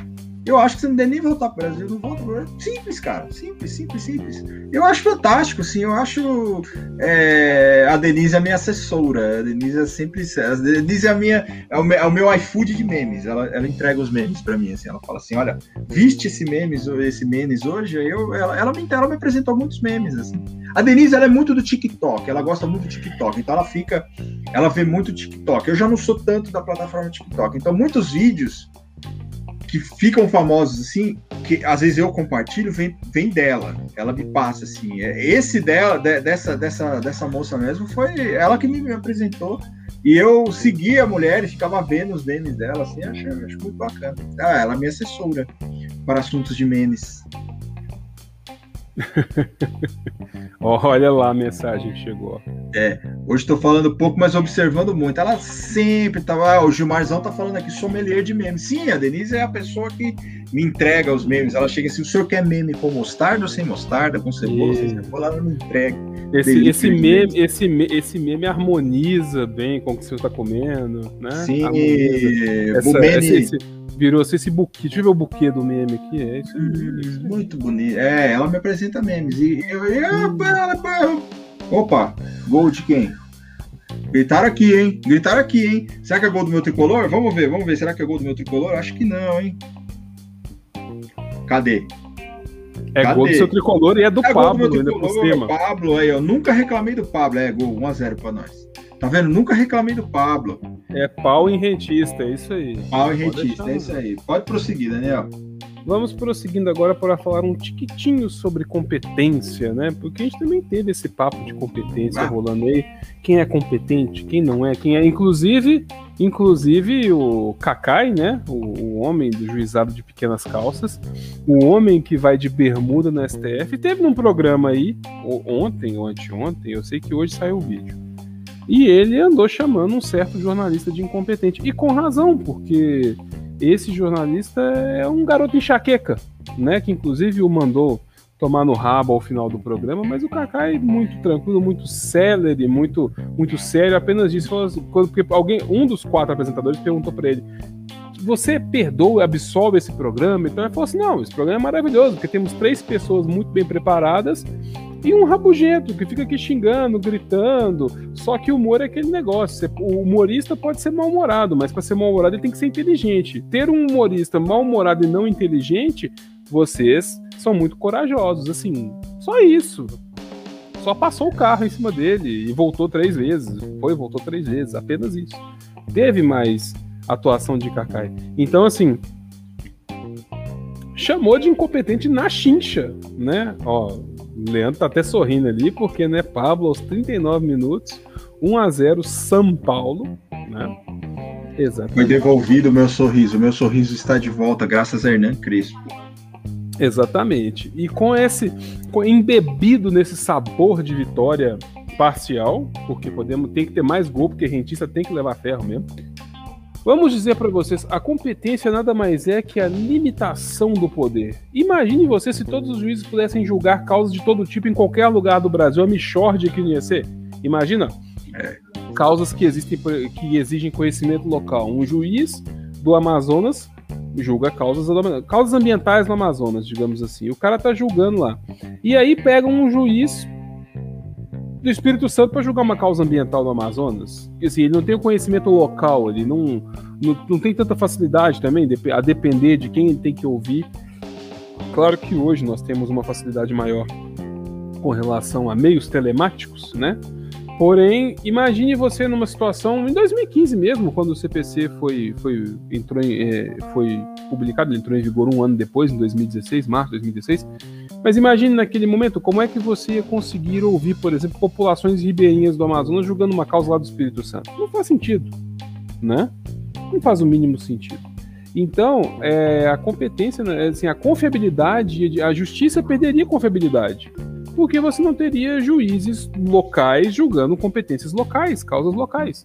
Eu acho que você não deve nem voltar para o Brasil, não volta pro Brasil. Simples, cara. Simples, simples, simples. Eu acho fantástico, assim. Eu acho. É, a Denise é a minha assessora. A Denise é sempre. A Denise é, a minha, é, o, meu, é o meu iFood de memes. Ela, ela entrega os memes para mim, assim. Ela fala assim: olha, viste esse memes, esse memes hoje? Eu, ela, ela, me, ela me apresentou muitos memes, assim. A Denise, ela é muito do TikTok. Ela gosta muito do TikTok. Então ela fica. Ela vê muito TikTok. Eu já não sou tanto da plataforma TikTok. Então muitos vídeos que ficam famosos assim, que às vezes eu compartilho, vem, vem dela. Ela me passa assim. É, esse dela, de, dessa, dessa, dessa moça mesmo, foi ela que me apresentou. E eu segui a mulher e ficava vendo os memes dela, assim, acho muito bacana. Ah, ela é minha assessora para assuntos de memes. [laughs] Olha lá a mensagem que chegou. É, hoje estou falando pouco, mas observando muito. Ela sempre tava. Ah, o Gilmarzão tá falando aqui, sommelier de memes. Sim, a Denise é a pessoa que me entrega os memes. Ela chega assim: o senhor quer meme com mostarda ou sem mostarda, com cebola, sem cebola? Ela me entrega. Esse, esse, meme, esse, esse meme harmoniza bem com o que você está comendo, né? Sim, essa, meme... esse, virou assim, esse buquê. Deixa eu ver o buquê do meme aqui. É isso, hum, muito bonito. É, ela me apresenta memes. E eu. eu opa, gol de quem? Gritaram aqui, hein? Gritaram aqui, hein? Será que é gol do meu tricolor? Vamos ver, vamos ver. Será que é gol do meu tricolor? Acho que não, hein? Cadê? É Cadê? gol do seu tricolor e é do é Pablo, ainda por cima. Pablo aí, eu nunca reclamei do Pablo. É gol, 1x0 pra nós. Tá vendo? Nunca reclamei do Pablo. É pau em rentista, é isso aí. Pau em rentista, é isso aí. Pode prosseguir, Daniel. Vamos prosseguindo agora para falar um tiquitinho sobre competência, né? Porque a gente também teve esse papo de competência ah. rolando aí. Quem é competente, quem não é, quem é. Inclusive, inclusive o Kakai, né? O, o homem do juizado de pequenas calças, o homem que vai de bermuda no STF, teve num programa aí, ontem ou anteontem, eu sei que hoje saiu o vídeo e ele andou chamando um certo jornalista de incompetente. E com razão, porque esse jornalista é um garoto enxaqueca, né? Que inclusive o mandou tomar no rabo ao final do programa, mas o Kaká é muito tranquilo, muito célere, muito, muito sério, apenas disse, assim, porque alguém, um dos quatro apresentadores perguntou para ele, você perdoa e absolve esse programa? Então ele falou assim, não, esse programa é maravilhoso, porque temos três pessoas muito bem preparadas e um rabugento que fica aqui xingando, gritando. Só que o humor é aquele negócio. O humorista pode ser mal-humorado, mas para ser mal-humorado ele tem que ser inteligente. Ter um humorista mal-humorado e não inteligente, vocês são muito corajosos. Assim, só isso. Só passou o carro em cima dele e voltou três vezes. Foi, voltou três vezes. Apenas isso. Teve mais atuação de Kakai. Então, assim, chamou de incompetente na chincha, né? Ó, Leandro tá até sorrindo ali, porque, né, Pablo aos 39 minutos, 1 a 0 São Paulo, né? Exatamente. Foi devolvido o meu sorriso. O meu sorriso está de volta, graças a Hernan Crespo. Exatamente. E com esse com, embebido nesse sabor de vitória parcial, porque podemos tem que ter mais gol, porque rentista tem que levar ferro mesmo. Vamos dizer para vocês, a competência nada mais é que a limitação do poder. Imagine você se todos os juízes pudessem julgar causas de todo tipo em qualquer lugar do Brasil, a Michorde que não ia ser. Imagina, é. causas que, existem, que exigem conhecimento local. Um juiz do Amazonas julga causas, causas ambientais no Amazonas, digamos assim. O cara tá julgando lá. E aí pega um juiz do Espírito Santo para julgar uma causa ambiental no Amazonas. Assim, ele não tem o conhecimento local, ele não, não, não tem tanta facilidade também, a depender de quem ele tem que ouvir. Claro que hoje nós temos uma facilidade maior com relação a meios telemáticos, né? Porém, imagine você numa situação em 2015 mesmo, quando o CPC foi, foi, entrou em, é, foi publicado, ele entrou em vigor um ano depois, em 2016, março de 2016 Mas imagine naquele momento como é que você ia conseguir ouvir, por exemplo, populações ribeirinhas do Amazonas julgando uma causa lá do Espírito Santo. Não faz sentido, né? Não faz o mínimo sentido. Então, é, a competência, né, assim, a confiabilidade, a justiça perderia confiabilidade, porque você não teria juízes locais julgando competências locais, causas locais.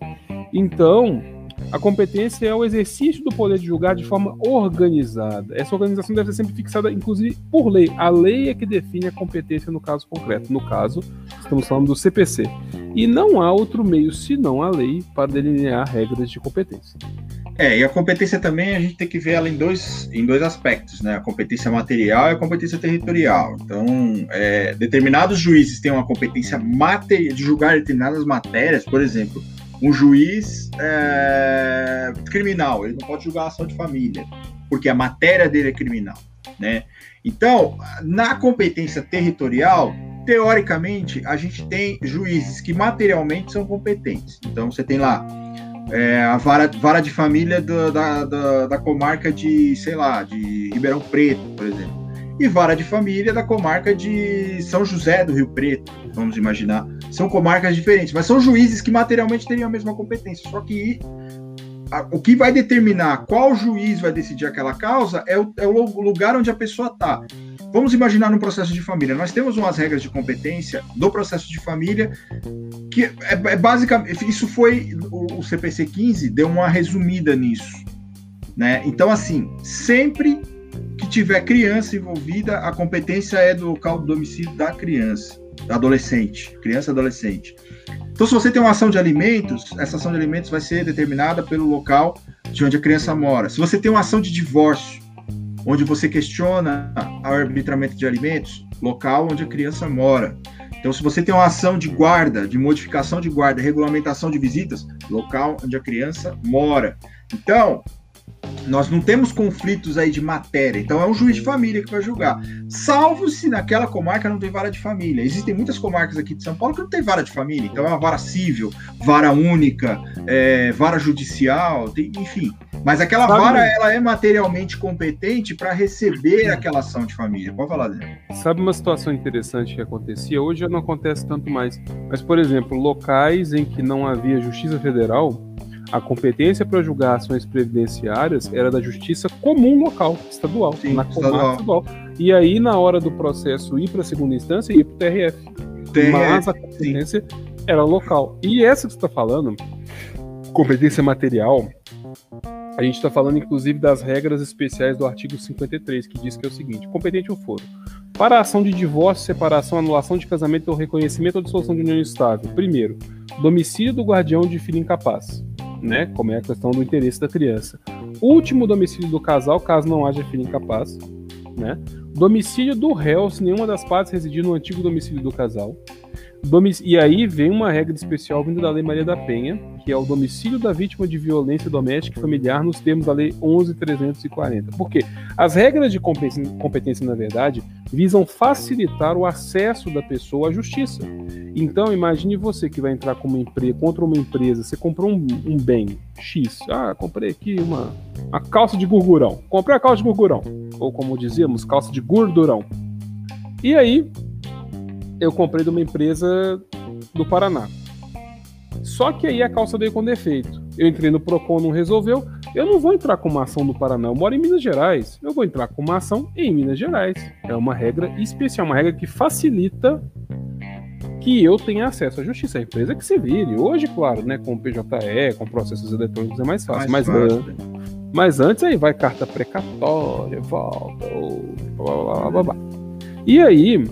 Então, a competência é o exercício do poder de julgar de forma organizada. Essa organização deve ser sempre fixada, inclusive, por lei. A lei é que define a competência no caso concreto. No caso, estamos falando do CPC. E não há outro meio senão a lei para delinear regras de competência. É, e a competência também a gente tem que ver ela em dois, em dois aspectos, né? A competência material e a competência territorial. Então, é, determinados juízes têm uma competência material de julgar determinadas matérias, por exemplo, um juiz é, criminal, ele não pode julgar ação de família, porque a matéria dele é criminal, né? Então, na competência territorial, teoricamente, a gente tem juízes que materialmente são competentes. Então, você tem lá é, a vara, vara de família do, da, da, da comarca de, sei lá, de Ribeirão Preto, por exemplo e vara de família da comarca de São José do Rio Preto, vamos imaginar. São comarcas diferentes, mas são juízes que materialmente teriam a mesma competência. Só que a, o que vai determinar qual juiz vai decidir aquela causa é o, é o lugar onde a pessoa está. Vamos imaginar no processo de família. Nós temos umas regras de competência do processo de família que é, é basicamente isso foi o, o CPC 15 deu uma resumida nisso, né? Então assim, sempre que tiver criança envolvida, a competência é do local do domicílio da criança, da adolescente, criança adolescente. Então, se você tem uma ação de alimentos, essa ação de alimentos vai ser determinada pelo local de onde a criança mora. Se você tem uma ação de divórcio, onde você questiona o arbitramento de alimentos, local onde a criança mora. Então, se você tem uma ação de guarda, de modificação de guarda, regulamentação de visitas, local onde a criança mora. Então, nós não temos conflitos aí de matéria, então é um juiz de família que vai julgar. Salvo se naquela comarca não tem vara de família. Existem muitas comarcas aqui de São Paulo que não tem vara de família, então é uma vara civil, vara única, é, vara judicial, tem, enfim. Mas aquela Sabe, vara ela é materialmente competente para receber aquela ação de família. Pode falar, Zé. Sabe uma situação interessante que acontecia? Hoje não acontece tanto mais. Mas, por exemplo, locais em que não havia justiça federal, a competência para julgar ações previdenciárias era da justiça comum local, estadual, Sim, na comarca estadual. E aí, na hora do processo ir para a segunda instância, ia para o TRF. TRF. Mas a competência Sim. era local. E essa que você está falando, competência material, a gente está falando inclusive das regras especiais do artigo 53, que diz que é o seguinte: competente o foro. Para a ação de divórcio, separação, anulação de casamento ou reconhecimento ou dissolução de união estável, primeiro, domicílio do guardião de filho incapaz né? Como é a questão do interesse da criança. Último domicílio do casal, caso não haja filho incapaz, né? Domicílio do réu, se nenhuma das partes residir no antigo domicílio do casal. E aí vem uma regra especial vindo da Lei Maria da Penha, que é o domicílio da vítima de violência doméstica e familiar nos termos da Lei 11.340. Por quê? As regras de competência, na verdade, visam facilitar o acesso da pessoa à justiça. Então, imagine você que vai entrar com uma empresa, contra uma empresa, você comprou um, um bem X. Ah, comprei aqui uma, uma calça de gurgurão. Comprei a calça de gurgurão. Ou como dizíamos, calça de gordurão. E aí, eu comprei de uma empresa do Paraná. Só que aí a calça veio com defeito. Eu entrei no Procon, não resolveu. Eu não vou entrar com uma ação do Paraná, eu moro em Minas Gerais. Eu vou entrar com uma ação em Minas Gerais. É uma regra especial, uma regra que facilita que eu tenha acesso à justiça. A empresa que se vire. Hoje, claro, né, com o PJE, com processos eletrônicos é mais fácil. Mais mas, fácil. mas antes aí vai carta precatória, volta, blá, blá, blá, blá. E aí,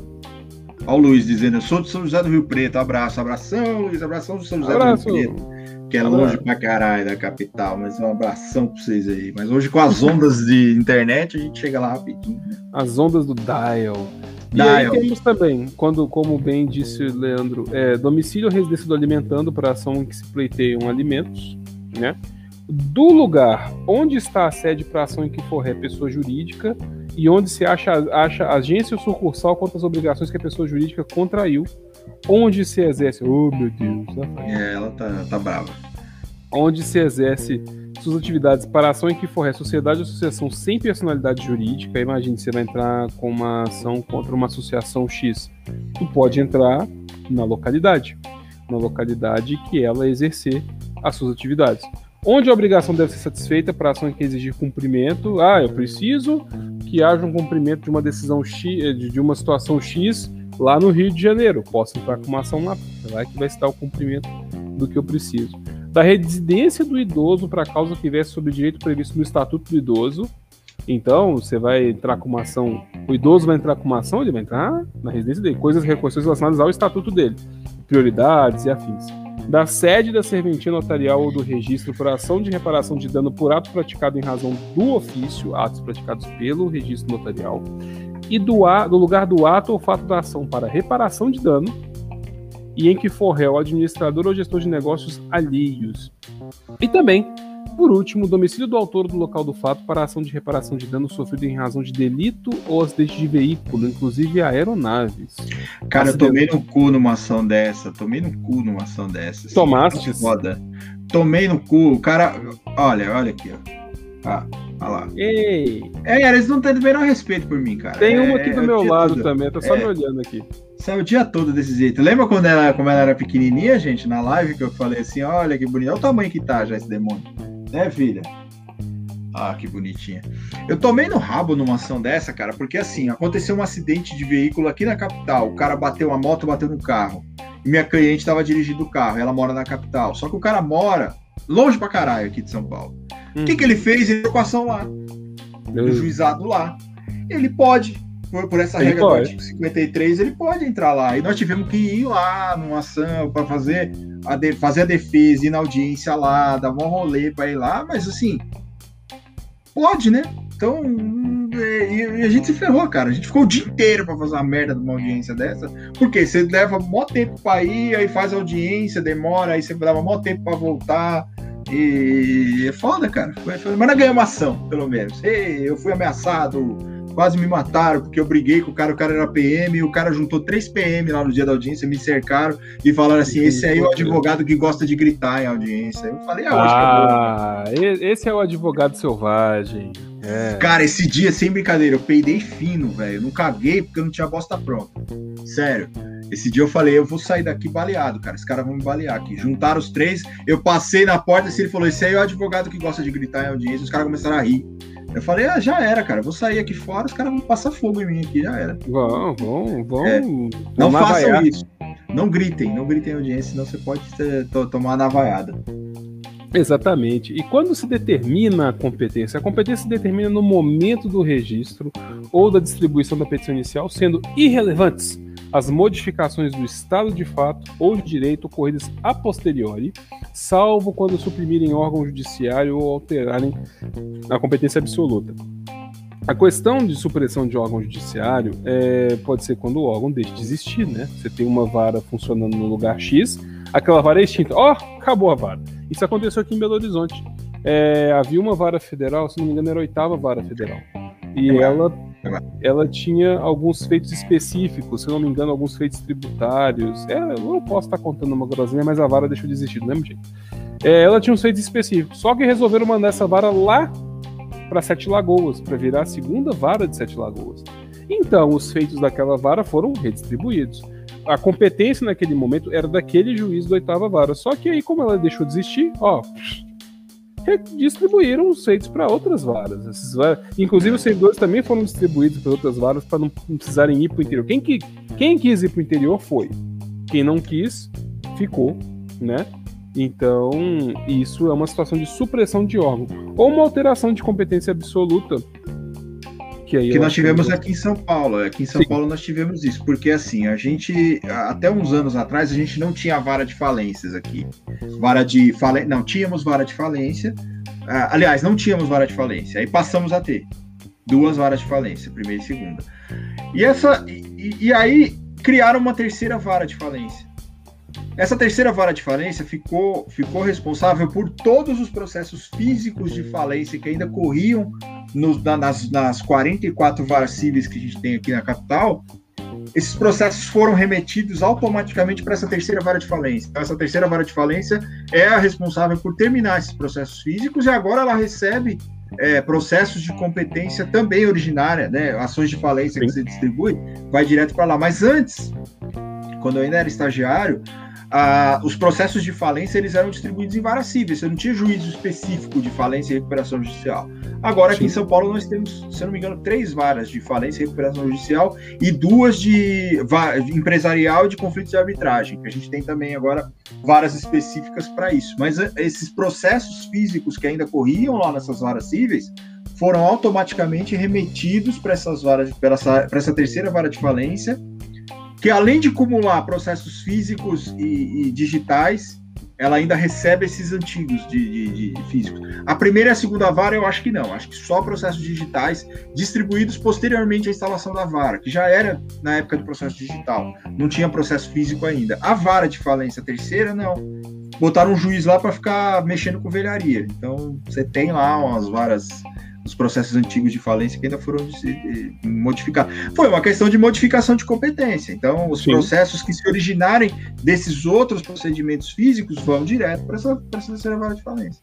Olha o Luiz dizendo, eu sou de São José do Rio Preto. Abraço, abração, Luiz, abração de São José Abraço. do Rio Preto. Que é longe pra caralho da capital, mas um abração pra vocês aí. Mas hoje com as ondas de internet a gente chega lá rapidinho. As ondas do Dial. E aí temos também, quando, como bem disse o Leandro, é, domicílio do alimentando para ação em que se pleiteiam alimentos, né? Do lugar onde está a sede para ação em que for ré pessoa jurídica e onde se acha, acha agência ou sucursal contra as obrigações que a pessoa jurídica contraiu, onde se exerce. Oh, meu Deus. É, ela tá, tá brava. Onde se exerce suas atividades para ação em que for sociedade ou associação sem personalidade jurídica, imagine você vai entrar com uma ação contra uma associação X, tu pode entrar na localidade, na localidade que ela exercer as suas atividades. Onde a obrigação deve ser satisfeita para ação que exigir cumprimento, ah, eu preciso que haja um cumprimento de uma decisão X, de uma situação X lá no Rio de Janeiro. Posso entrar com uma ação lá, lá que vai estar o cumprimento do que eu preciso da residência do idoso para causa que viesse sob direito previsto no Estatuto do Idoso. Então, você vai entrar com uma ação, o idoso vai entrar com uma ação, ele vai entrar na residência dele, coisas reconhecidas relacionadas ao estatuto dele, prioridades e afins. Da sede da serventia notarial ou do registro por ação de reparação de dano por ato praticado em razão do ofício, atos praticados pelo registro notarial, e do, do lugar do ato ou fato da ação para reparação de dano, e em que for réu administrador ou gestor de negócios alheios. E também, por último, domicílio do autor do local do fato para ação de reparação de dano sofrido em razão de delito ou acidente de veículo, inclusive aeronaves. Cara, eu tomei no cu numa ação dessa, tomei no cu numa ação dessa. Tomaste? Foda. Tomei no cu, o cara. Olha, olha aqui, ó. Ah, olha lá. Ei! É, eles não têm o menor respeito por mim, cara. Tem é, uma aqui do meu lado tudo. também, tá só é. me olhando aqui. Saiu o dia todo desse jeito. Lembra quando ela, como ela era pequenininha, gente, na live, que eu falei assim: olha que bonito, olha o tamanho que tá já esse demônio. Né, filha? Ah, que bonitinha. Eu tomei no rabo numa ação dessa, cara, porque assim, aconteceu um acidente de veículo aqui na capital. O cara bateu a moto, bateu no carro. E minha cliente estava dirigindo o carro, ela mora na capital. Só que o cara mora longe pra caralho aqui de São Paulo. O hum. que, que ele fez? Ele com a ação lá. No juizado lá. Ele pode por, por essa ele regra pode. do artigo 53, ele pode entrar lá. E nós tivemos que ir lá numa ação para fazer a, de, fazer a defesa, ir na audiência lá, dar um rolê para ir lá, mas assim, pode, né? Então, é, e, a gente se ferrou, cara. A gente ficou o dia inteiro para fazer uma merda de uma audiência dessa. Porque você leva mó tempo para ir, aí faz audiência, demora, aí você leva mó tempo para voltar. E é foda, cara. Mas nós ganhamos ação, pelo menos. Ei, eu fui ameaçado quase me mataram, porque eu briguei com o cara, o cara era PM, e o cara juntou três PM lá no dia da audiência, me cercaram e falaram assim: esse aí é o advogado que gosta de gritar em audiência. Eu falei, ah, ah acho que é bom. esse é o advogado selvagem. É. Cara, esse dia, sem brincadeira, eu peidei fino, velho. Eu não caguei porque eu não tinha bosta pronta. Sério. Esse dia eu falei, eu vou sair daqui baleado, cara. Os caras vão me balear aqui. Juntaram os três, eu passei na porta assim, ele falou: esse aí é o advogado que gosta de gritar em audiência. Os caras começaram a rir. Eu falei, ah, já era, cara. Vou sair aqui fora, os caras vão passar fogo em mim aqui, já era. Vão, vão, vão. É, não façam vaiar. isso. Não gritem, não gritem em audiência, senão você pode ter, tomar uma navaiada. Exatamente. E quando se determina a competência? A competência se determina no momento do registro ou da distribuição da petição inicial, sendo irrelevantes as modificações do estado de fato ou de direito ocorridas a posteriori, salvo quando suprimirem órgão judiciário ou alterarem a competência absoluta. A questão de supressão de órgão judiciário é, pode ser quando o órgão deixa de existir, né? Você tem uma vara funcionando no lugar X, aquela vara é extinta. Ó, oh, acabou a vara. Isso aconteceu aqui em Belo Horizonte. É, havia uma vara federal, se não me engano, era a oitava vara federal. E ela ela tinha alguns feitos específicos, se não me engano, alguns feitos tributários. É, eu não posso estar contando uma grosinha, mas a vara deixou de existir, do mesmo jeito. É, ela tinha uns feitos específicos, só que resolveram mandar essa vara lá para Sete Lagoas, para virar a segunda vara de Sete Lagoas. Então, os feitos daquela vara foram redistribuídos. A competência naquele momento era daquele juiz da oitava vara. Só que aí, como ela deixou de existir, ó, distribuíram os feitos para outras varas. Esses varas. Inclusive, os servidores também foram distribuídos para outras varas para não, não, precisarem ir para o interior. Quem, que, quem quis ir para o interior foi. Quem não quis, ficou, né? Então, isso é uma situação de supressão de órgão. Ou uma alteração de competência absoluta que, que nós tivemos aqui em São Paulo. Aqui em São Sim. Paulo nós tivemos isso, porque assim, a gente, até uns anos atrás, a gente não tinha vara de falências aqui. Vara de falência, não, tínhamos vara de falência. Aliás, não tínhamos vara de falência, aí passamos a ter duas varas de falência, primeira e segunda. E, essa, e, e aí criaram uma terceira vara de falência. Essa terceira vara de falência ficou, ficou responsável por todos os processos físicos de falência que ainda corriam nos, nas, nas 44 varas cíveis que a gente tem aqui na capital, esses processos foram remetidos automaticamente para essa terceira vara de falência. Então, essa terceira vara de falência é a responsável por terminar esses processos físicos e agora ela recebe é, processos de competência também originária, né? Ações de falência Sim. que você distribui, vai direto para lá. Mas antes, quando eu ainda era estagiário, ah, os processos de falência eles eram distribuídos em varas cíveis, você não tinha juízo específico de falência e recuperação judicial. Agora, aqui Sim. em São Paulo, nós temos, se não me engano, três varas de falência e recuperação judicial e duas de, de empresarial e de conflitos de arbitragem, que a gente tem também agora varas específicas para isso. Mas eh, esses processos físicos que ainda corriam lá nessas varas cíveis foram automaticamente remetidos para essas varas, para essa, essa terceira vara de falência que além de acumular processos físicos e, e digitais, ela ainda recebe esses antigos de, de, de, físicos. A primeira e a segunda vara eu acho que não, acho que só processos digitais distribuídos posteriormente à instalação da vara, que já era na época do processo digital, não tinha processo físico ainda. A vara de falência terceira, não. Botaram um juiz lá para ficar mexendo com velharia. Então você tem lá umas varas os processos antigos de falência que ainda foram modificados. Foi uma questão de modificação de competência. Então, os Sim. processos que se originarem desses outros procedimentos físicos vão direto para essa, essa terceira vara de falência.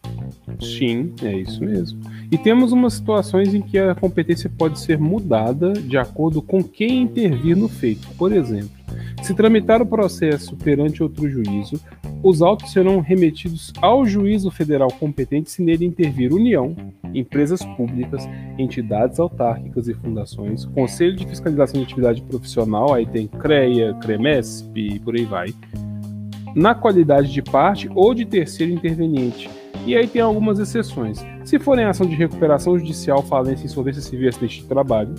Sim, é isso mesmo. E temos umas situações em que a competência pode ser mudada de acordo com quem intervir no feito. Por exemplo, se tramitar o processo perante outro juízo, os autos serão remetidos ao juízo federal competente se nele intervir União, empresas públicas, entidades autárquicas e fundações, Conselho de Fiscalização de Atividade Profissional, aí tem CREA, CREMESP e por aí vai, na qualidade de parte ou de terceiro interveniente. E aí tem algumas exceções. Se forem ação de recuperação judicial, falência, insolvência civil e acidente de trabalho,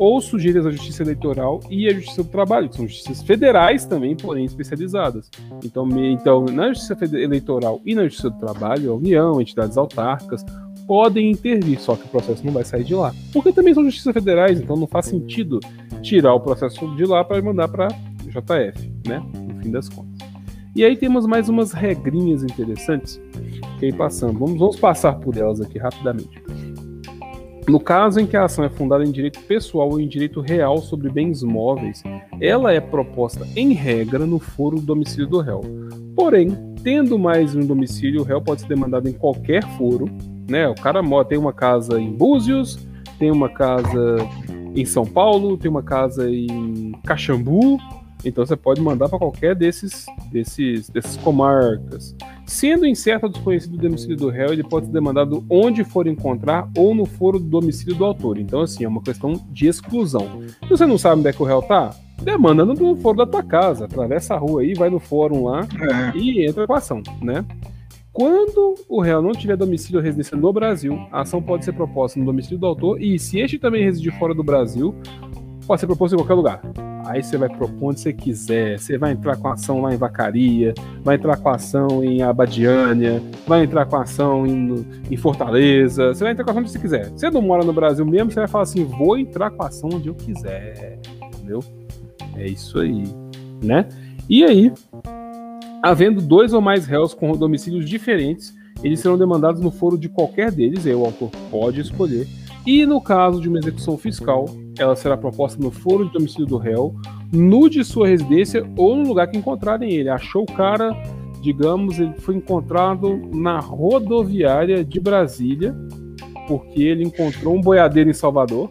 ou sujeitas à Justiça Eleitoral e à Justiça do Trabalho, que são justiças federais também, porém especializadas. Então, então na Justiça Eleitoral e na Justiça do Trabalho, a União, entidades autárquicas, podem intervir, só que o processo não vai sair de lá. Porque também são justiças federais, então não faz sentido tirar o processo de lá para mandar para JF, né? No fim das contas. E aí temos mais umas regrinhas interessantes que aí passando. Vamos, vamos passar por elas aqui rapidamente. No caso em que a ação é fundada em direito pessoal ou em direito real sobre bens móveis, ela é proposta em regra no foro do domicílio do réu. Porém, tendo mais um domicílio, o réu pode ser demandado em qualquer foro. Né? O cara tem uma casa em Búzios, tem uma casa em São Paulo, tem uma casa em Caxambu, então você pode mandar para qualquer desses, desses, dessas comarcas. Sendo incerto ou desconhecido o domicílio do réu, ele pode ser demandado onde for encontrar ou no foro do domicílio do autor. Então, assim, é uma questão de exclusão. Se você não sabe onde é que o réu tá, demanda no foro da tua casa. Atravessa a rua aí, vai no fórum lá é. e entra com a ação, né? Quando o réu não tiver domicílio ou residência no Brasil, a ação pode ser proposta no domicílio do autor e, se este também residir fora do Brasil, pode ser proposto em qualquer lugar. Aí você vai propor onde você quiser. Você vai entrar com ação lá em Vacaria, vai entrar com ação em Abadiânia, vai entrar com ação em, em Fortaleza. Você vai entrar com ação onde você quiser. Você não mora no Brasil mesmo, você vai falar assim: vou entrar com ação onde eu quiser. Entendeu? É isso aí. Né? E aí, havendo dois ou mais réus com domicílios diferentes, eles serão demandados no foro de qualquer deles, aí o autor pode escolher. E no caso de uma execução fiscal, ela será proposta no foro de domicílio do réu, no de sua residência ou no lugar que encontrarem ele. Achou o cara, digamos, ele foi encontrado na rodoviária de Brasília, porque ele encontrou um boiadeiro em Salvador.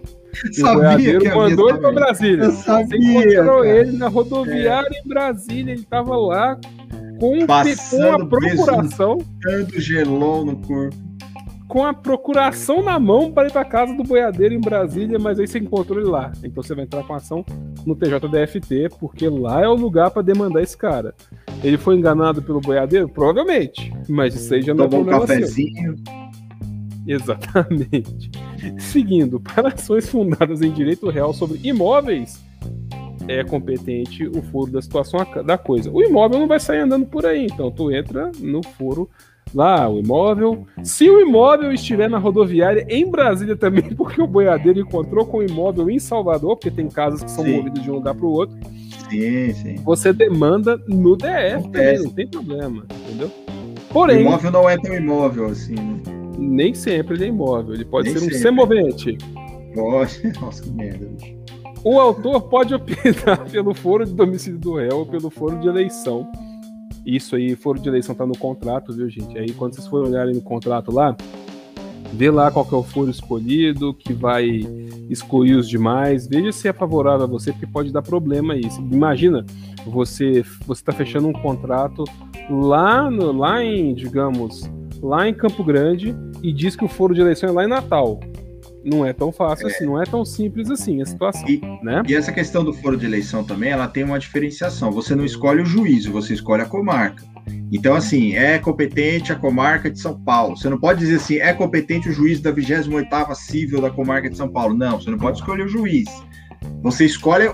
E o boiadeiro mandou ele para Brasília. Eu sabia, Você encontrou cara. ele na rodoviária é. em Brasília, ele estava lá com, com a procuração. Gelou no corpo com a procuração na mão para ir para casa do boiadeiro em Brasília, mas aí você encontrou ele lá. Então você vai entrar com ação no TJDFT, porque lá é o lugar para demandar esse cara. Ele foi enganado pelo boiadeiro? Provavelmente. Mas isso aí já não é Tomou é um cafezinho. Seu. Exatamente. Seguindo, [laughs] para ações fundadas em direito real sobre imóveis, é competente o foro da situação da coisa. O imóvel não vai sair andando por aí, então tu entra no foro lá o imóvel. Se o imóvel estiver na rodoviária em Brasília também, [laughs] porque o boiadeiro encontrou com o imóvel em Salvador, porque tem casas que são sim. movidas de um lugar para o outro. Sim, sim. Você demanda no DF também, não tem problema, entendeu? Porém, o imóvel não é tão imóvel assim. Né? Nem sempre ele é imóvel, ele pode Nem ser um semovente. Pode, [laughs] nossa que merda. Bicho. O autor pode [laughs] opinar pelo foro de domicílio do réu ou pelo foro de eleição. Isso aí, foro de eleição tá no contrato, viu, gente? Aí quando vocês forem olharem no contrato lá, vê lá qual que é o foro escolhido, que vai excluir os demais, veja se é favorável a você, porque pode dar problema aí. Imagina, você você está fechando um contrato lá, no, lá em, digamos, lá em Campo Grande e diz que o foro de eleição é lá em Natal. Não é tão fácil é. assim, não é tão simples assim a situação. E, né? e essa questão do foro de eleição também, ela tem uma diferenciação. Você não escolhe o juízo, você escolhe a comarca. Então, assim, é competente a comarca de São Paulo. Você não pode dizer assim, é competente o juiz da 28ª civil da comarca de São Paulo. Não, você não pode escolher o juiz. Você escolhe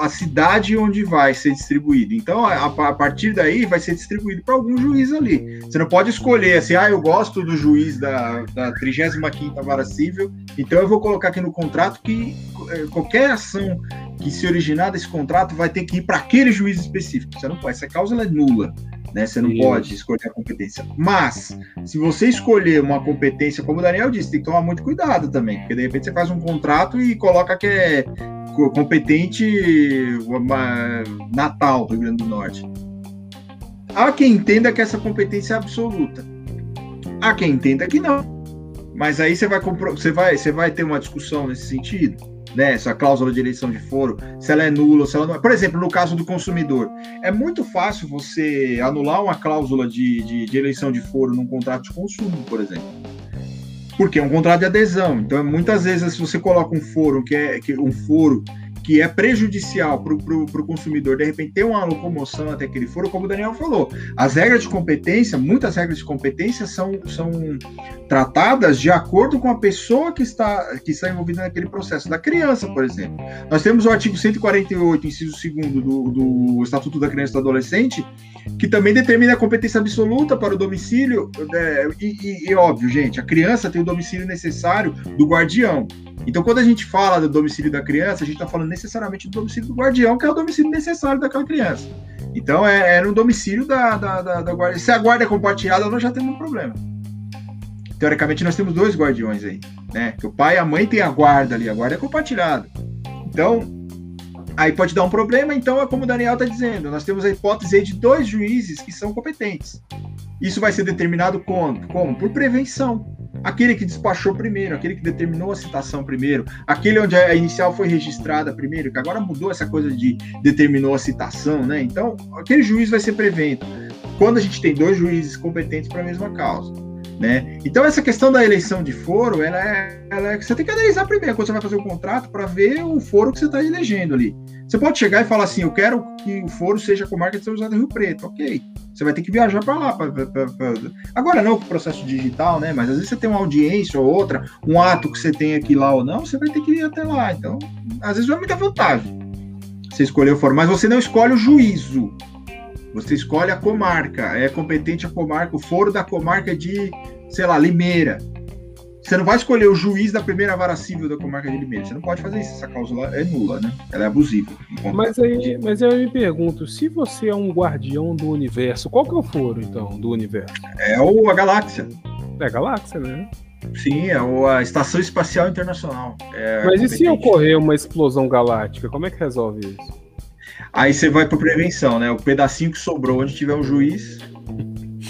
a cidade onde vai ser distribuído. Então, a, partir daí, vai ser distribuído para algum juiz ali. Você não pode escolher assim, ah, eu gosto do juiz da, da 35ª Vara Civil, então eu vou colocar aqui no contrato que é, qualquer ação que se originar desse contrato vai ter que ir para aquele juiz específico. Você não pode, essa cláusula é nula. Né? Você não Isso. pode escolher a competência. Mas, se você escolher uma competência, como o Daniel disse, tem que tomar muito cuidado também, porque de repente você faz um contrato e coloca que é competente uma, Natal do Rio Grande do Norte. Há quem entenda que essa competência é absoluta. Há quem entenda que não. Mas aí você vai, você vai, você vai ter uma discussão nesse sentido, né? Essa cláusula de eleição de foro, se ela é nula, se ela não é. Por exemplo, no caso do consumidor, é muito fácil você anular uma cláusula de, de, de eleição de foro num contrato de consumo, por exemplo porque é um contrato de adesão. Então, muitas vezes, se você coloca um foro que é que, um foro que é prejudicial para o consumidor, de repente ter uma locomoção até aquele foro, como o Daniel falou. As regras de competência, muitas regras de competência são, são tratadas de acordo com a pessoa que está, que está envolvida naquele processo, da criança, por exemplo. Nós temos o artigo 148, inciso 2 do, do Estatuto da Criança e do Adolescente, que também determina a competência absoluta para o domicílio, é, e, e, e óbvio, gente, a criança tem o domicílio necessário do guardião. Então, quando a gente fala do domicílio da criança, a gente está falando necessariamente do domicílio do guardião, que é o domicílio necessário daquela criança. Então, é, é no domicílio da, da, da, da guarda. Se a guarda é compartilhada, nós já temos um problema. Teoricamente, nós temos dois guardiões aí, né? Que o pai e a mãe têm a guarda ali, a guarda é compartilhada. Então, aí pode dar um problema. Então, é como o Daniel está dizendo, nós temos a hipótese de dois juízes que são competentes. Isso vai ser determinado como? Como? Por prevenção aquele que despachou primeiro, aquele que determinou a citação primeiro, aquele onde a inicial foi registrada primeiro, que agora mudou essa coisa de determinou a citação, né? Então, aquele juiz vai ser prevento. Quando a gente tem dois juízes competentes para a mesma causa. Né? Então essa questão da eleição de foro, ela é, ela é, você tem que analisar primeiro quando você vai fazer o contrato para ver o foro que você está elegendo ali. Você pode chegar e falar assim, eu quero que o foro seja com marca de São José do Rio Preto, ok? Você vai ter que viajar para lá. Pra, pra, pra, Agora não com o processo digital, né? Mas às vezes você tem uma audiência ou outra, um ato que você tem aqui lá ou não, você vai ter que ir até lá. Então, às vezes é muita vantagem. Você escolheu o foro, mas você não escolhe o juízo. Você escolhe a comarca. É competente a comarca, o foro da comarca de, sei lá, Limeira. Você não vai escolher o juiz da primeira vara civil da comarca de Limeira. Você não pode fazer isso. Essa cláusula é nula, né? Ela é abusiva. Mas aí, mas eu me pergunto, se você é um guardião do universo, qual que é o foro, então, do universo? É o, a galáxia. É a galáxia, né? Sim, é a Estação Espacial Internacional. É mas e se ocorrer uma explosão galáctica, como é que resolve isso? Aí você vai para prevenção, né? O pedacinho que sobrou onde tiver um juiz.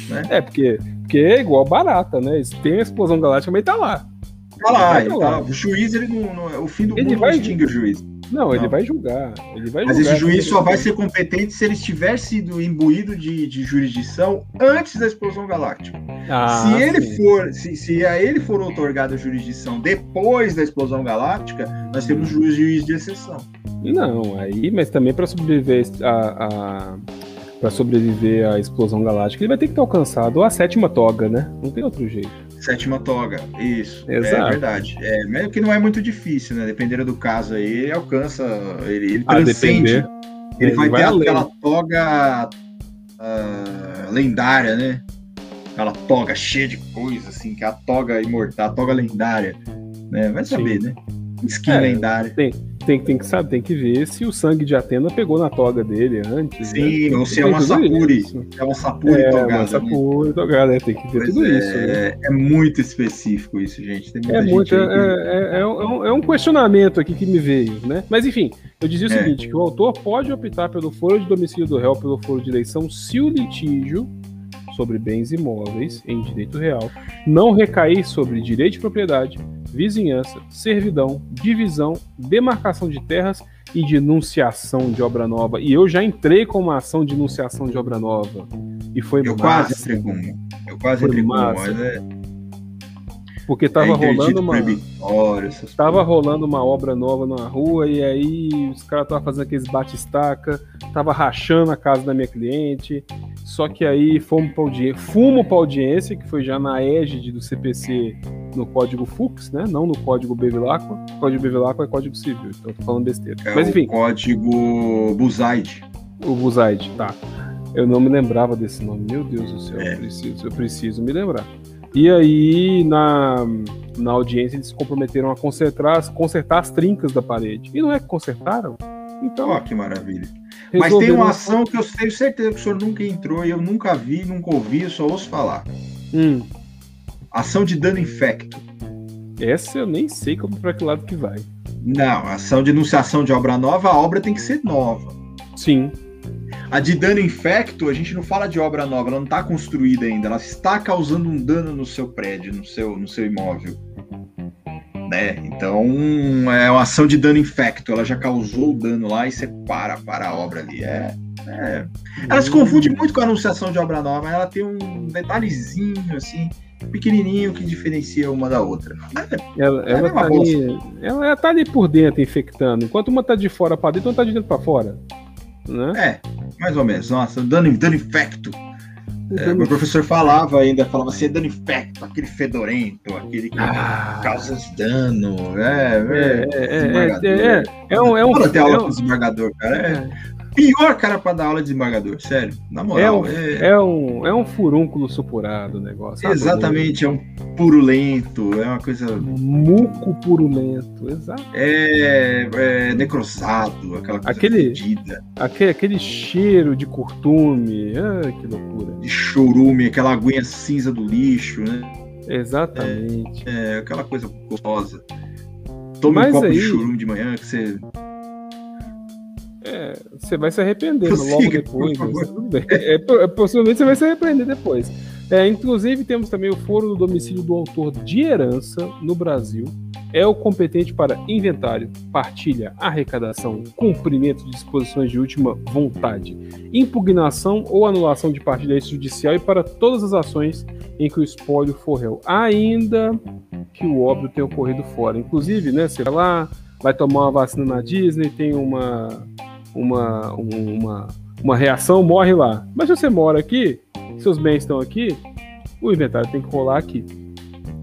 Né? É, porque porque é igual barata, né? Tem a explosão galáctica, mas tá lá. Tá lá, tá lá. O juiz, ele não, não, o fim do ele mundo vai extingue o juiz. Não, não, ele vai julgar. Ele vai Mas julgar, esse juiz só vai ser competente se ele estiver sido imbuído de, de jurisdição antes da explosão galáctica. Ah, se ele sim. for, se, se a ele for otorgada a jurisdição depois da explosão galáctica, nós temos juiz, juiz de exceção. Não, aí, mas também para sobreviver a, a para sobreviver à explosão galáctica, ele vai ter que ter alcançado a sétima toga, né? Não tem outro jeito. Sétima toga, isso. É Exato. É verdade. É, mas que não é muito difícil, né? Dependendo do caso aí, ele alcança, ele, ele transcende. Ele, ele vai, vai ter além. aquela toga uh, lendária, né? Aquela toga cheia de coisa, assim, que é a toga imortal, a toga lendária. Né? Vai saber, Sim. né? Skin é, lendária. Tem, tem, tem que saber, tem que ver se o sangue de Atena pegou na toga dele antes. Sim, né? ou se é uma sapuri. É uma sapuri é, togada. Uma né? sapuri né? togada, é, tem que ver pois tudo é, isso. Né? É muito específico isso, gente. é muito, é, é, é, um, é, um, questionamento aqui que me veio, né? Mas enfim, eu dizia o seguinte: que o autor pode optar pelo foro de domicílio do réu pelo foro de eleição se o litígio sobre bens imóveis em direito real não recair sobre direito de propriedade, vizinhança, servidão, divisão, demarcação de terras e denunciação de obra nova. E eu já entrei com uma ação de denunciação de obra nova. E foi Eu massa. quase entrei com Eu quase entrei com é porque tava é rolando uma. Tava rolando uma obra nova na rua e aí os caras estavam fazendo aqueles bate-estaca, tava rachando a casa da minha cliente. Só que aí fomos para audiência, fumo para audiência, que foi já na égide do CPC no código FUX, né? Não no código Bevilacqua. O código Bevilacqua é código civil, então tô falando besteira. É Mas enfim. O código Buzaide. O Buzaide, tá. Eu não me lembrava desse nome. Meu Deus do céu, é. eu, preciso, eu preciso me lembrar. E aí, na, na audiência, eles se comprometeram a consertar, consertar as trincas da parede. E não é que consertaram? Então. Ó, oh, que maravilha. Mas tem uma ação que eu tenho certeza que o senhor nunca entrou e eu nunca vi, nunca ouvi, eu só ouço falar. Hum. Ação de dano infecto. Essa eu nem sei como para que lado que vai. Não, ação de enunciação de obra nova, a obra tem que ser nova. Sim. A de dano infecto, a gente não fala de obra nova, ela não está construída ainda, ela está causando um dano no seu prédio, no seu, no seu imóvel. Né? Então, é uma ação de dano infecto, ela já causou o dano lá e você para, para a obra ali. É, é. Ela se confunde muito com a anunciação de obra nova, ela tem um detalhezinho assim, pequenininho que diferencia uma da outra. É, ela, ela, tá ali, ela tá ali por dentro infectando, enquanto uma tá de fora para dentro, outra tá de dentro para fora. Né? É, mais ou menos. Nossa, dano, dano infecto. É, meu professor falava ainda, falava assim, é dano infecto, aquele fedorento, aquele que ah. causa dano. É, é, é, é, é, é, um, é um. Fala até aula com desembargador, cara. É, pior cara para dar aula de desembargador, sério. Na moral. É um, é... é um, é um furúnculo supurado o negócio. Exatamente, é um purulento, é uma coisa. Muco purulento, exato. É, é necrosado, aquela coisa aquele, Aquele, aquele cheiro de curtume, ah, que loucura. De chorume, aquela aguinha cinza do lixo, né? Exatamente. É, é aquela coisa gostosa. Tome Mas um copo aí... de chorume de manhã que você é, você vai se arrepender logo depois. É, é, possivelmente você vai se arrepender depois. É, inclusive, temos também o foro do domicílio do autor de herança no Brasil. É o competente para inventário, partilha, arrecadação, cumprimento de disposições de última vontade, impugnação ou anulação de partilha judicial e para todas as ações em que o espólio for réu, ainda que o óbvio tenha ocorrido fora. Inclusive, né, você vai lá, vai tomar uma vacina na Disney, tem uma uma, uma, uma reação, morre lá. Mas se você mora aqui, seus bens estão aqui, o inventário tem que rolar aqui.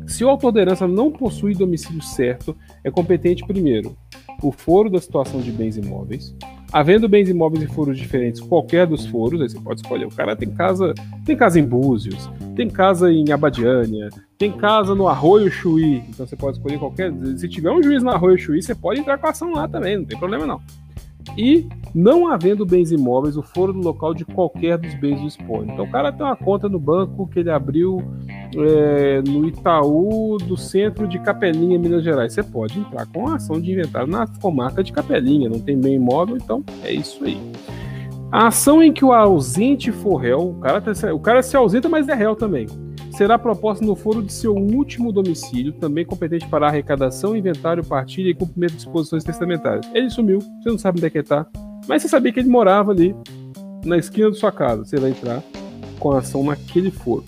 Se o autor da herança não possui domicílio certo, é competente primeiro o foro da situação de bens imóveis. Havendo bens imóveis e foros diferentes, qualquer dos foros, aí você pode escolher. O cara tem casa, tem casa em Búzios, tem casa em Abadiânia, tem casa no Arroio Chuí. Então você pode escolher qualquer. Se tiver um juiz no Arroio Chuí, você pode entrar com a ação lá também, não tem problema não e não havendo bens imóveis, o foro do local de qualquer dos bens do. Então o cara tem uma conta no banco que ele abriu é, no Itaú do centro de Capelinha, Minas Gerais. Você pode entrar com a ação de inventário na comarca de Capelinha, não tem bem imóvel, então é isso aí. A ação em que o ausente for réu, o cara, tá o cara se ausenta, mas é réu também será proposta no foro de seu último domicílio, também competente para arrecadação, inventário, partilha e cumprimento de disposições testamentárias. Ele sumiu, você não sabe onde é que está, mas você sabia que ele morava ali, na esquina da sua casa. Você vai entrar com a ação naquele foro.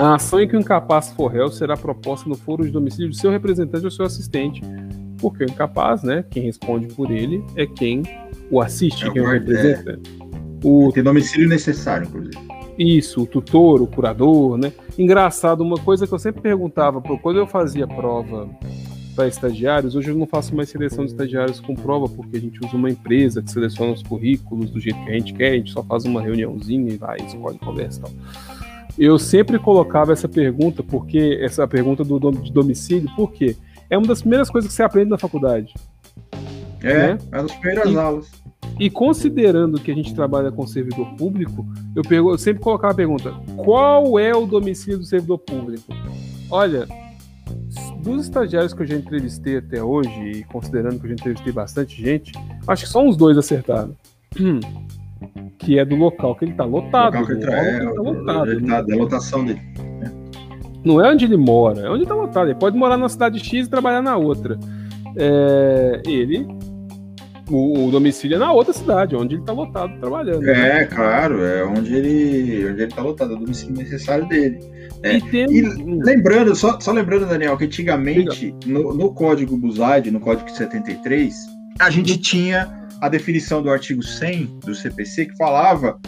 A ação em que o incapaz for réu será proposta no foro de domicílio de seu representante ou seu assistente, porque o incapaz, né, quem responde por ele, é quem o assiste, é quem o representa. É. O... Tem domicílio necessário, inclusive. Isso, o tutor, o curador, né? Engraçado, uma coisa que eu sempre perguntava, quando eu fazia prova para estagiários, hoje eu não faço mais seleção de estagiários com prova, porque a gente usa uma empresa que seleciona os currículos do jeito que a gente quer, a gente só faz uma reuniãozinha e vai, escolhe, conversa e tal. Eu sempre colocava essa pergunta, porque essa pergunta do de domicílio, por quê? É uma das primeiras coisas que você aprende na faculdade. É, né? é nas primeiras e, aulas. E considerando que a gente trabalha com servidor público, eu, pergu eu sempre colocava a pergunta: qual é o domicílio do servidor público? Olha, dos estagiários que eu já entrevistei até hoje, e considerando que eu já entrevistei bastante gente, acho que só uns dois acertaram. [clears throat] Que é do local que ele tá lotado. O que ele, tá, é, ele tá lotado. Ele tá, da lotação dele. Não é onde ele mora, é onde ele tá lotado. Ele pode morar na cidade X e trabalhar na outra. É, ele o, o, domicílio é na outra cidade, onde ele está lotado trabalhando. Né? É, claro, é onde ele onde ele está lotado, é o domicílio necessário dele. É. E, tem... e, lembrando, só, só lembrando, Daniel, que antigamente, no, no código Buzaide, no código 73, a gente tinha a definição do artigo 100 do CPC que falava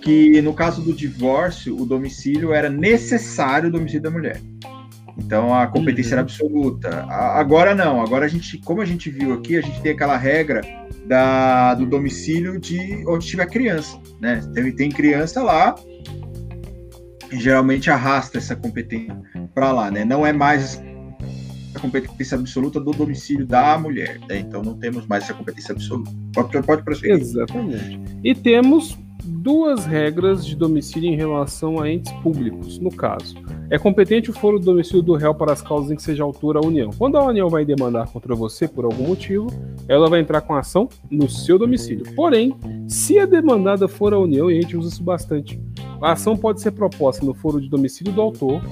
que no caso do divórcio, o domicílio era necessário o domicílio da mulher. Então a competência uhum. era absoluta. Agora não, agora a gente, como a gente viu aqui, a gente tem aquela regra da, do domicílio de onde tiver criança, né? Tem, tem criança lá e geralmente arrasta essa competência para lá, né? Não é mais a competência absoluta do domicílio da mulher, né? Então não temos mais essa competência absoluta. Pode, pode prosseguir. Exatamente. E temos duas regras de domicílio em relação a entes públicos, no caso. É competente o foro do domicílio do réu para as causas em que seja autora a União. Quando a União vai demandar contra você por algum motivo, ela vai entrar com a ação no seu domicílio. Porém, se a demandada for a União, e a gente usa isso bastante, a ação pode ser proposta no foro de domicílio do autor,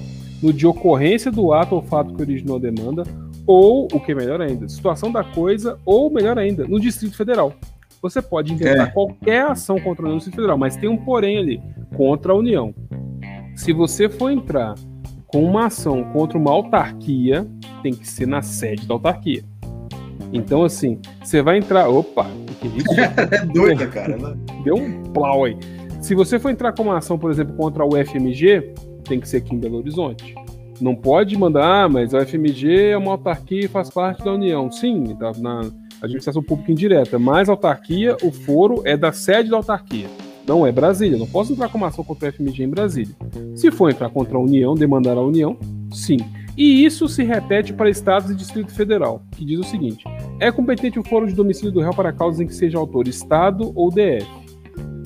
no de ocorrência do ato ou fato que originou a demanda, ou, o que é melhor ainda, situação da coisa, ou melhor ainda, no Distrito Federal você pode intentar é. qualquer ação contra a União Distrito Federal, mas tem um porém ali, contra a União. Se você for entrar com uma ação contra uma autarquia, tem que ser na sede da autarquia. Então, assim, você vai entrar. Opa, que isso? [laughs] é doida, cara. Né? Deu um plau aí. Se você for entrar com uma ação, por exemplo, contra o UFMG, tem que ser aqui em Belo Horizonte. Não pode mandar, ah, mas a UFMG é uma autarquia e faz parte da União. Sim, tá na, administração pública indireta, mas autarquia, o foro é da sede da autarquia. Não é Brasília. Não posso entrar com uma ação contra o FMG em Brasília. Se for entrar contra a União, demandar a União, sim. E isso se repete para estados e Distrito Federal, que diz o seguinte: é competente o foro de domicílio do réu para causas em que seja autor Estado ou DF.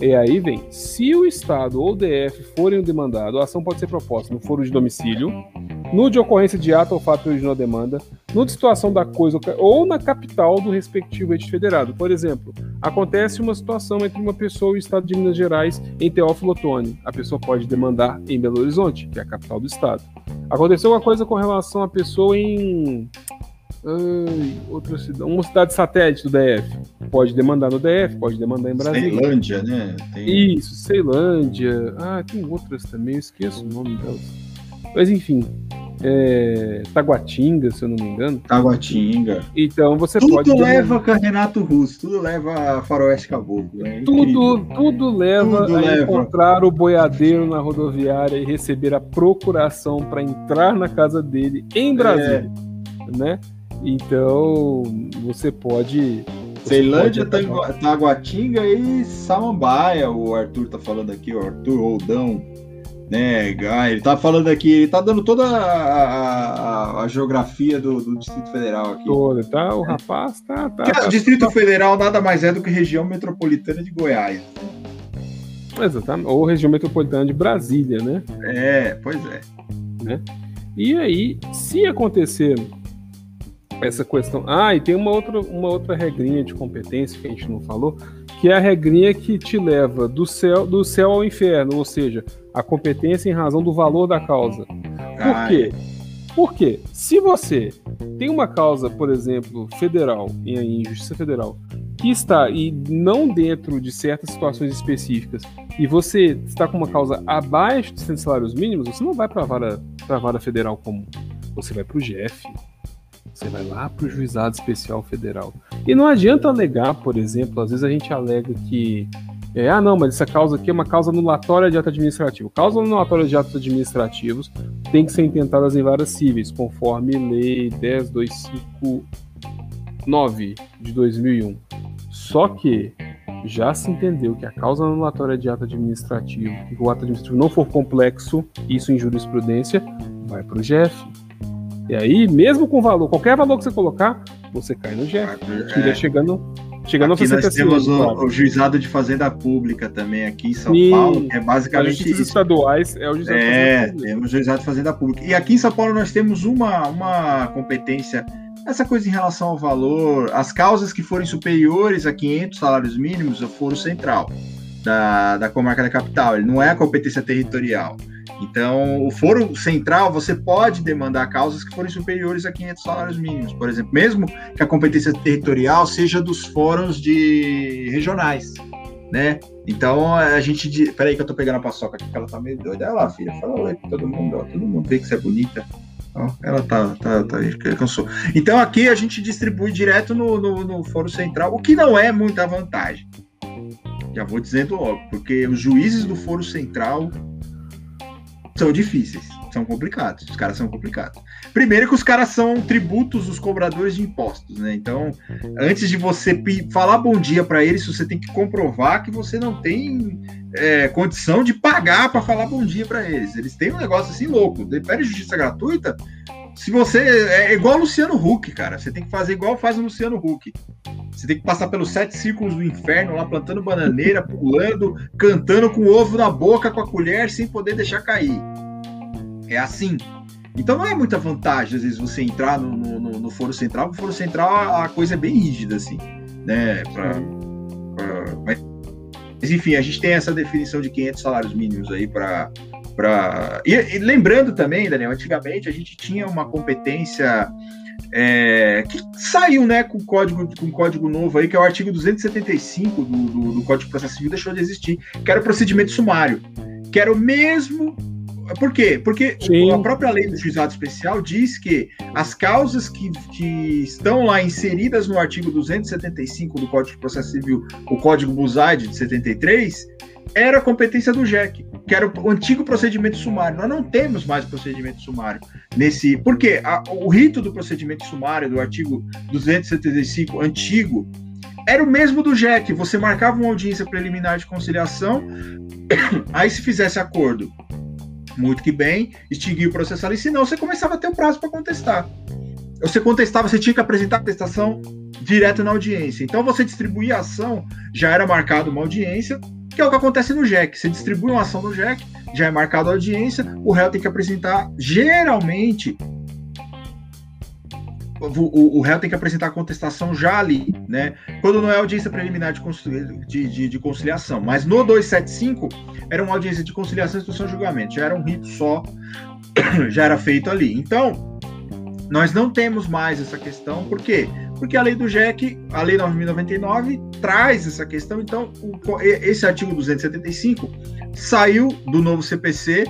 E aí vem, se o Estado ou DF forem o demandado, a ação pode ser proposta no foro de domicílio, no de ocorrência de ato ou fato que originou a demanda, no de situação da coisa ou na capital do respectivo ente federado. Por exemplo, acontece uma situação entre uma pessoa e o Estado de Minas Gerais em Teófilo Otoni. A pessoa pode demandar em Belo Horizonte, que é a capital do Estado. Aconteceu uma coisa com relação à pessoa em Ai, outra cidade, uma cidade satélite do DF. Pode demandar no DF, pode demandar em Brasília. Ceilândia, né? Tem... Isso, Ceilândia. Ah, tem outras também, eu esqueço o nome delas. Mas enfim, é, Taguatinga, se eu não me engano. Taguatinga. Então você tudo pode. Tudo leva a Renato Russo, tudo leva a Faroeste Caboclo. É tudo, tudo leva tudo a leva. encontrar o boiadeiro na rodoviária e receber a procuração para entrar na casa dele em Brasília. É. Né? Então você pode. Ceilândia, Taguatinga e Samambaia, o Arthur tá falando aqui, o Arthur Roldão né? Ele tá falando aqui, ele tá dando toda a, a, a geografia do, do, Distrito Federal aqui. Toda, tá? O rapaz tá. tá, tá o Distrito tá, Federal nada mais é do que região metropolitana de Goiás. Exatamente. Ou região metropolitana de Brasília, né? É, pois é. Né? E aí, se acontecer essa questão. Ah, e tem uma outra, uma outra regrinha de competência que a gente não falou, que é a regrinha que te leva do céu, do céu ao inferno, ou seja, a competência em razão do valor da causa. Por quê? Porque se você tem uma causa, por exemplo, federal, em Justiça Federal, que está e não dentro de certas situações específicas, e você está com uma causa abaixo de 100 salários mínimos, você não vai para a vara, vara federal comum. Você vai para o GF. Você vai lá para o Juizado Especial Federal. E não adianta alegar, por exemplo, às vezes a gente alega que é, ah, não, mas essa causa aqui é uma causa anulatória de ato administrativo. Causas anulatórias de atos administrativos têm que ser intentadas em várias cíveis, conforme Lei 10259 de 2001. Só que já se entendeu que a causa anulatória de ato administrativo, que o ato administrativo não for complexo, isso em jurisprudência, vai para o GF. E aí, mesmo com valor, qualquer valor que você colocar, você cai no Jeff. Tira chegando Chegando aqui nós temos o, o, juizado de fazenda pública também aqui em São Sim, Paulo, que é basicamente estaduais é o juizado é, de fazenda pública. temos juizado de fazenda pública. E aqui em São Paulo nós temos uma, uma competência essa coisa em relação ao valor, as causas que forem superiores a 500 salários mínimos, o foro central da, da comarca da capital, ele não é a competência territorial. Então, o foro central, você pode demandar causas que forem superiores a 500 salários mínimos, por exemplo, mesmo que a competência territorial seja dos fóruns de regionais, né? Então, a gente... Peraí que eu tô pegando a paçoca aqui, que ela tá meio doida. Olha lá, filha, fala oi pra todo mundo, ó. Todo mundo vê que você é bonita. Ó, ela tá, tá, tá, cansou. Então, aqui a gente distribui direto no, no, no fórum central, o que não é muita vantagem. Já vou dizendo logo, porque os juízes do foro central são difíceis, são complicados. Os caras são complicados. Primeiro que os caras são tributos os cobradores de impostos, né? Então, antes de você falar bom dia para eles, você tem que comprovar que você não tem é, condição de pagar para falar bom dia para eles. Eles têm um negócio assim louco. Pede justiça gratuita. Se você é igual o Luciano Huck, cara, você tem que fazer igual faz o Luciano Huck. Você tem que passar pelos sete círculos do inferno, lá plantando bananeira, [laughs] pulando, cantando com o ovo na boca com a colher sem poder deixar cair. É assim. Então não é muita vantagem, às vezes, você entrar no, no, no Foro Central. No Foro Central a coisa é bem rígida, assim. Né? Pra, pra, mas, enfim, a gente tem essa definição de 500 salários mínimos aí para. Pra... E, e lembrando também, Daniel, antigamente a gente tinha uma competência é, que saiu né, com código com código novo aí, que é o artigo 275 do, do, do Código de Processo Civil, deixou de existir, que era o procedimento sumário, que era o mesmo. Por quê? Porque Sim. a própria lei do juizado especial diz que as causas que, que estão lá inseridas no artigo 275 do Código de Processo Civil, o Código Busaide de 73, era competência do JEC, que era o antigo procedimento sumário. Nós não temos mais procedimento sumário nesse. Por quê? A, o rito do procedimento sumário do artigo 275 antigo era o mesmo do JEC. Você marcava uma audiência preliminar de conciliação, [coughs] aí se fizesse acordo, muito que bem, extinguia o processo ali, senão você começava a ter o um prazo para contestar. Você contestava, você tinha que apresentar a contestação direto na audiência. Então você distribuía a ação, já era marcado uma audiência, que é o que acontece no JEC. Você distribui uma ação no JEC, já é marcada a audiência, o réu tem que apresentar, geralmente, o, o, réu tem que apresentar a contestação já ali, né? Quando não é audiência preliminar de, de, de, de, conciliação. Mas no 275 era uma audiência de conciliação e instrução de julgamento, já era um rito só, [clears throat] já era feito ali. Então, nós não temos mais essa questão, por quê? Porque a lei do JEC, a lei 9099, traz essa questão. Então, o, esse artigo 275 saiu do novo CPC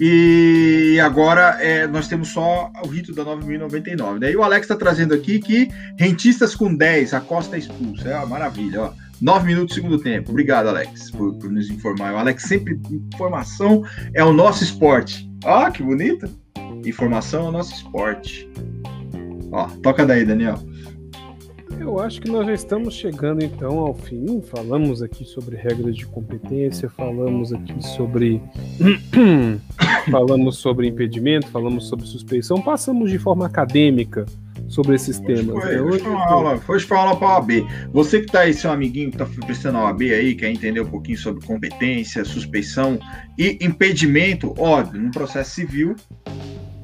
e agora é, nós temos só o rito da 9099. Daí o Alex está trazendo aqui que rentistas com 10, a Costa é expulsa. É uma maravilha, ó. 9 minutos segundo tempo. Obrigado, Alex, por, por nos informar. O Alex sempre informação é o nosso esporte. Ah, que bonito! Informação é o nosso esporte. Ó, toca daí, Daniel. Eu acho que nós já estamos chegando então ao fim. Falamos aqui sobre regras de competência, falamos aqui sobre [coughs] falamos sobre impedimento, falamos sobre suspeição, passamos de forma acadêmica sobre esses temas. Foi, né? hoje, foi uma aula, foi uma aula para a OAB. Você que está aí, seu amiguinho que está prestando a OAB aí, quer entender um pouquinho sobre competência, suspeição e impedimento, óbvio, no processo civil,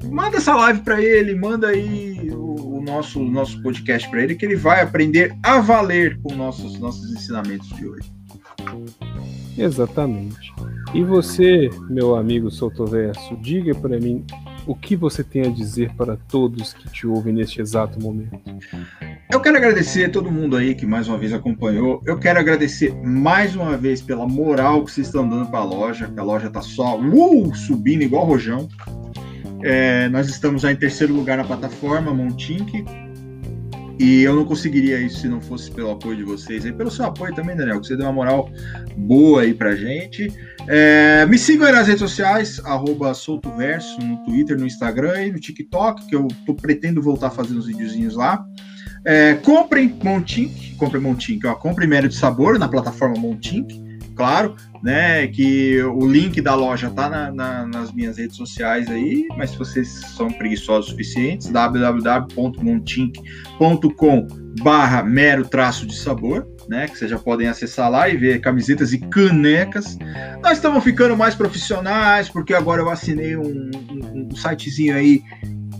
manda essa live para ele, manda aí o, o nosso, nosso podcast para ele, que ele vai aprender a valer com nossos, nossos ensinamentos de hoje. Exatamente. E você, meu amigo Soltoverso, diga para mim o que você tem a dizer para todos que te ouvem neste exato momento. Eu quero agradecer a todo mundo aí que mais uma vez acompanhou. Eu quero agradecer mais uma vez pela moral que vocês estão dando para a loja, que a loja tá só uh, subindo igual rojão. É, nós estamos já em terceiro lugar na plataforma Montink. E eu não conseguiria isso se não fosse pelo apoio de vocês e pelo seu apoio também, Daniel, que você deu uma moral boa aí pra gente. É, me sigam aí nas redes sociais, arroba soltoverso, no Twitter, no Instagram e no TikTok, que eu tô, pretendo voltar fazendo uns videozinhos lá. É, comprem Montink, comprem Montink, ó, comprem Mérito de Sabor na plataforma Montink, claro. Né? Que o link da loja tá na, na, nas minhas redes sociais aí, mas se vocês são preguiçosos suficientes, www.montink.com barra mero traço de sabor, né? Que vocês já podem acessar lá e ver camisetas e canecas. Nós estamos ficando mais profissionais, porque agora eu assinei um, um, um sitezinho aí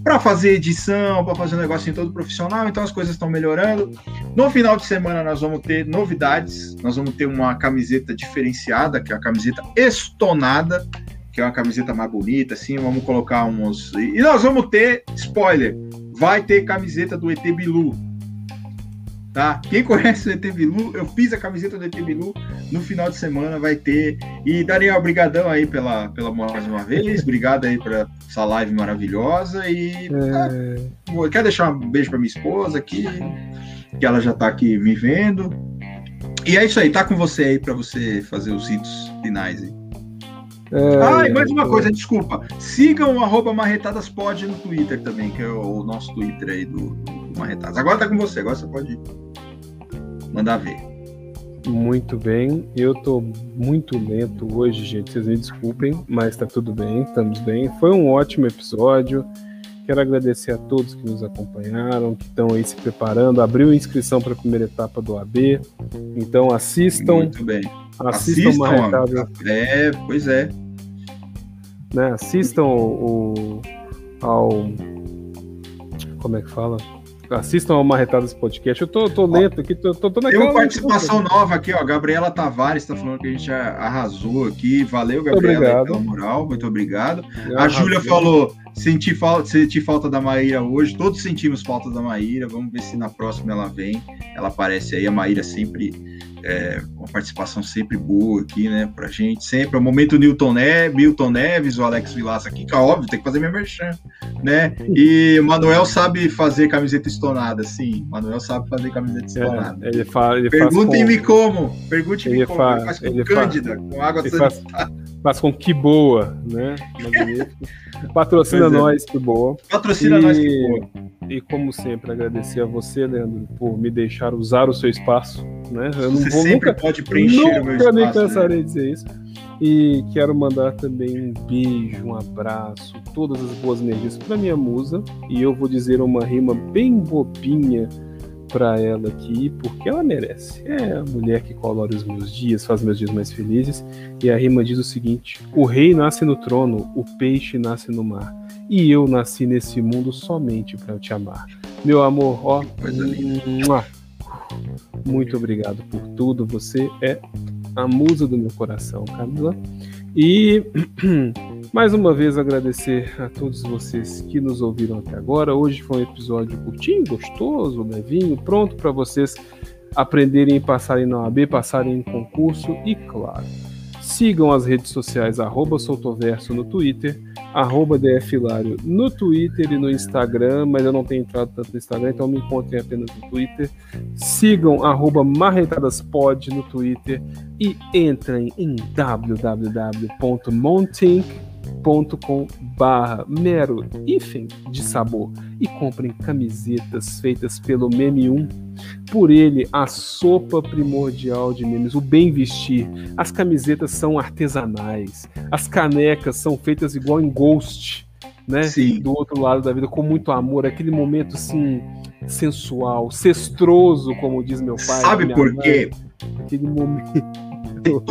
para fazer edição, para fazer um negocinho todo profissional, então as coisas estão melhorando. No final de semana nós vamos ter novidades, nós vamos ter uma camiseta diferenciada, que é a camiseta estonada, que é uma camiseta mais bonita, assim, vamos colocar uns... E nós vamos ter, spoiler, vai ter camiseta do ET Bilu, tá? Quem conhece o ET Bilu, eu fiz a camiseta do ET Bilu no final de semana, vai ter. E Daniel, obrigadão aí pela, pela mais uma vez, obrigado aí por essa live maravilhosa e é... ah, quero deixar um beijo para minha esposa aqui, que ela já tá aqui me vendo. E é isso aí, tá com você aí para você fazer os ritos finais aí. É, ah, e mais uma coisa, desculpa. Sigam o arroba marretadaspod no Twitter também, que é o, nosso Twitter aí do, do Marretadas. Agora tá com você, agora você pode mandar ver. Muito bem, eu tô muito lento hoje, gente. Vocês me desculpem, mas tá tudo bem, estamos bem. Foi um ótimo episódio. Quero agradecer a todos que nos acompanharam, que estão aí se preparando. Abriu inscrição para a primeira etapa do AB. Então assistam. Muito bem. Assistam, assistam Marretada. É, pois é. Né, assistam o, ao. Como é que fala? Assistam ao Marretadas Podcast. Eu tô, tô lento aqui, tô, tô, tô naquela. Tem uma participação nova aqui, ó. Gabriela Tavares tá falando que a gente arrasou aqui. Valeu, Gabriela, pela moral. Muito obrigado. Eu a Júlia falou: senti falta, senti falta da Maíra hoje. Todos sentimos falta da Maíra. Vamos ver se na próxima ela vem. Ela aparece aí. A Maíra sempre é, uma participação sempre boa aqui, né, pra gente, sempre, é o momento Newton, ne Milton Neves, o Alex Vilaça aqui, que é óbvio, tem que fazer minha merchan, né, e o Manuel sabe fazer camiseta estonada, sim, Manuel sabe fazer camiseta é, estonada. É, ele fala, ele Perguntem-me com... como, pergunte-me como, faz, ele faz com ele cândida, faz, com água sanitária. Faz com que boa, né, [laughs] Patrocina é. nós, que boa. Patrocina e... nós, que boa. E como sempre, agradecer a você, Leandro, por me deixar usar o seu espaço. Né? Eu não você vou, sempre nunca, pode preencher nunca o meu espaço. nem cansarei né? de dizer isso. E quero mandar também um beijo, um abraço, todas as boas energias para minha musa. E eu vou dizer uma rima bem bobinha para ela aqui, porque ela merece. É a mulher que colore os meus dias, faz meus dias mais felizes. E a rima diz o seguinte: O rei nasce no trono, o peixe nasce no mar e eu nasci nesse mundo somente para te amar. Meu amor, ó, muito obrigado por tudo. Você é a musa do meu coração, Camila. E [clears throat] mais uma vez agradecer a todos vocês que nos ouviram até agora. Hoje foi um episódio curtinho, gostoso, levinho, pronto para vocês aprenderem e passarem na OAB, passarem em concurso e, claro, sigam as redes sociais arroba Soltoverso no Twitter arroba DFilário no Twitter e no Instagram, mas eu não tenho entrado tanto no Instagram, então me encontrem apenas no Twitter. Sigam arroba Marretadaspod no Twitter e entrem em www.montink.com com barra mero hífen de sabor e comprem camisetas feitas pelo Meme 1. Por ele, a sopa primordial de memes, o bem vestir. As camisetas são artesanais, as canecas são feitas igual em Ghost, né? Sim. Do outro lado da vida, com muito amor, aquele momento assim sensual, cestroso, como diz meu pai. Sabe por quê? Aquele momento.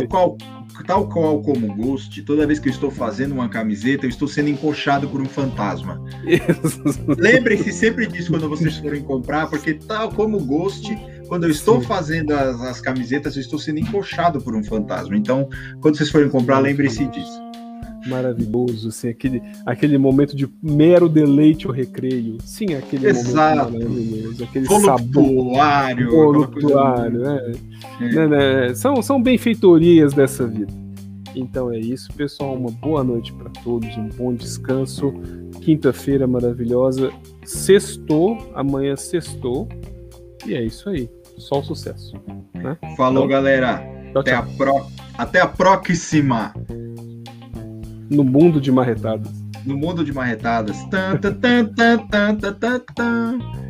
Qual, tal qual como Ghost, toda vez que eu estou fazendo uma camiseta, eu estou sendo encoxado por um fantasma. [laughs] Lembrem-se sempre disso quando vocês forem comprar, porque tal como Ghost, quando eu estou fazendo as, as, camisetas, eu estou sendo encoxado por um fantasma. Então, quando vocês forem comprar, lembrem-se disso maravilhoso, assim, aquele, aquele momento de mero deleite ou recreio. Sim, aquele Exato. momento maravilhoso, aquele voluptuário, sabor. Voluptuário, né? É. Né, né? São, são benfeitorias dessa vida. Então é isso, pessoal. Uma boa noite para todos, um bom descanso. Quinta-feira maravilhosa. Sextou, amanhã sextou. E é isso aí. Só o sucesso. Né? Falou, então, galera. Tchau, Até, tchau. A pro... Até a próxima no mundo de marretadas. No mundo de marretadas. Tan, tan, tan, tan, tan, tan, tan.